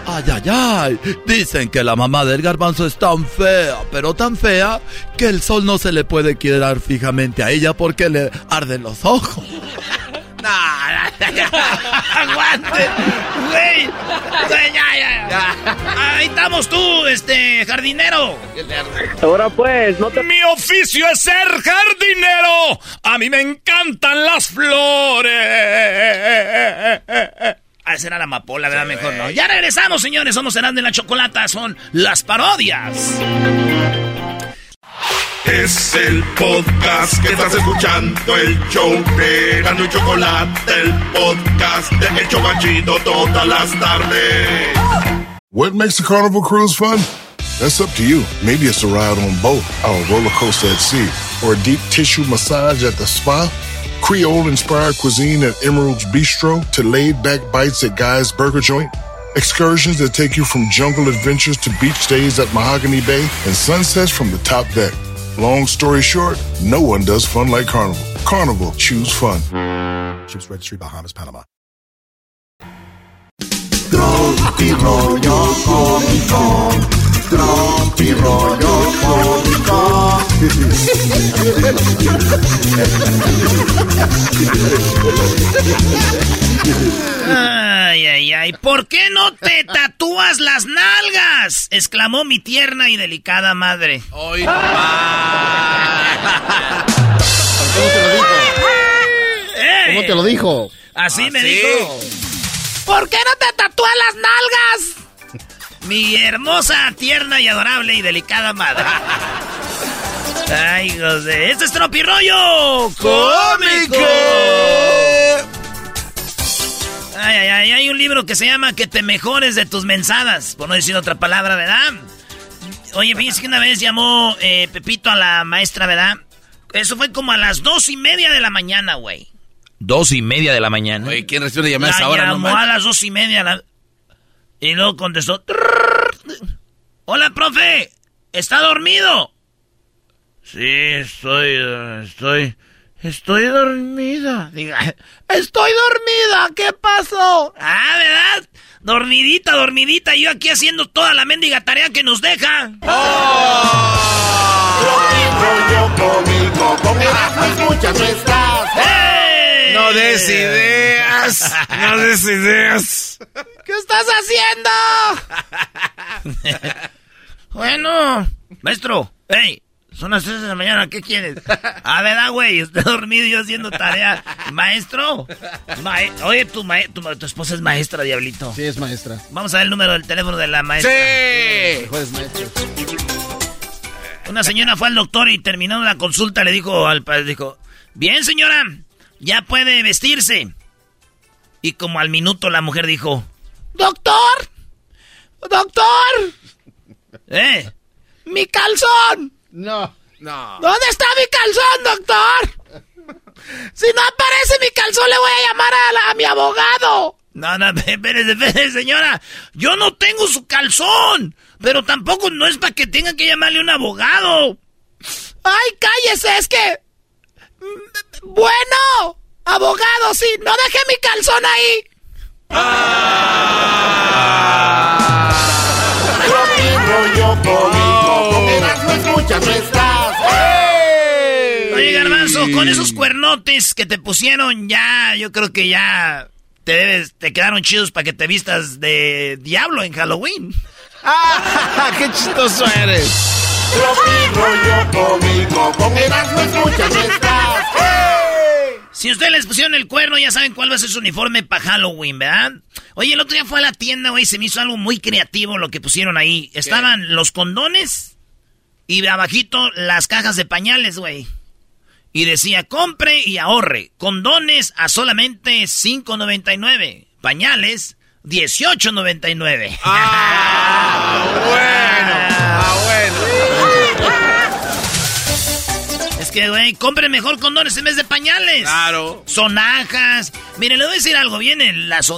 Ay, ay, ay. Dicen que la mamá del garbanzo es tan fea, pero tan fea, que el sol no se le puede quedar fijamente a ella porque le arden los ojos. ¡Aguante! ¡Güey! Ya, ya. Ahí estamos tú, este, jardinero. Ahora pues, no te... Mi oficio es ser jardinero. A mí me encantan las flores. Ah, esa era la amapola, ¿verdad? Mejor no. Ya regresamos, señores. Somos Herando en la Chocolata. Son las parodias. Es el podcast que estás escuchando, el show de Gano y Chocolate, el podcast de El Chocachito todas las tardes. What makes a carnival cruise fun? That's up to you. Maybe it's a ride on boat, a roller coaster at sea, or a deep tissue massage at the spa. Creole inspired cuisine at Emerald's Bistro to laid back bites at Guy's Burger Joint. Excursions that take you from jungle adventures to beach stays at Mahogany Bay and sunsets from the top deck. Long story short, no one does fun like Carnival. Carnival, choose fun. Ships Registry, Bahamas, Panama. Tropi rollo cómico. Tropi rollo cómico. Ay, ay, ay. ¿Por qué no te tatúas las nalgas? Exclamó mi tierna y delicada madre. Hoy ¿Cómo te lo dijo? ¿Cómo te lo dijo? Así Ah, me sí. dijo. ¿Por qué no te tatúas las nalgas? Mi hermosa, tierna y adorable y delicada madre. Ay, José. Este es Tropirollo Cómico. Ay, ay, ay. Hay un libro que se llama Que te mejores de tus mensadas. Por no decir otra palabra, ¿verdad? Oye, fíjense que una vez llamó eh, Pepito a la maestra, ¿verdad? Eso fue como a las dos y media de la mañana, güey. Dos y media de la mañana. Oye, ¿quién recibe una llamada a La esa hora? No llamó a las dos y media. la- Y luego contestó. Hola, profe. ¿Está dormido? Sí, estoy, estoy, estoy dormida. Diga, Estoy dormida, ¿qué pasó? ah, ¿verdad? Dormidita, dormidita. Yo aquí haciendo toda la mendiga tarea que nos deja. ¡Eh! No des ideas. No des ideas. ¿Qué estás haciendo? Bueno, maestro, hey, son las 3 de la mañana, ¿qué quieres? A ver, ah, güey, estoy dormido y yo haciendo tarea. Maestro, mae- oye, tu, mae- tu, tu esposa es maestra, diablito. Sí, es maestra. Vamos a ver el número del teléfono de la maestra. ¡Sí! Mejores maestros. Una señora fue al doctor y terminó la consulta, le dijo al padre, dijo, bien señora, ya puede vestirse. Y como al minuto la mujer dijo, Doctor, doctor, eh, mi calzón. No. No. ¿Dónde está mi calzón, doctor? Si no aparece mi calzón, le voy a llamar a, la- a mi abogado. No, no, espérese, espérese, señora. Yo no tengo su calzón. Pero tampoco no es para que tenga que llamarle a un abogado. Ay, cállese, es que... mm, Bueno, abogado, sí, no dejé mi calzón ahí. Rollo cómico, con Erasmo escuchas no estás. Oye, Garbanzo, con esos cuernotes que te pusieron ya, yo creo que ya te debes, te quedaron chidos para que te vistas de diablo en Halloween. ¡Ah! ¡Qué chistoso eres! Rollo cómico, con Erasmo escuchas no estás. Si ustedes les pusieron el cuerno, ya saben cuál va a ser su uniforme para Halloween, ¿verdad? Oye, el otro día fue a la tienda, güey, se me hizo algo muy creativo lo que pusieron ahí. Estaban los condones y abajito las cajas de pañales, güey. Y decía, compre y ahorre. Condones a solamente $5.99. Pañales, $18.99. ¡Ah, bueno! Que, güey, compren mejor condones en vez de pañales. Claro. Sonajas. Miren, le voy a decir algo. Vienen las...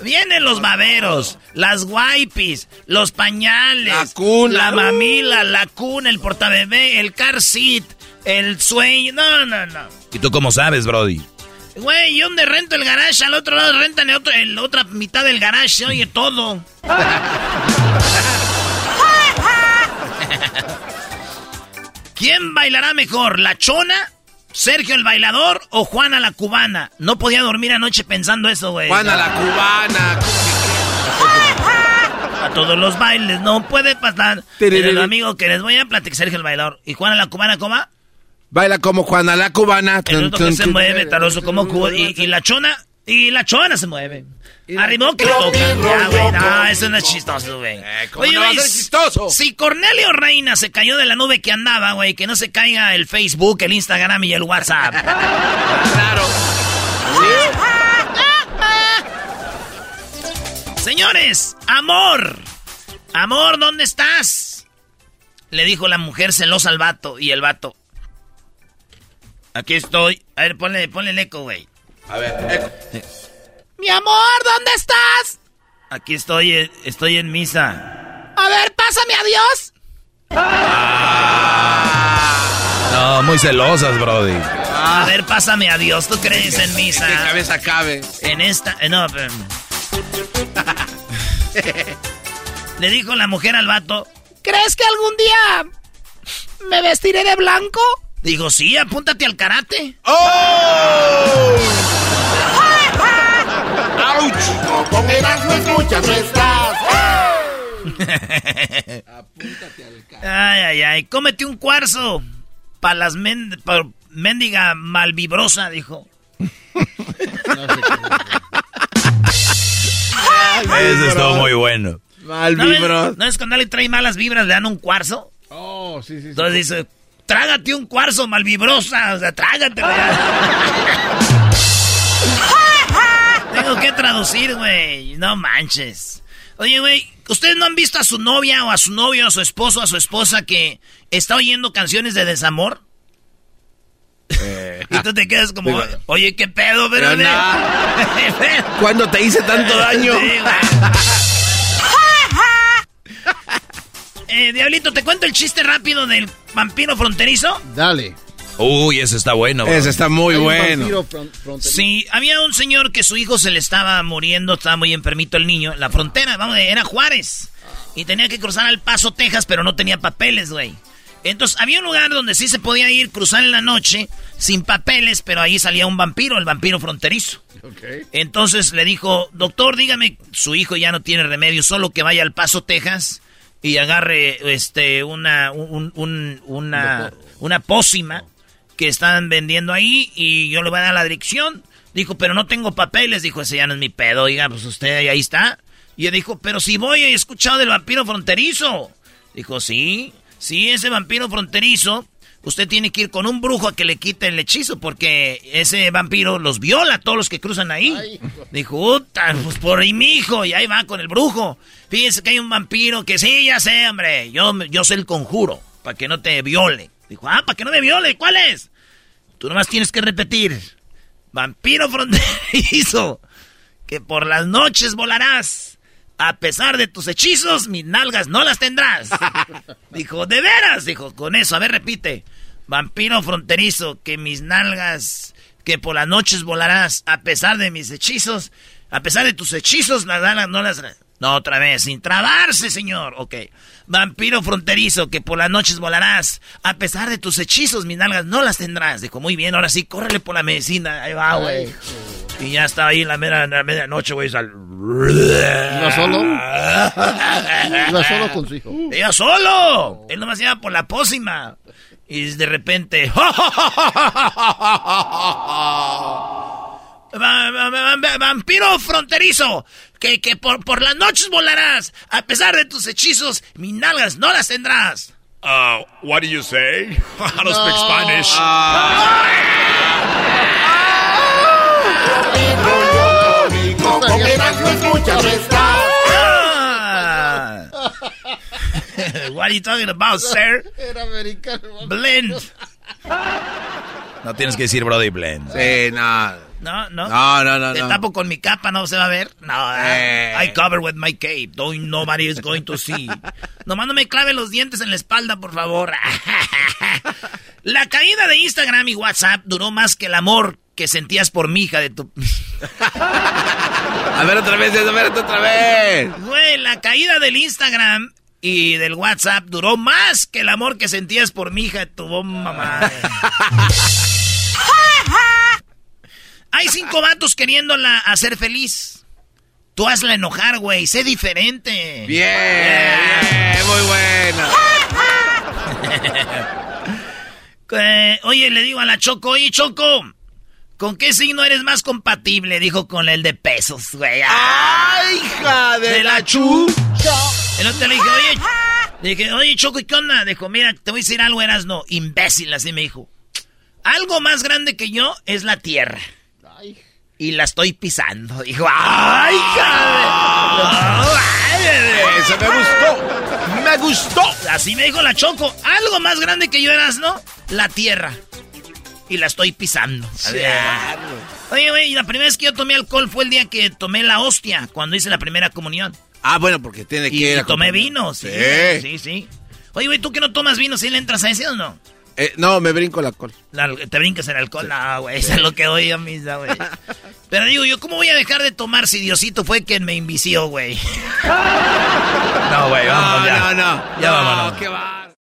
Vienen los baberos, las guaypis, los pañales, La cuna. la mamila, la cuna, el portabebé, el car seat, el sueño. No, no, no. ¿Y tú cómo sabes, Brody? Güey, yo donde rento el garage, al otro lado rentan el otro, el otra mitad del garage, se oye todo. ¿Quién bailará mejor, la chona, Sergio el bailador o Juana la cubana? No podía dormir anoche pensando eso, güey. Juana la cubana. A todos los bailes no puede pasar. Pero el amigo que les voy a platicar, Sergio el bailador. ¿Y Juana la cubana cómo? va? Baila como Juana la cubana. El que se mueve, taroso como. Y, y la chona, y la chona se mueve. Arriba que le toca. Ya, güey, no, eso no es chistoso, güey. ¿cómo no va a güey, ser chistoso? Si Cornelio Reina se cayó de la nube que andaba, güey, que no se caiga el Facebook, el Instagram y el WhatsApp. Claro. Señores, amor. Amor, ¿dónde estás? Le dijo la mujer celosa al vato. Y el vato. Aquí estoy. A ver, ponle, ponle el eco, güey. A ver, eco. Mi amor, ¿dónde estás? Aquí estoy, eh, estoy en misa. A ver, pásame a Dios. No, muy celosas, Brody. A ver, pásame a Dios. ¿Tú crees en misa? Que cabeza cabe. En esta. eh, no, pero- Le dijo la mujer al vato. ¿Crees que algún día me vestiré de blanco? Dijo, sí, apúntate al karate. ¡Oh! ¡Auch! Con Erasmo escuchas no estás. Ay, ay, ay. Cómete un cuarzo. Pa' las men pa- mendiga malvibrosa, dijo. Ese estuvo muy bueno. Mal ¿No ves-. ¿No es cuando le trae malas vibras, le dan un cuarzo? Oh, sí, sí. sí. Entonces dice, trágate un cuarzo malvibrosa, o sea, trágatelo ya. Tengo que traducir, güey, no manches. Oye, güey, ¿ustedes no han visto a su novia o a su novio, a su esposo, a su esposa que está oyendo canciones de desamor? Y tú te quedas como, Digo, oye, ¿qué pedo, Pero no. ¿Cuándo te hice tanto daño? Sí, güey. Eh, Diablito, ¿te cuento el chiste rápido del vampiro fronterizo? Dale. Uy, ese está bueno. bro. Ese está muy bueno. vampiro fron- fronterizo. Sí, había un señor que su hijo se le estaba muriendo, estaba muy enfermito el niño, la frontera, vamos, era Juárez. Y tenía que cruzar al Paso, Texas, pero no tenía papeles, güey. Entonces, había un lugar donde sí se podía ir, cruzar en la noche, sin papeles, pero ahí salía un vampiro, el vampiro fronterizo. Entonces le dijo, doctor, dígame, su hijo ya no tiene remedio, solo que vaya al Paso, Texas y agarre este una un- un- una una pócima que están vendiendo ahí y yo le voy a dar la dirección. Dijo, pero no tengo papeles. Dijo, ese ya no es mi pedo. Oiga, pues usted ahí está. Y él dijo, pero si voy, he escuchado del vampiro fronterizo. Dijo, sí, sí, ese vampiro fronterizo. Usted tiene que ir con un brujo a que le quite el hechizo porque ese vampiro los viola a todos los que cruzan ahí. Dijo, "Uta, pues por ahí mi hijo. Y ahí va con el brujo. Fíjese que hay un vampiro que sí, ya sé, hombre. Yo, yo sé el conjuro para que no te viole. Dijo, ah, para que no me viole. ¿Cuál es? Tú nomás tienes que repetir. Vampiro fronterizo. Que por las noches volarás. A pesar de tus hechizos, mis nalgas no las tendrás. Dijo, ¿de veras? Dijo, con eso, a ver, repite. Vampiro fronterizo, que mis nalgas, que por las noches volarás, a pesar de mis hechizos, a pesar de tus hechizos, las nalgas no las... No, otra vez, sin trabarse, señor. Ok. Vampiro fronterizo, que por las noches volarás, a pesar de tus hechizos, mis nalgas no las tendrás. Dijo, muy bien, ahora sí, córrele por la medicina. Ahí va, güey. Y ya estaba ahí en la, mera- en la medianoche, güey. sal- ¿Iba solo? Iba solo con su hijo. ¡Iba solo! Él nomás iba por la pócima. Y de repente... Va- va- va- va- Vampiro fronterizo, que, que por, por las noches volarás. A pesar de tus hechizos, mis nalgas no las tendrás. Uh, what do you say? I don't speak Spanish. Con What are you talking about, sir? Era americano. Blend. No tienes que decir Brody Blend. Sí, no. No, no. No, no, no, Te no. tapo con mi capa, no se va a ver. No, Eh. I cover with my cape. Don't, nobody is going to see. Nomás no me clave los dientes en la espalda, por favor. La caída de Instagram y WhatsApp duró más que el amor que sentías por mi hija de tu... A ver otra vez, a ver otra vez. Güey, la caída del Instagram y del WhatsApp duró más que el amor que sentías por mi hija de tu bomba madre. Hay cinco vatos queriéndola hacer feliz. Tú hazla enojar, güey. Sé diferente. Bien, bien, muy bueno. Eh, oye, le digo a la Choco, oye, Choco, ¿con qué signo eres más compatible? Dijo con el de pesos, güey. ¡Ay, hija de la chu! El otro le dije, oye, dije, oye, Choco, ¿y qué onda? Dijo, mira, te voy a decir algo, eras no, imbécil, así me dijo. Algo más grande que yo es la tierra. Y la estoy pisando. Dijo, ¡ay, hija de- Eso me gustó. Me gustó. Así me dijo la Choco. Algo más grande que yo eras, ¿no? La tierra. Y la estoy pisando. Oye, güey, la primera vez que yo tomé alcohol fue el día que tomé la hostia, cuando hice la primera comunión. Ah, bueno, porque tiene que Y, ir y a tomé vino, sí. Sí. Sí, sí. Oye, güey, ¿tú que no tomas vino, sí le entras a ese o no? Eh, no, me brinco el alcohol. La- te brincas el alcohol. No, güey, eso es lo que doy a misa, güey. Pero digo yo, ¿cómo voy a dejar de tomar si Diosito fue quien me invició, güey? No, güey, vamos ya. No, no. Ya no, vámonos. qué va.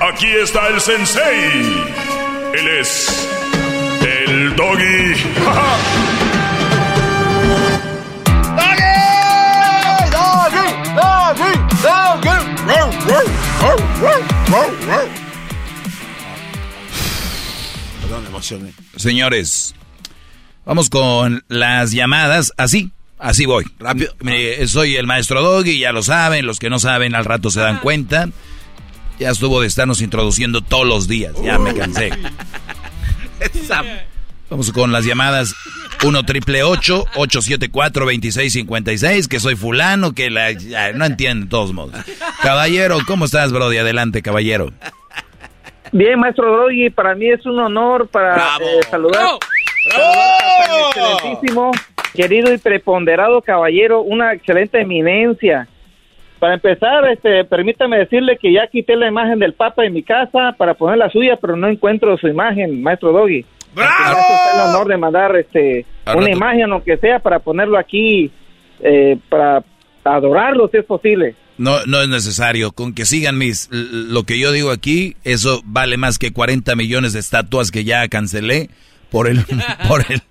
Aquí está el sensei. Él es el doggy. Perdón, emocioné. Señores, vamos con las llamadas. Así, así voy. Rápido. Mire, soy el maestro Doggy, ya lo saben. Los que no saben, al rato se dan cuenta. Ya estuvo de estarnos introduciendo todos los días. Ya me cansé. Vamos con las llamadas 1 triple 874 2656 que soy fulano, que la, ya, no entiendo de todos modos. Caballero, ¿cómo estás, Brody? Adelante, caballero. Bien, maestro Doggy, para mí es un honor para eh, saludar, excelentísimo, querido y preponderado caballero, una excelente eminencia. Para empezar, este, permítame decirle que ya quité la imagen del Papa en mi casa para poner la suya, pero no encuentro su imagen, maestro Doggy. ¡Bravo! el honor de mandar este, Al una rato- imagen, aunque sea, para ponerlo aquí, eh, para adorarlo, si es posible. No, no es necesario. Con que sigan mis lo que yo digo aquí, eso vale más que 40 millones de estatuas que ya cancelé por el por el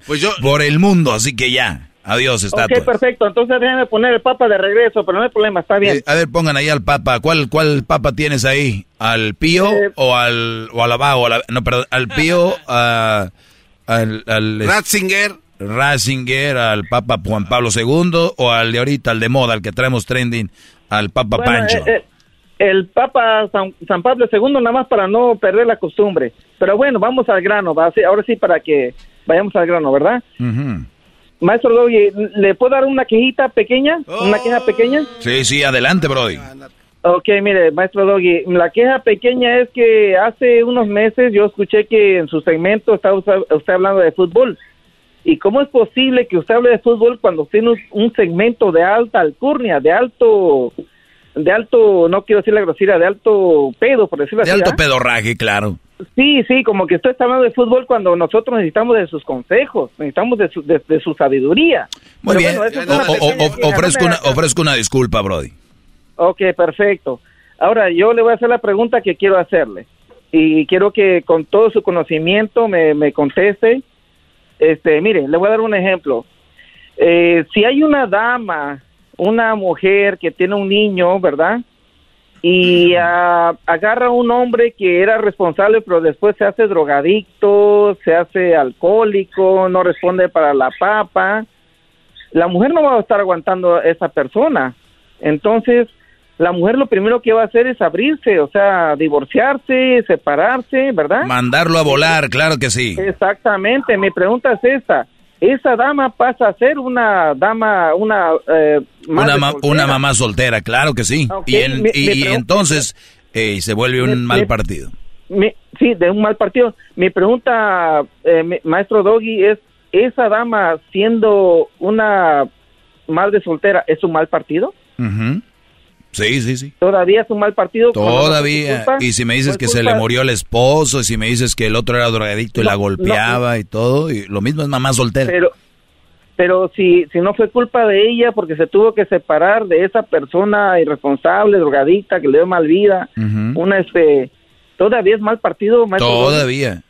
por el mundo, así que ya. Adiós, estatuas. Ok, perfecto. Entonces déjame poner el Papa de regreso, pero no hay problema, está bien. Eh, a ver, pongan ahí al Papa. ¿Cuál, cuál Papa tienes ahí? ¿Al Pío Eh, o al o al abajo? a la- no, perdón, al Pío, a- al, al Ratzinger. Ratzinger, al Papa Juan Pablo II o al de ahorita, al de moda, al que traemos trending, al Papa Bueno, Pancho. eh, eh, el Papa San, San Pablo II, nada más para no perder la costumbre. Pero bueno, vamos al grano, va, ahora sí para que vayamos al grano, ¿verdad? Maestro Doggy, ¿le puedo dar una quejita pequeña? ¿Una queja pequeña? Sí, sí, adelante, Brody. Ok, mire, maestro Doggy, la queja pequeña es que hace unos meses yo escuché que en su segmento está usted, usted hablando de fútbol. ¿Y cómo es posible que usted hable de fútbol cuando tiene un segmento de alta alcurnia, de alto, de alto, no quiero decir la grosería, de alto pedo, por decirlo De así? alto ¿ah? pedorraje, claro. Sí, sí, como que usted está hablando de fútbol cuando nosotros necesitamos de sus consejos, necesitamos de su, de, de su sabiduría. Muy Pero bien. bueno, O- o- o- ofrezco, una, ofrezco una disculpa, Brody. Ok, perfecto. Ahora yo le voy a hacer la pregunta que quiero hacerle y quiero que con todo su conocimiento me, me conteste. Este, mire, le voy a dar un ejemplo. Eh, si hay una dama, una mujer que tiene un niño, ¿verdad? Y ah, agarra a un hombre que era responsable, pero después se hace drogadicto, se hace alcohólico, no responde para la papa. La mujer no va a estar aguantando a esa persona. Entonces, la mujer lo primero que va a hacer es abrirse, o sea, divorciarse, separarse, ¿verdad? Mandarlo a volar, claro que sí. Exactamente, mi pregunta es esta. Esa dama pasa a ser una dama, una... eh, madre Una, ma- soltera. una mamá soltera, claro que sí. Y entonces eh, se vuelve un mal partido. Sí, de un mal partido. Mi pregunta, eh, maestro Doggy, es, ¿esa dama siendo una madre soltera es un mal partido? Ujú. Sí, sí, sí. ¿Todavía es un mal partido? Todavía. culpa? Y si me dices ¿Fue que se le murió el esposo, y si me dices que el otro era drogadicto y No, la golpeaba y todo, y lo mismo es mamá soltera. Pero, pero si, si no fue culpa de ella porque se tuvo que separar de esa persona irresponsable, drogadicta, que le dio mal vida, una este, todavía es mal partido, maestro? Todavía.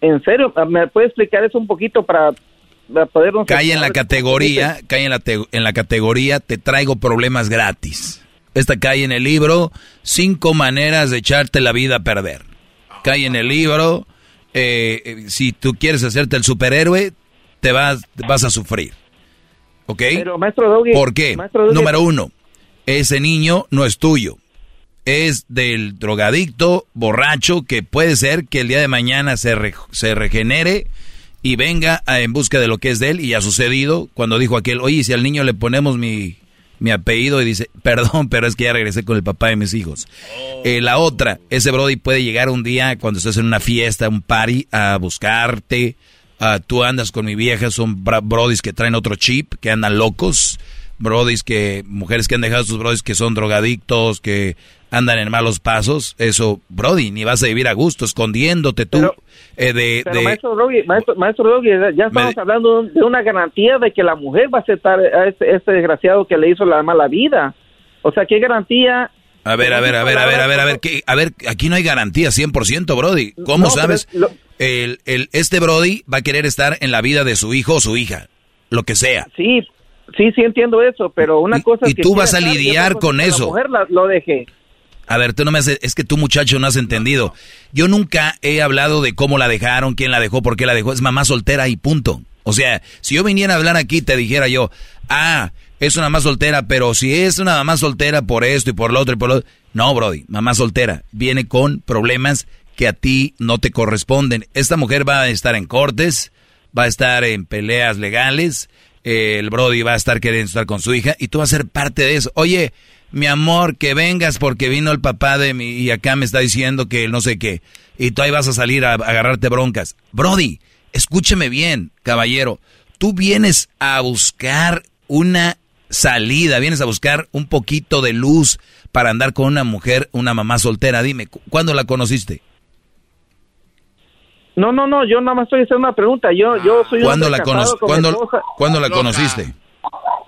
En serio, ¿me puede explicar eso un poquito para, podernos... Cae en la categoría, cae en la, te- en la categoría, te traigo problemas gratis. Esta cae en el libro, cinco maneras de echarte la vida a perder. Cae en el libro, eh, eh, si tú quieres hacerte el superhéroe, te vas, vas a sufrir. ¿Ok? Pero, maestro Doggy, ¿Por qué? maestro Doggy- Número uno, ese niño no es tuyo. Es del drogadicto, borracho, que puede ser que el día de mañana se, re- se regenere y venga a- en busca de lo que es de él. Y ha sucedido cuando dijo aquel, oye, si al niño le ponemos mi, mi apellido y dice, perdón, pero es que ya regresé con el papá de mis hijos. Eh, la otra, ese Brody puede llegar un día cuando estés en una fiesta, un party, a buscarte. Ah, tú andas con mi vieja, son Brodis que traen otro chip, que andan locos. brodis que, mujeres que han dejado a sus brodis que son drogadictos, que andan en malos pasos, eso, brody, ni vas a vivir a gusto, escondiéndote tú eh, de... Pero de- maestro Doggy, maestro, maestro ya estamos hablando de una garantía de que la mujer va a aceptar a este, este desgraciado que le hizo la mala vida. O sea, ¿qué garantía? A ver, a ver, a ver, a ver, a ver, a ver, ¿qué? a ver, aquí no hay garantía 100%, Brody. ¿Cómo No, sabes? es lo- El, el, este Brody va a querer estar en la vida de su hijo o su hija, lo que sea. Sí, sí, sí entiendo eso, pero una cosa es y que tú vas a lidiar con es que eso. La mujer la- lo deje. A ver, tú no me haces, es que tú muchacho no has entendido. Yo nunca he hablado de cómo la dejaron, quién la dejó, por qué la dejó. Es mamá soltera y punto. O sea, si yo viniera a hablar aquí te dijera yo, ah, es una mamá soltera, pero si es una mamá soltera por esto y por lo otro y por lo otro. No, Brody, mamá soltera viene con problemas que a ti no te corresponden. Esta mujer va a estar en cortes, va a estar en peleas legales, el Brody va a estar queriendo estar con su hija y tú vas a ser parte de eso. Oye, mi amor, que vengas porque vino el papá de mi y acá me está diciendo que no sé qué. Y tú ahí vas a salir a, a agarrarte broncas. Brody, escúcheme bien, caballero. Tú vienes a buscar una salida, vienes a buscar un poquito de luz para andar con una mujer, una mamá soltera. Dime, ¿cu- ¿cuándo la conociste? No, no, no, yo nada más estoy haciendo una pregunta. Yo, yo soy un ¿Cuándo hombre la, cono- ¿cuándo. ¿cuándo la conociste?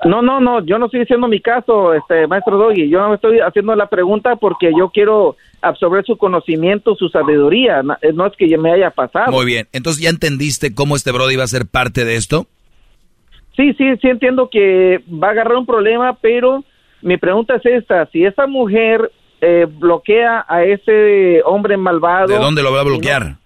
No, no, no, yo no estoy diciendo mi caso, este maestro Doggy. Yo no estoy haciendo la pregunta porque yo quiero absorber su conocimiento, su sabiduría. Eh, No es que me haya pasado. Muy bien, entonces ya entendiste cómo este Brody va a ser parte de esto. Sí, sí, sí entiendo que va a agarrar un problema, pero mi pregunta es esta: si esa mujer eh, bloquea a ese hombre malvado, ¿De dónde lo va a bloquear?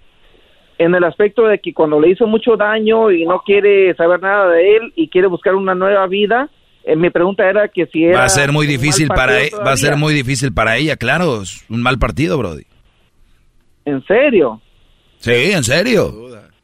En el aspecto de que cuando le hizo mucho daño y no quiere saber nada de él y quiere buscar una nueva vida, eh, mi pregunta era que si era Va a ser muy difícil para e- va a ser muy difícil para ella, claro, es un mal partido, Brody. ¿En serio? Sí, en serio.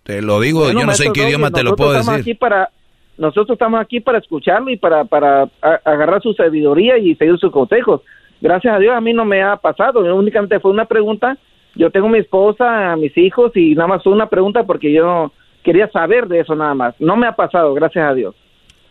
Te lo digo, Bueno, yo no sé en qué idioma te lo puedo decir. Aquí para, nosotros estamos aquí para escucharlo y para, para a- agarrar su sabiduría y seguir sus consejos. Gracias a Dios a mí no me ha pasado, únicamente fue una pregunta. Yo tengo mi esposa, mis hijos y nada más una pregunta porque yo quería saber de eso nada más. No me ha pasado, gracias a Dios.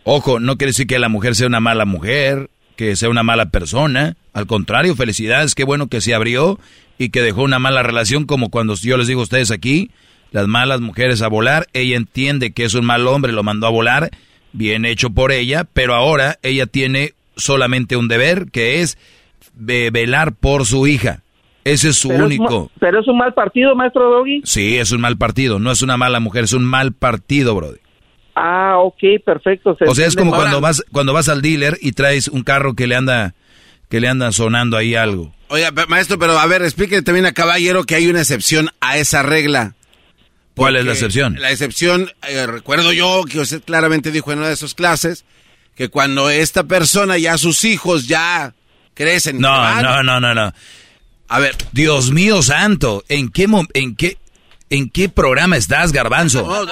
Ojo, no quiere decir que la mujer sea una mala mujer, que sea una mala persona. Al contrario, felicidades, qué bueno que se abrió y que dejó una mala relación como cuando yo les digo a ustedes aquí, las malas mujeres a volar. Ella entiende que es un mal hombre, lo mandó a volar, bien hecho por ella, pero ahora ella tiene solamente un deber, que es ve- velar por su hija. Ese es su Pero es único. pero es un mal partido, maestro Doggy. Sí, es un mal partido, no es una mala mujer, es un mal partido, brother. Ah, ok, perfecto. se O sea, es como cuando vas cuando vas al dealer y traes un carro que le anda que le anda sonando ahí algo. Oiga, maestro, pero a ver, explíquele también a Caballero que hay una excepción a esa regla. ¿Cuál es la excepción? La excepción, eh, recuerdo yo que usted claramente dijo en una de sus clases que cuando esta persona ya sus hijos ya crecen. No, no, no, no, no. A ver, Dios mío santo, ¿en qué en qué en qué programa estás, Garbanzo?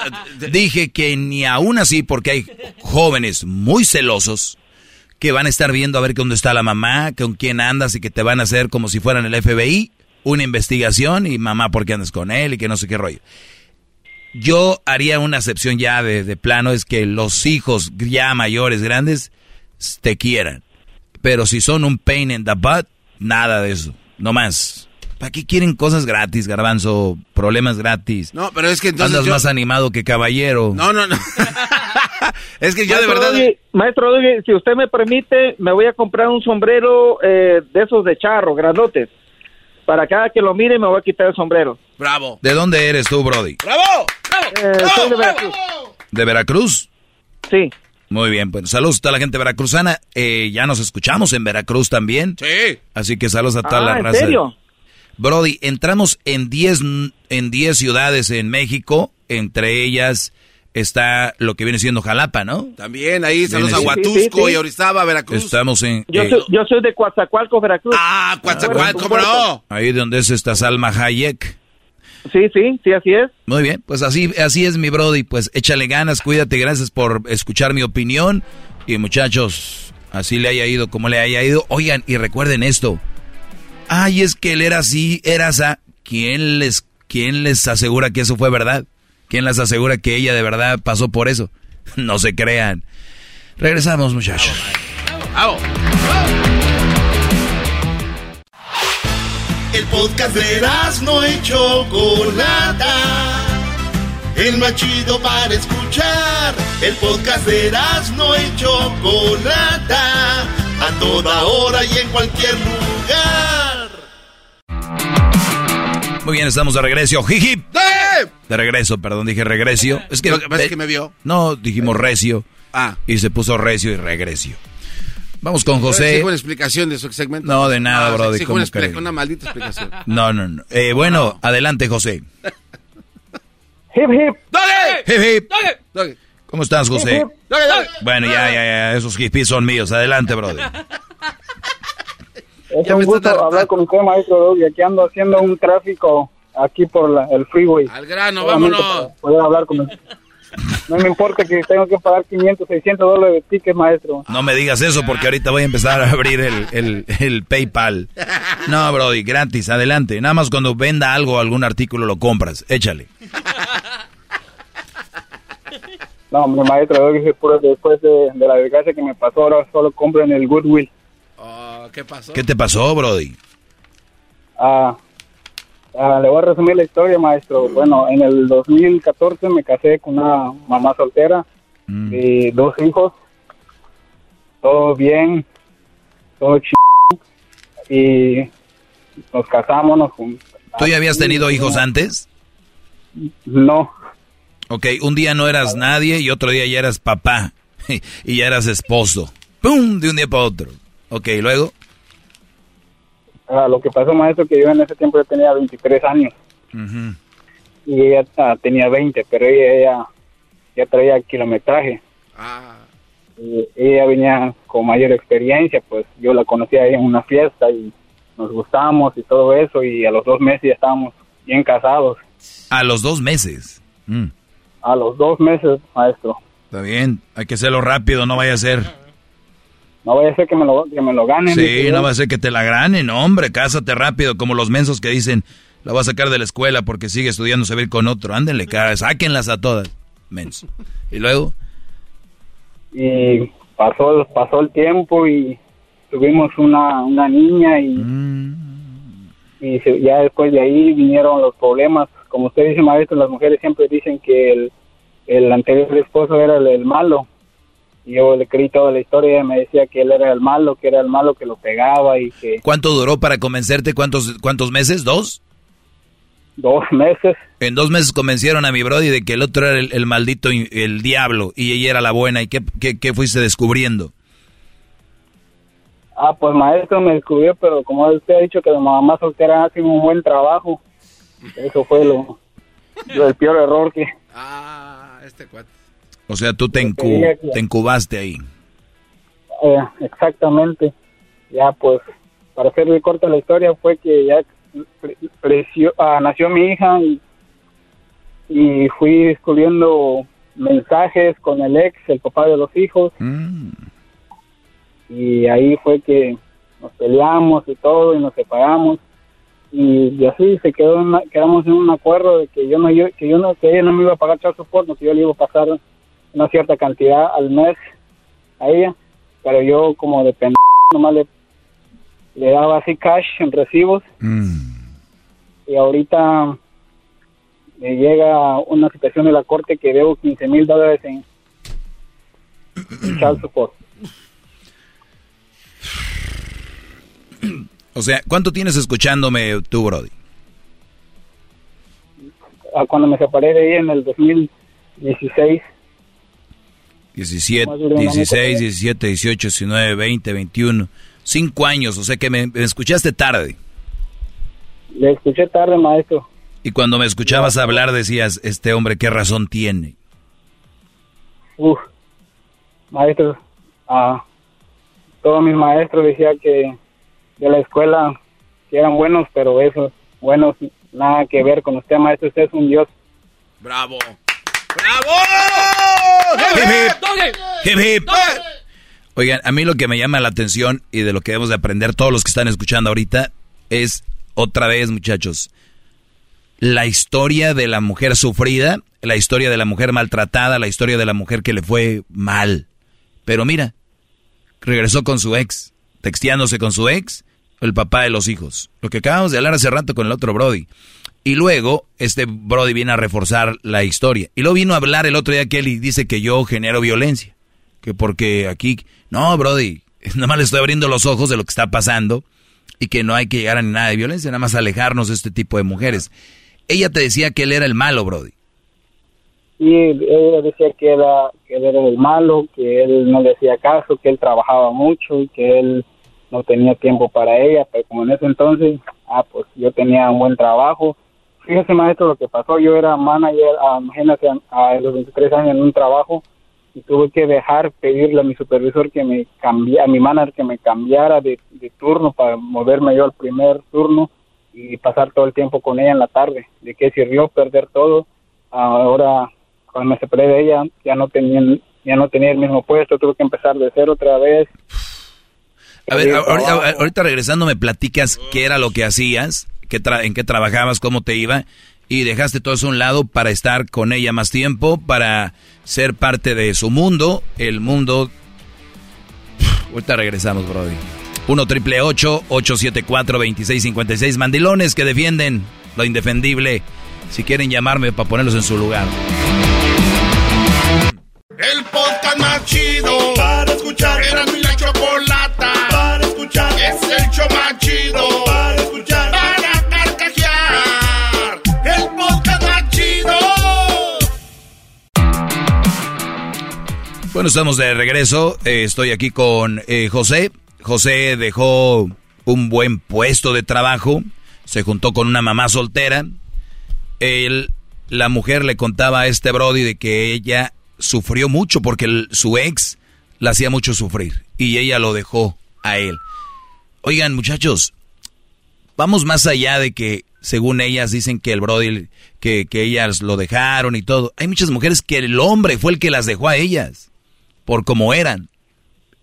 Dije que ni aún así porque hay jóvenes muy celosos que van a estar viendo a ver dónde está la mamá, con quién andas y que te van a hacer como si fueran el FBI, una investigación y mamá, ¿por qué andas con él? y que no sé qué rollo. Yo haría una excepción ya de, de plano, es que los hijos ya mayores, grandes, te quieran. Pero si son un pain in the butt, nada de eso, no más. ¿Para qué quieren cosas gratis, garbanzo? Problemas gratis. No, pero es que entonces Andas yo- más animado que caballero. no, no, no. es que yo de verdad... Maestro Doggy, si usted me permite, me voy a comprar un sombrero eh, de esos de charro, grandotes. Para cada que lo mire, me voy a quitar el sombrero. Bravo. ¿De dónde eres tú, Brody? ¡Bravo! Eh, soy de Veracruz. ¿De Veracruz? Sí. Muy bien, pues saludos a toda la gente veracruzana. Eh, ya nos escuchamos en Veracruz también. Sí. Así que saludos a toda Ah, la ¿en raza. serio? Brody, entramos en 10 en 10 ciudades en México, entre ellas está lo que viene siendo Jalapa, ¿no? También ahí saludos a Huatusco Sí, sí, sí. y Orizaba, Veracruz. Estamos en Yo, eh, soy, yo soy de Coatzacoalcos, Veracruz. Ah, Coatzacoalcos, Un ¿cómo no? ahí donde es esta Salma Hayek. Sí, sí, sí, así es. Muy bien, pues así así es mi Brody, pues échale ganas, cuídate, gracias por escuchar mi opinión y muchachos, así le haya ido como le haya ido. Oigan, y recuerden esto. Ay, es que él era así, era esa. ¿Quién les quién les asegura que eso fue verdad? ¿Quién les asegura que ella de verdad pasó por eso? No se crean. Regresamos, muchachos. ¡Bravo! El podcast de no y Chocolata. El más chido para escuchar. El podcast de no y Chocolata. A toda hora y en cualquier lugar. Muy bien, estamos de regreso. Jiji. De regreso, perdón, dije regresio. Es que, Lo que pasa es que me vio. No, dijimos recio. Ah. Y se puso recio y regresio. Vamos con José. Una explicación de su segmento. No, de nada, Ah, bro. ¿cómo una, una maldita explicación. No, no, no. Eh, bueno, adelante, José. Hip, hip. Hip, hip. Doggy. ¿Cómo estás, José? Hip, hip. Doggy, doggy. Bueno, ya, ya, ya. Esos hippies son míos. Adelante, brother. Es Ya un gusto hablar con usted, maestro Doggy. Aquí ando haciendo un tráfico aquí por la- el freeway. Al grano, Solamente vámonos. Poder hablar con usted. No me importa que tengo que pagar 500, 600 dólares de tickets, maestro. No me digas eso porque ahorita voy a empezar a abrir el, el, el PayPal. No, Brody, gratis, adelante. Nada más cuando venda algo, algún artículo, lo compras. Échale. No, hombre, maestro después, después de, de la desgracia que me pasó, ahora solo compro en el Goodwill. Oh, ¿Qué pasó? ¿Qué te pasó, Brody? Ah, ah, le voy a resumir la historia, maestro. Bueno, en el 2014 me casé con una mamá soltera y dos hijos. Todo bien, todo chido. Y nos casamos, nos ¿Tú ya habías tenido hijos antes? No, Ok, un día no eras nadie y otro día ya eras papá y ya eras esposo. ¡Pum! De un día para otro. Ok, luego. Ah, lo que pasó, maestro, que yo en ese tiempo ya tenía 23 años y ella ah, tenía 20, pero ella, ella ya traía kilometraje. Ah, Y ella venía con mayor experiencia, pues yo la conocí ahí en una fiesta y nos gustamos y todo eso y a los dos meses ya estábamos bien casados. A los dos meses. Mm, A los dos meses, maestro. está bien, hay que hacerlo rápido, no vaya a ser. No vaya a ser que me lo, que me lo ganen. Sí, no va a ser que te la granen, hombre, cásate rápido, como los mensos que dicen, la va a sacar de la escuela porque sigue estudiando, se va a ir con otro. Ándenle, cara, sáquenlas a todas, menso. Y luego, Y pasó, pasó el tiempo y tuvimos una, una niña y, y se- ya después de ahí vinieron los problemas. Como usted dice, maestro, las mujeres siempre dicen que el, el anterior esposo era el, el malo. Y yo le creí toda la historia, ella me decía que él era el malo, que era el malo que lo pegaba y que ¿cuánto duró para convencerte? ¿Cuántos, cuántos meses? ¿Dos? dos meses. En dos meses convencieron a mi brody de que el otro era el, el maldito, y- el diablo, y ella era la buena. ¿Y qué, qué, qué fuiste descubriendo? Ah, pues maestro me descubrió, pero como usted ha dicho que la mamá soltera hace un buen trabajo, eso fue lo, lo- el peor error que... ah, este cuate. O sea, tú te, encu- te encubaste ahí. Eh, exactamente. Ya pues, para hacerle corta la historia, fue que ya pre- preció- ah, nació mi hija y, y fui descubriendo mensajes con el ex, el papá de los hijos. Y ahí fue que nos peleamos y todo y nos separamos. Y, y así se quedó en una- quedamos en un acuerdo de que yo no yo, que yo no que ella no me iba a pagar child support, no, que yo le iba a pasar una cierta cantidad al mes a ella, pero yo como de pendejo nomás le, le daba así cash en recibos y ahorita me llega una situación de la corte que debo 15 mil dólares en en child support. O sea, ¿cuánto tienes escuchándome tú, Brody? Ah, Cuando me separé de ella en el 2016, 17, Más de un año 16, por 17, 18, 19, 20, 21. Cinco años, o sea que me, me escuchaste tarde. le escuché tarde, maestro. Y cuando me escuchabas hablar decías, este hombre, ¿qué razón tiene? Uf, maestros, ah, todos mis maestros decían que de la escuela que eran buenos, pero esos buenos nada que ver con usted, maestro. Usted es un dios. ¡Bravo! Hip, hip. Oigan, a mí lo que me llama la atención y de lo que debemos de aprender todos los que están escuchando ahorita es otra vez, muchachos, la historia de la mujer sufrida, la historia de la mujer maltratada, la historia de la mujer que le fue mal. Pero mira, regresó con su ex, texteándose con su ex, el papá de los hijos. Lo que acabamos de hablar hace rato con el otro Brody. Y luego, este Brody viene a reforzar la historia. Y luego vino a hablar el otro día que él dice que yo genero violencia. Que porque aquí, no, Brody, nada más le estoy abriendo los ojos de lo que está pasando y que no hay que llegar a nada de violencia, nada más alejarnos de este tipo de mujeres. Ella te decía que él era el malo, Brody. Y ella decía que, era, que él era el malo, que él no le hacía caso, que él trabajaba mucho y que él no tenía tiempo para ella, pero como en ese entonces, ah, pues yo tenía un buen trabajo. Fíjese, maestro, lo que pasó, yo era manager, ah, imagínate, a, a los 23 años en un trajo y tuve que dejar pedirle a mi supervisor que me cambiara, a mi manager que me cambiara de, turno para moverme yo al primer turno y pasar todo el tiempo con ella en la tarde. ¿De qué sirvió perder todo? Ahora, cuando me separé de ella, ya no tenía, ya no tenía el mismo puesto, tuve que empezar de cero otra vez. A ver, ahorita, regresando me platicas qué era lo que hacías, qué en qué trabajabas, cómo te iba y dejaste todo eso a un lado para estar con ella más tiempo, para ser parte de su mundo, el mundo... ahorita regresamos, Brody. 1 triple 874 2656 Mandilones que defienden lo indefendible. Si quieren llamarme para ponerlos en su lugar. El podcast más chido para escuchar. Era mi la chocolata para escuchar. Es el show más chido Bueno, estamos de regreso. Eh, estoy aquí con eh, José. José dejó un buen puesto de trabajo. Se juntó con una mamá soltera. Él, la mujer le contaba a este Brody de que ella sufrió mucho porque su ex la hacía mucho sufrir. Y ella lo dejó a él. Oigan, muchachos, vamos más allá de que según ellas dicen que el Brody, que, que ellas lo dejaron y todo. Hay muchas mujeres que el hombre fue el que las dejó a ellas por como eran.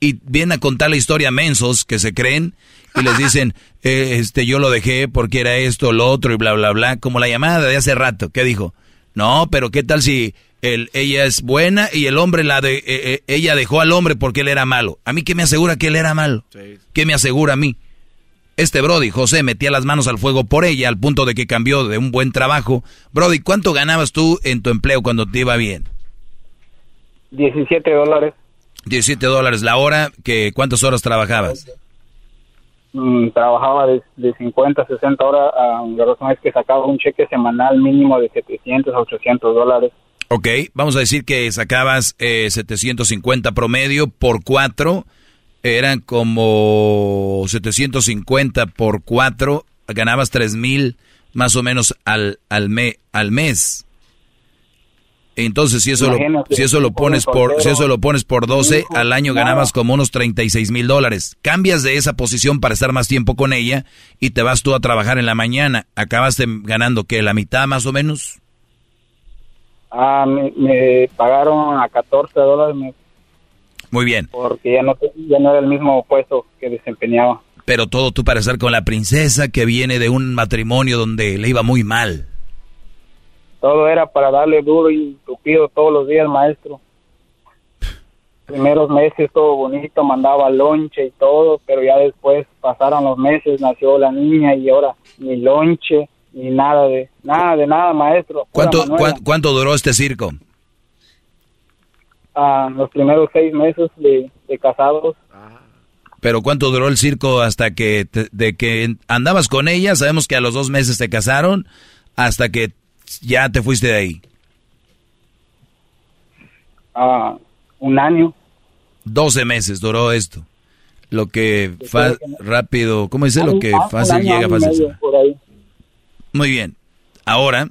Y vienen a contar la historia a mensos que se creen y les dicen, eh, este, yo lo dejé porque era esto, lo otro y bla, bla, bla, como la llamada de hace rato. ¿Qué dijo? No, pero ¿qué tal si el, ella es buena y el hombre la de, eh, eh, ella dejó al hombre porque él era malo? ¿A mí qué me asegura que él era malo? ¿Qué me asegura a mí? Este Brody, José, metía las manos al fuego por ella al punto de que cambió de un buen trabajo. Brody, ¿cuánto ganabas tú en tu empleo cuando te iba bien? 17 dólares. 17 dólares la hora, que ¿cuántas horas trabajabas? Mm, trabajaba de, de, 50 a 60 horas, uh, la razón es que sacaba un cheque semanal mínimo de 700 a 800 dólares. Ok, vamos a decir que sacabas eh, 750 promedio por 4, eran como 750 por 4, ganabas 3 mil más o menos al, al, me, al mes. Entonces, si eso, lo, si eso lo pones por, si eso lo pones por 12, al año ganabas como unos 36 mil dólares. Cambias de esa posición para estar más tiempo con ella y te vas tú a trabajar en la mañana. ¿Acabaste ganando que la mitad más o menos? Ah, me, pagaron a 14 dólares. Muy bien. Porque ya no, ya no era el mismo puesto que desempeñaba. Pero todo tú para estar con la princesa que viene de un matrimonio donde le iba muy mal. Todo era para darle duro y tupido todos los días, maestro. Primeros meses todo bonito, mandaba lonche y todo, pero ya después pasaron los meses, nació la niña y ahora ni lonche ni nada de nada de nada, maestro. ¿Cuánto, ¿cuánto, duró este circo? Ah, los primeros seis meses de, casados. Pero ¿cuánto duró el circo hasta que de que andabas con ella? Sabemos que a los dos meses te casaron, hasta que ya te fuiste de ahí? Ah, un año. 12 meses duró esto. Lo que rápido, ¿cómo dice? Lo que fácil llega, fácil Muy bien. Ahora,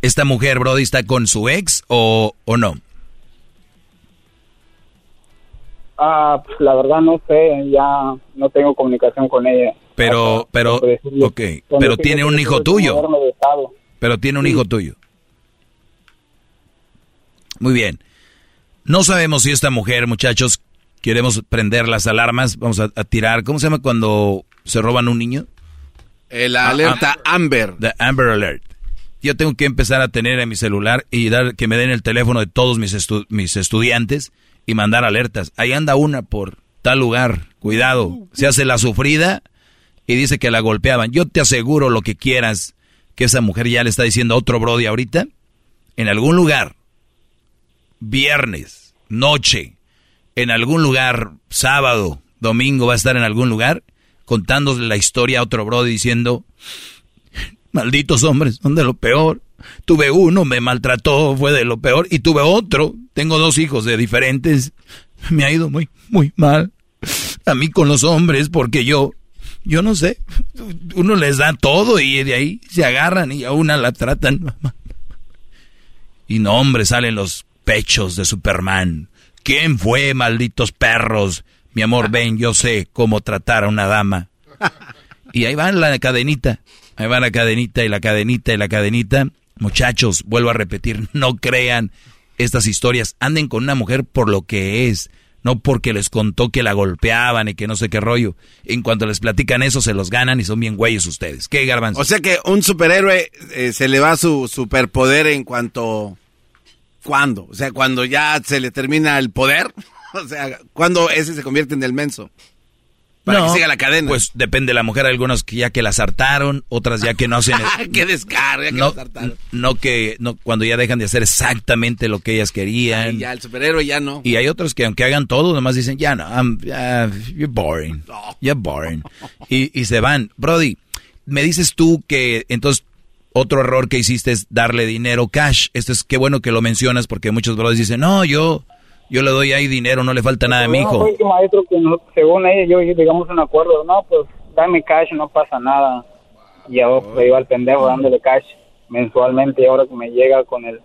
¿esta mujer, Brody, está con su ex o, o no? Ah, pues, la verdad no sé, ya no tengo comunicación con ella. Pero, pero, ok, pero tiene un hijo tuyo. Pero tiene un hijo tuyo. Muy bien. No sabemos si esta mujer, muchachos, queremos prender las alarmas, vamos a, tirar, ¿cómo se llama cuando se roban un niño? La ah, alerta ah, Amber. The Amber Alert. Yo tengo que empezar a tener en mi celular y dar que me den el teléfono de todos mis, mis estudiantes y mandar alertas. Ahí anda una por tal lugar. Cuidado. Se hace la sufrida y dice que la golpeaban. Yo te aseguro lo que quieras que esa mujer ya le está diciendo a otro Brody ahorita. En algún lugar, viernes, noche, en algún lugar, sábado, domingo, va a estar en algún lugar contándole la historia a otro Brody diciendo, malditos hombres, son de lo peor. Tuve uno, me maltrató, fue de lo peor, y tuve otro, tengo dos hijos de diferentes, me ha ido muy, muy mal. A mí con los hombres, porque yo, yo no sé, uno les da todo y de ahí se agarran y a una la tratan. Y no, hombre, salen los pechos de Superman. ¿Quién fue, malditos perros? Mi amor, ven, yo sé cómo tratar a una dama. Y ahí va la cadenita, ahí va la cadenita y la cadenita y la cadenita. Muchachos, vuelvo a repetir, no crean estas historias, anden con una mujer por lo que es, no porque les contó que la golpeaban y que no sé qué rollo. En cuanto les platican eso, se los ganan y son bien güeyes ustedes. ¿Qué, Garbanzo? O sea que un superhéroe eh, se le va su superpoder en cuanto... ¿Cuándo? O sea, cuando ya se le termina el poder. O sea, cuando ese se convierte en el menso. Para que siga la cadena. Pues depende de la mujer, algunos que ya que las hartaron, otras ya que no hacen. ¡Qué descarga! no, no que no cuando ya dejan de hacer exactamente lo que ellas querían. Y ya el superhéroe ya no. Y hay otros que aunque hagan todo, nomás dicen ya no, I'm, you're boring, you're boring. Y, y se van. Brody, me dices tú que entonces otro error que hiciste es darle dinero cash. Esto es qué bueno que lo mencionas porque muchos brothers dicen no yo yo le doy ahí dinero, no le falta nada a mi hijo. No, maestro, que no, según ella, yo digamos un acuerdo, no, pues dame cash, no pasa nada. Y ahora pues, iba al pendejo dándole cash mensualmente y ahora que me llega con el...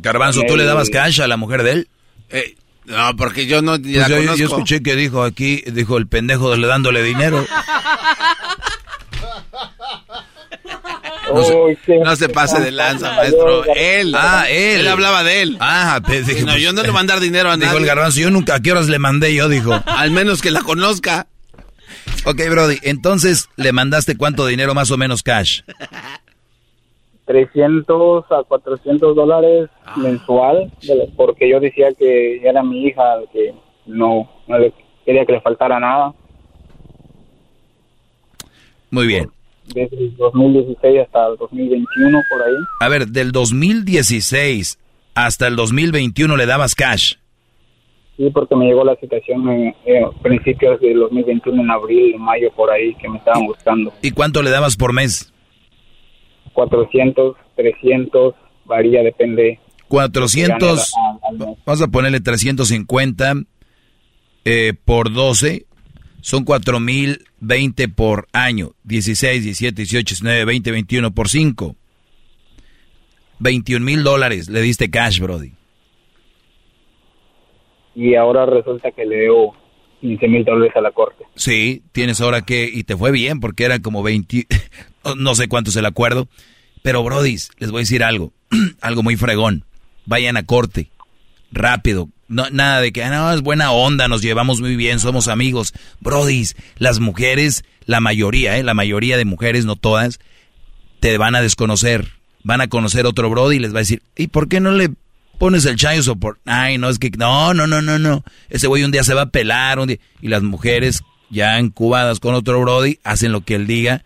Garbanzo, ¿tú le dabas cash a la mujer de él? Eh, no, porque yo no pues yo, yo, escuché que dijo aquí, dijo el pendejo le dándole dinero. No se, pase de lanza, maestro. Él. Ah, él. Él hablaba de él. Ah, te dije. No, yo no le voy a mandar dinero a nadie. Dijo el garbanzo, yo nunca, ¿a qué horas le mandé yo? Dijo. Al menos que la conozca. Ok, Brody, entonces, ¿le mandaste cuánto dinero más o menos cash? 300 a 400 dólares mensual, porque yo decía que era mi hija, que no, no le quería que le faltara nada. Muy bien desde el 2016 hasta el 2021 por ahí. A ver, del 2016 hasta el 2021 le dabas cash. Sí, porque me llegó la situación en, principios del 2021, en abril, en mayo, por ahí, que me estaban buscando. ¿Y cuánto le dabas por mes? 400, 300, varía, depende. 400, vamos a ponerle 350 eh, por 12, son 4020 por año. 16, 17, 18, 19, 20, 21 por 5. 21 mil dólares le diste cash, Brody. Y ahora resulta que le debo 15 mil dólares a la corte. Sí, tienes ahora que, y te fue bien porque era como 20, no sé cuánto es el acuerdo. Pero, Brody, les voy a decir algo, algo muy fregón. Vayan a corte, rápido, no, nada de que, ah, no, es buena onda, nos llevamos muy bien, somos amigos. Brodis, las mujeres, la mayoría, ¿eh? La mayoría de mujeres, no todas, te van a desconocer. Van a conocer otro Brody y les va a decir, ¿y por qué no le pones el chayo support? Ay, no, es que, no, no, no, no, no. Ese güey un día se va a pelar, un día. Y las mujeres, ya encubadas con otro Brody, hacen lo que él diga.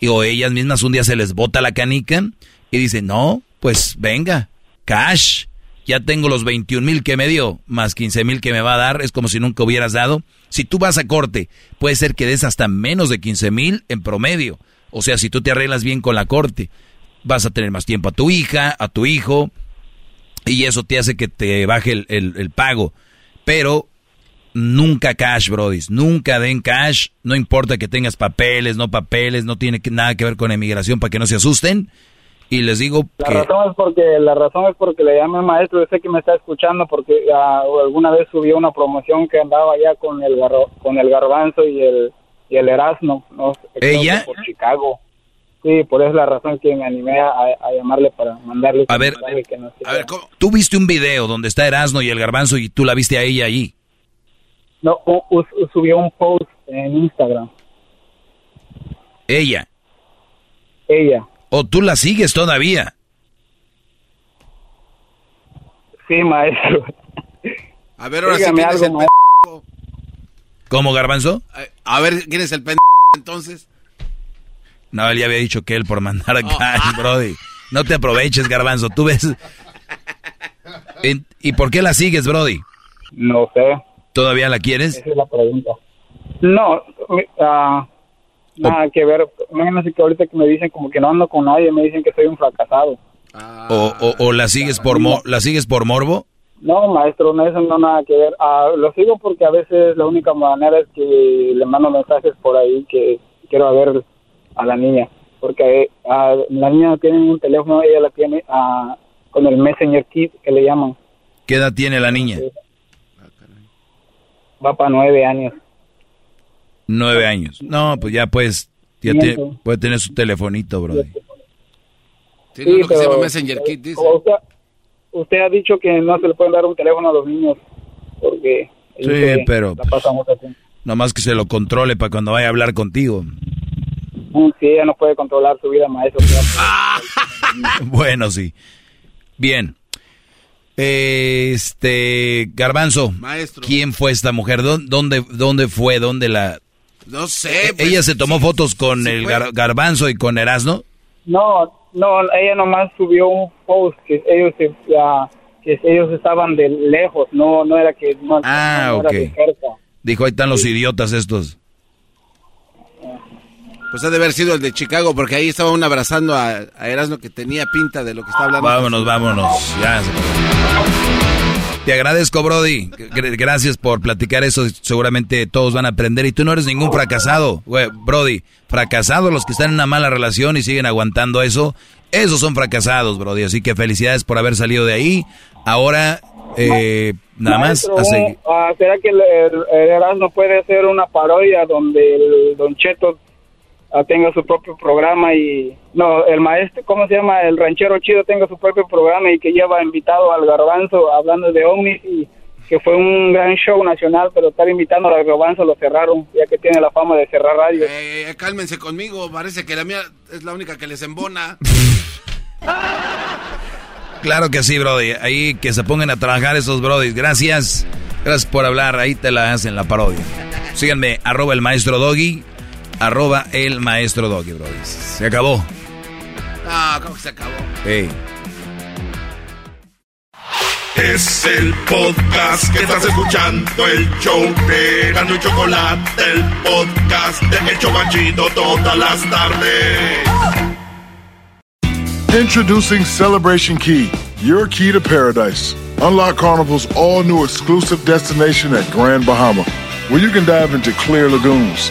Y o ellas mismas un día se les bota la canica y dicen, no, pues venga, cash ya tengo los 21 mil que me dio, más 15 mil que me va a dar, es como si nunca hubieras dado. Si tú vas a corte, puede ser que des hasta menos de 15 mil en promedio. O sea, si tú te arreglas bien con la corte, vas a tener más tiempo a tu hija, a tu hijo, y eso te hace que te baje el, el pago. Pero nunca cash, brodis, nunca den cash, no importa que tengas papeles, no papeles, no tiene nada que ver con emigración para que no se asusten y les digo la que... razón es porque la razón es porque le llamé maestro yo sé que me está escuchando porque ah, alguna vez subió una promoción que andaba allá con el con el garbanzo y el y el Erasmo no ella por Chicago. Sí por eso es la razón que me animé a, llamarle para mandarle a ver que no a ver tú viste un video donde está Erasmo y el garbanzo y tú la viste a ella ahí no subió un post en Instagram. Ella. Ella ¿O tú la sigues todavía? Sí, maestro. A ver, ahora sí algo, ¿Cómo, Garbanzo? A ver, ¿quién es el pendejo entonces? No, él ya había dicho que él por mandar acá, oh. Brody. No te aproveches, Garbanzo. Tú ves. ¿Y por qué la sigues, Brody? No sé. ¿Todavía la quieres? Esa es la pregunta. No, uh, nada que ver. Imagínate que ahorita que me dicen como que no ando con nadie, me dicen que soy un fracasado. o, o, la sigues por la sigues por morbo? No, maestro, no eso no nada que ver. Uh, lo sigo porque a veces la única manera es que le mando mensajes por ahí que quiero ver a la niña, porque uh, la niña tiene un teléfono, ella la tiene con el Messenger Kit que le llaman. ¿Qué edad tiene la niña? Va para nueve años. Nueve años. No, pues ya pues, ya puede tener su telefonito, bro. Tiene que se llama Messenger Kit, dice. Usted, ha dicho que no se le pueden dar un teléfono a los niños porque... Sí, pero... Nomás que se lo controle para cuando vaya a hablar contigo. Mm, sí, ella no puede controlar su vida, maestro. bueno, sí. Bien. Este, Garbanzo, Maestro. ¿quién fue esta mujer? ¿Dónde, dónde fue? ¿Dónde la, no sé. ¿E-, ¿Ella pues, se tomó fotos con el garbanzo y con Erasno? No, no, ella nomás subió un post que ellos que ellos estaban de lejos, no no era que no, ah, ok. Dijo, ahí están los idiotas estos. Pues ha de haber sido el de Chicago, porque ahí estaba uno abrazando a, a Erasmo que tenía pinta de lo que está hablando. Vámonos, vámonos. Ya. Te agradezco, Brody. Gracias por platicar eso. Seguramente todos van a aprender. Y tú no eres ningún fracasado, Brody. Fracasados los que están en una mala relación y siguen aguantando eso. Esos son fracasados, Brody. Así que felicidades por haber salido de ahí. Ahora, eh, nada más. Ah, ¿Será que el, el, puede hacer una parodia donde el Don Cheto tenga su propio programa y no el maestro cómo se llama el ranchero chido tenga su propio programa y que lleva invitado al garbanzo hablando de ovnis y que fue un gran show nacional pero estar invitando al garbanzo lo cerraron ya que tiene la fama de cerrar radio. Eh, cálmense conmigo parece que la mía es la única que les embona. Claro que sí brody ahí que se pongan a trabajar esos brodis gracias gracias por hablar ahí te la hacen la parodia. Síganme arroba el maestro doggy arroba el maestro Doggy, bro. Se acabó. Ah, ¿cómo que se acabó? Es el podcast que estás escuchando, el show de Gano y Chocolate, el podcast de Hecho Banchito todas las tardes. Introducing Celebration Key, your key to paradise. Unlock Carnival's all new exclusive destination at Grand Bahama, where you can dive into clear lagoons